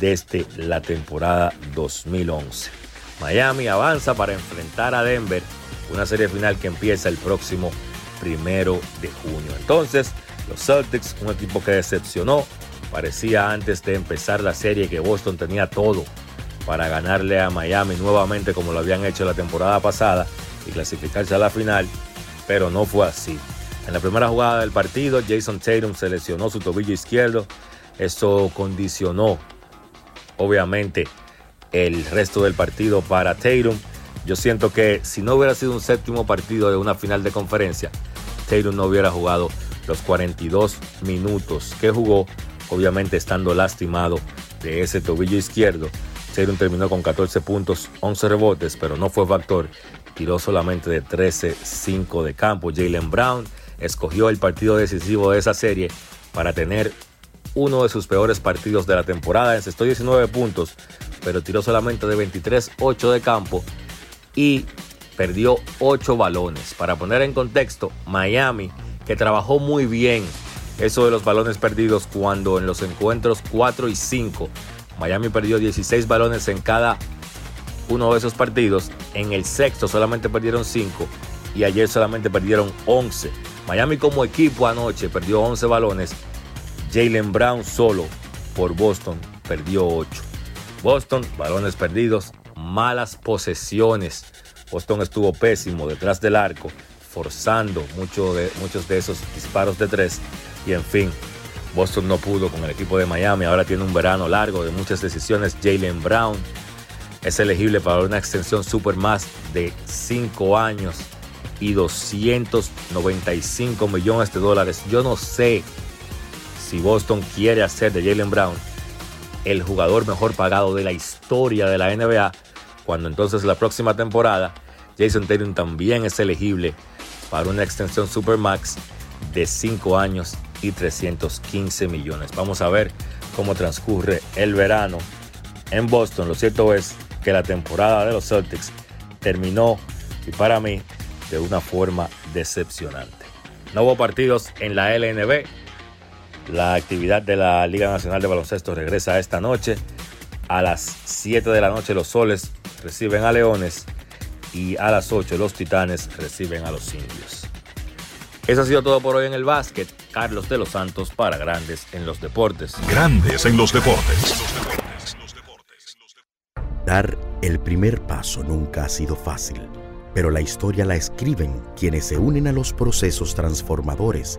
[SPEAKER 34] desde la temporada 2011. Miami avanza para enfrentar a Denver, una serie final que empieza el próximo primero de junio. Entonces, los Celtics, un equipo que decepcionó, parecía antes de empezar la serie que Boston tenía todo para ganarle a Miami nuevamente como lo habían hecho la temporada pasada y clasificarse a la final, pero no fue así. En la primera jugada del partido, Jason Tatum se lesionó su tobillo izquierdo. Eso condicionó, obviamente, el resto del partido para Tatum. Yo siento que si no hubiera sido un séptimo partido de una final de conferencia, Tatum no hubiera jugado los 42 minutos que jugó, obviamente estando lastimado de ese tobillo izquierdo. Tatum terminó con 14 puntos, 11 rebotes, pero no fue factor. Tiró solamente de 13-5 de campo. Jalen Brown escogió el partido decisivo de esa serie para tener uno de sus peores partidos de la temporada. Encestó 19 puntos, pero tiró solamente de 23-8 de campo y perdió 8 balones. Para poner en contexto, Miami, que trabajó muy bien eso de los balones perdidos cuando en los encuentros 4 y 5, Miami perdió 16 balones en cada uno de esos partidos. En el sexto solamente perdieron 5 y ayer solamente perdieron 11. Miami como equipo anoche perdió 11 balones. Jalen Brown solo por Boston perdió 8. Boston, balones perdidos, malas posesiones. Boston estuvo pésimo detrás del arco, forzando de, muchos de esos disparos de tres. Y en fin, Boston no pudo con el equipo de Miami. Ahora tiene un verano largo de muchas decisiones. Jalen Brown es elegible para una extensión super más de 5 años y 295 millones de dólares. Yo no sé si Boston quiere hacer de Jalen Brown el jugador mejor pagado de la historia de la NBA, cuando entonces la próxima temporada Jason Tatum también es elegible para una extensión Supermax de 5 años y 315 millones. Vamos a ver cómo transcurre el verano en Boston. Lo cierto es que la temporada de los Celtics terminó y para mí de una forma decepcionante. No hubo partidos en la LNB. La actividad de la Liga Nacional de Baloncesto regresa esta noche. A las 7 de la noche los soles reciben a Leones y a las 8 los Titanes reciben a los Indios. Eso ha sido todo por hoy en el básquet. Carlos de los Santos para Grandes en los Deportes.
[SPEAKER 1] Grandes en los Deportes.
[SPEAKER 13] Dar el primer paso nunca ha sido fácil pero la historia la escriben quienes se unen a los procesos transformadores,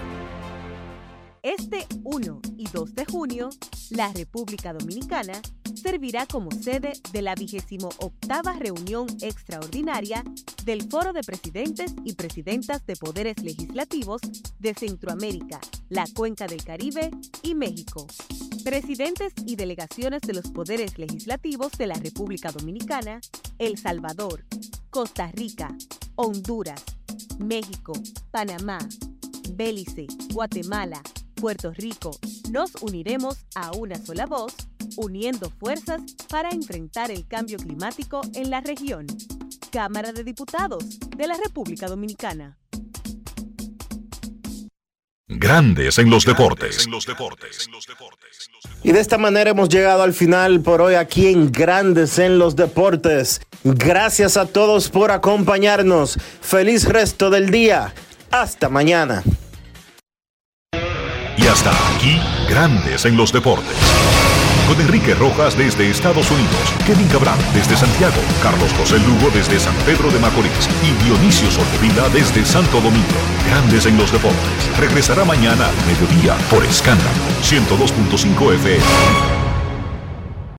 [SPEAKER 8] Este 1 y 2 de junio, la República Dominicana servirá como sede de la 28 reunión extraordinaria del Foro de Presidentes y Presidentas de Poderes Legislativos de Centroamérica, la Cuenca del Caribe y México. Presidentes y delegaciones de los poderes legislativos de la República Dominicana, El Salvador, Costa Rica, Honduras, México, Panamá, Belice, Guatemala, Puerto Rico, nos uniremos a una sola voz, uniendo fuerzas para enfrentar el cambio climático en la región. Cámara de Diputados de la República Dominicana.
[SPEAKER 1] Grandes en los deportes.
[SPEAKER 3] Y de esta manera hemos llegado al final por hoy aquí en Grandes en los Deportes. Gracias a todos por acompañarnos. Feliz resto del día. Hasta mañana.
[SPEAKER 1] Y hasta aquí, Grandes en los Deportes. Con Enrique Rojas desde Estados Unidos, Kevin Cabral desde Santiago, Carlos José Lugo desde San Pedro de Macorís y Dionisio Solterida desde Santo Domingo. Grandes en los Deportes. Regresará mañana al mediodía por Escándalo 102.5 FM.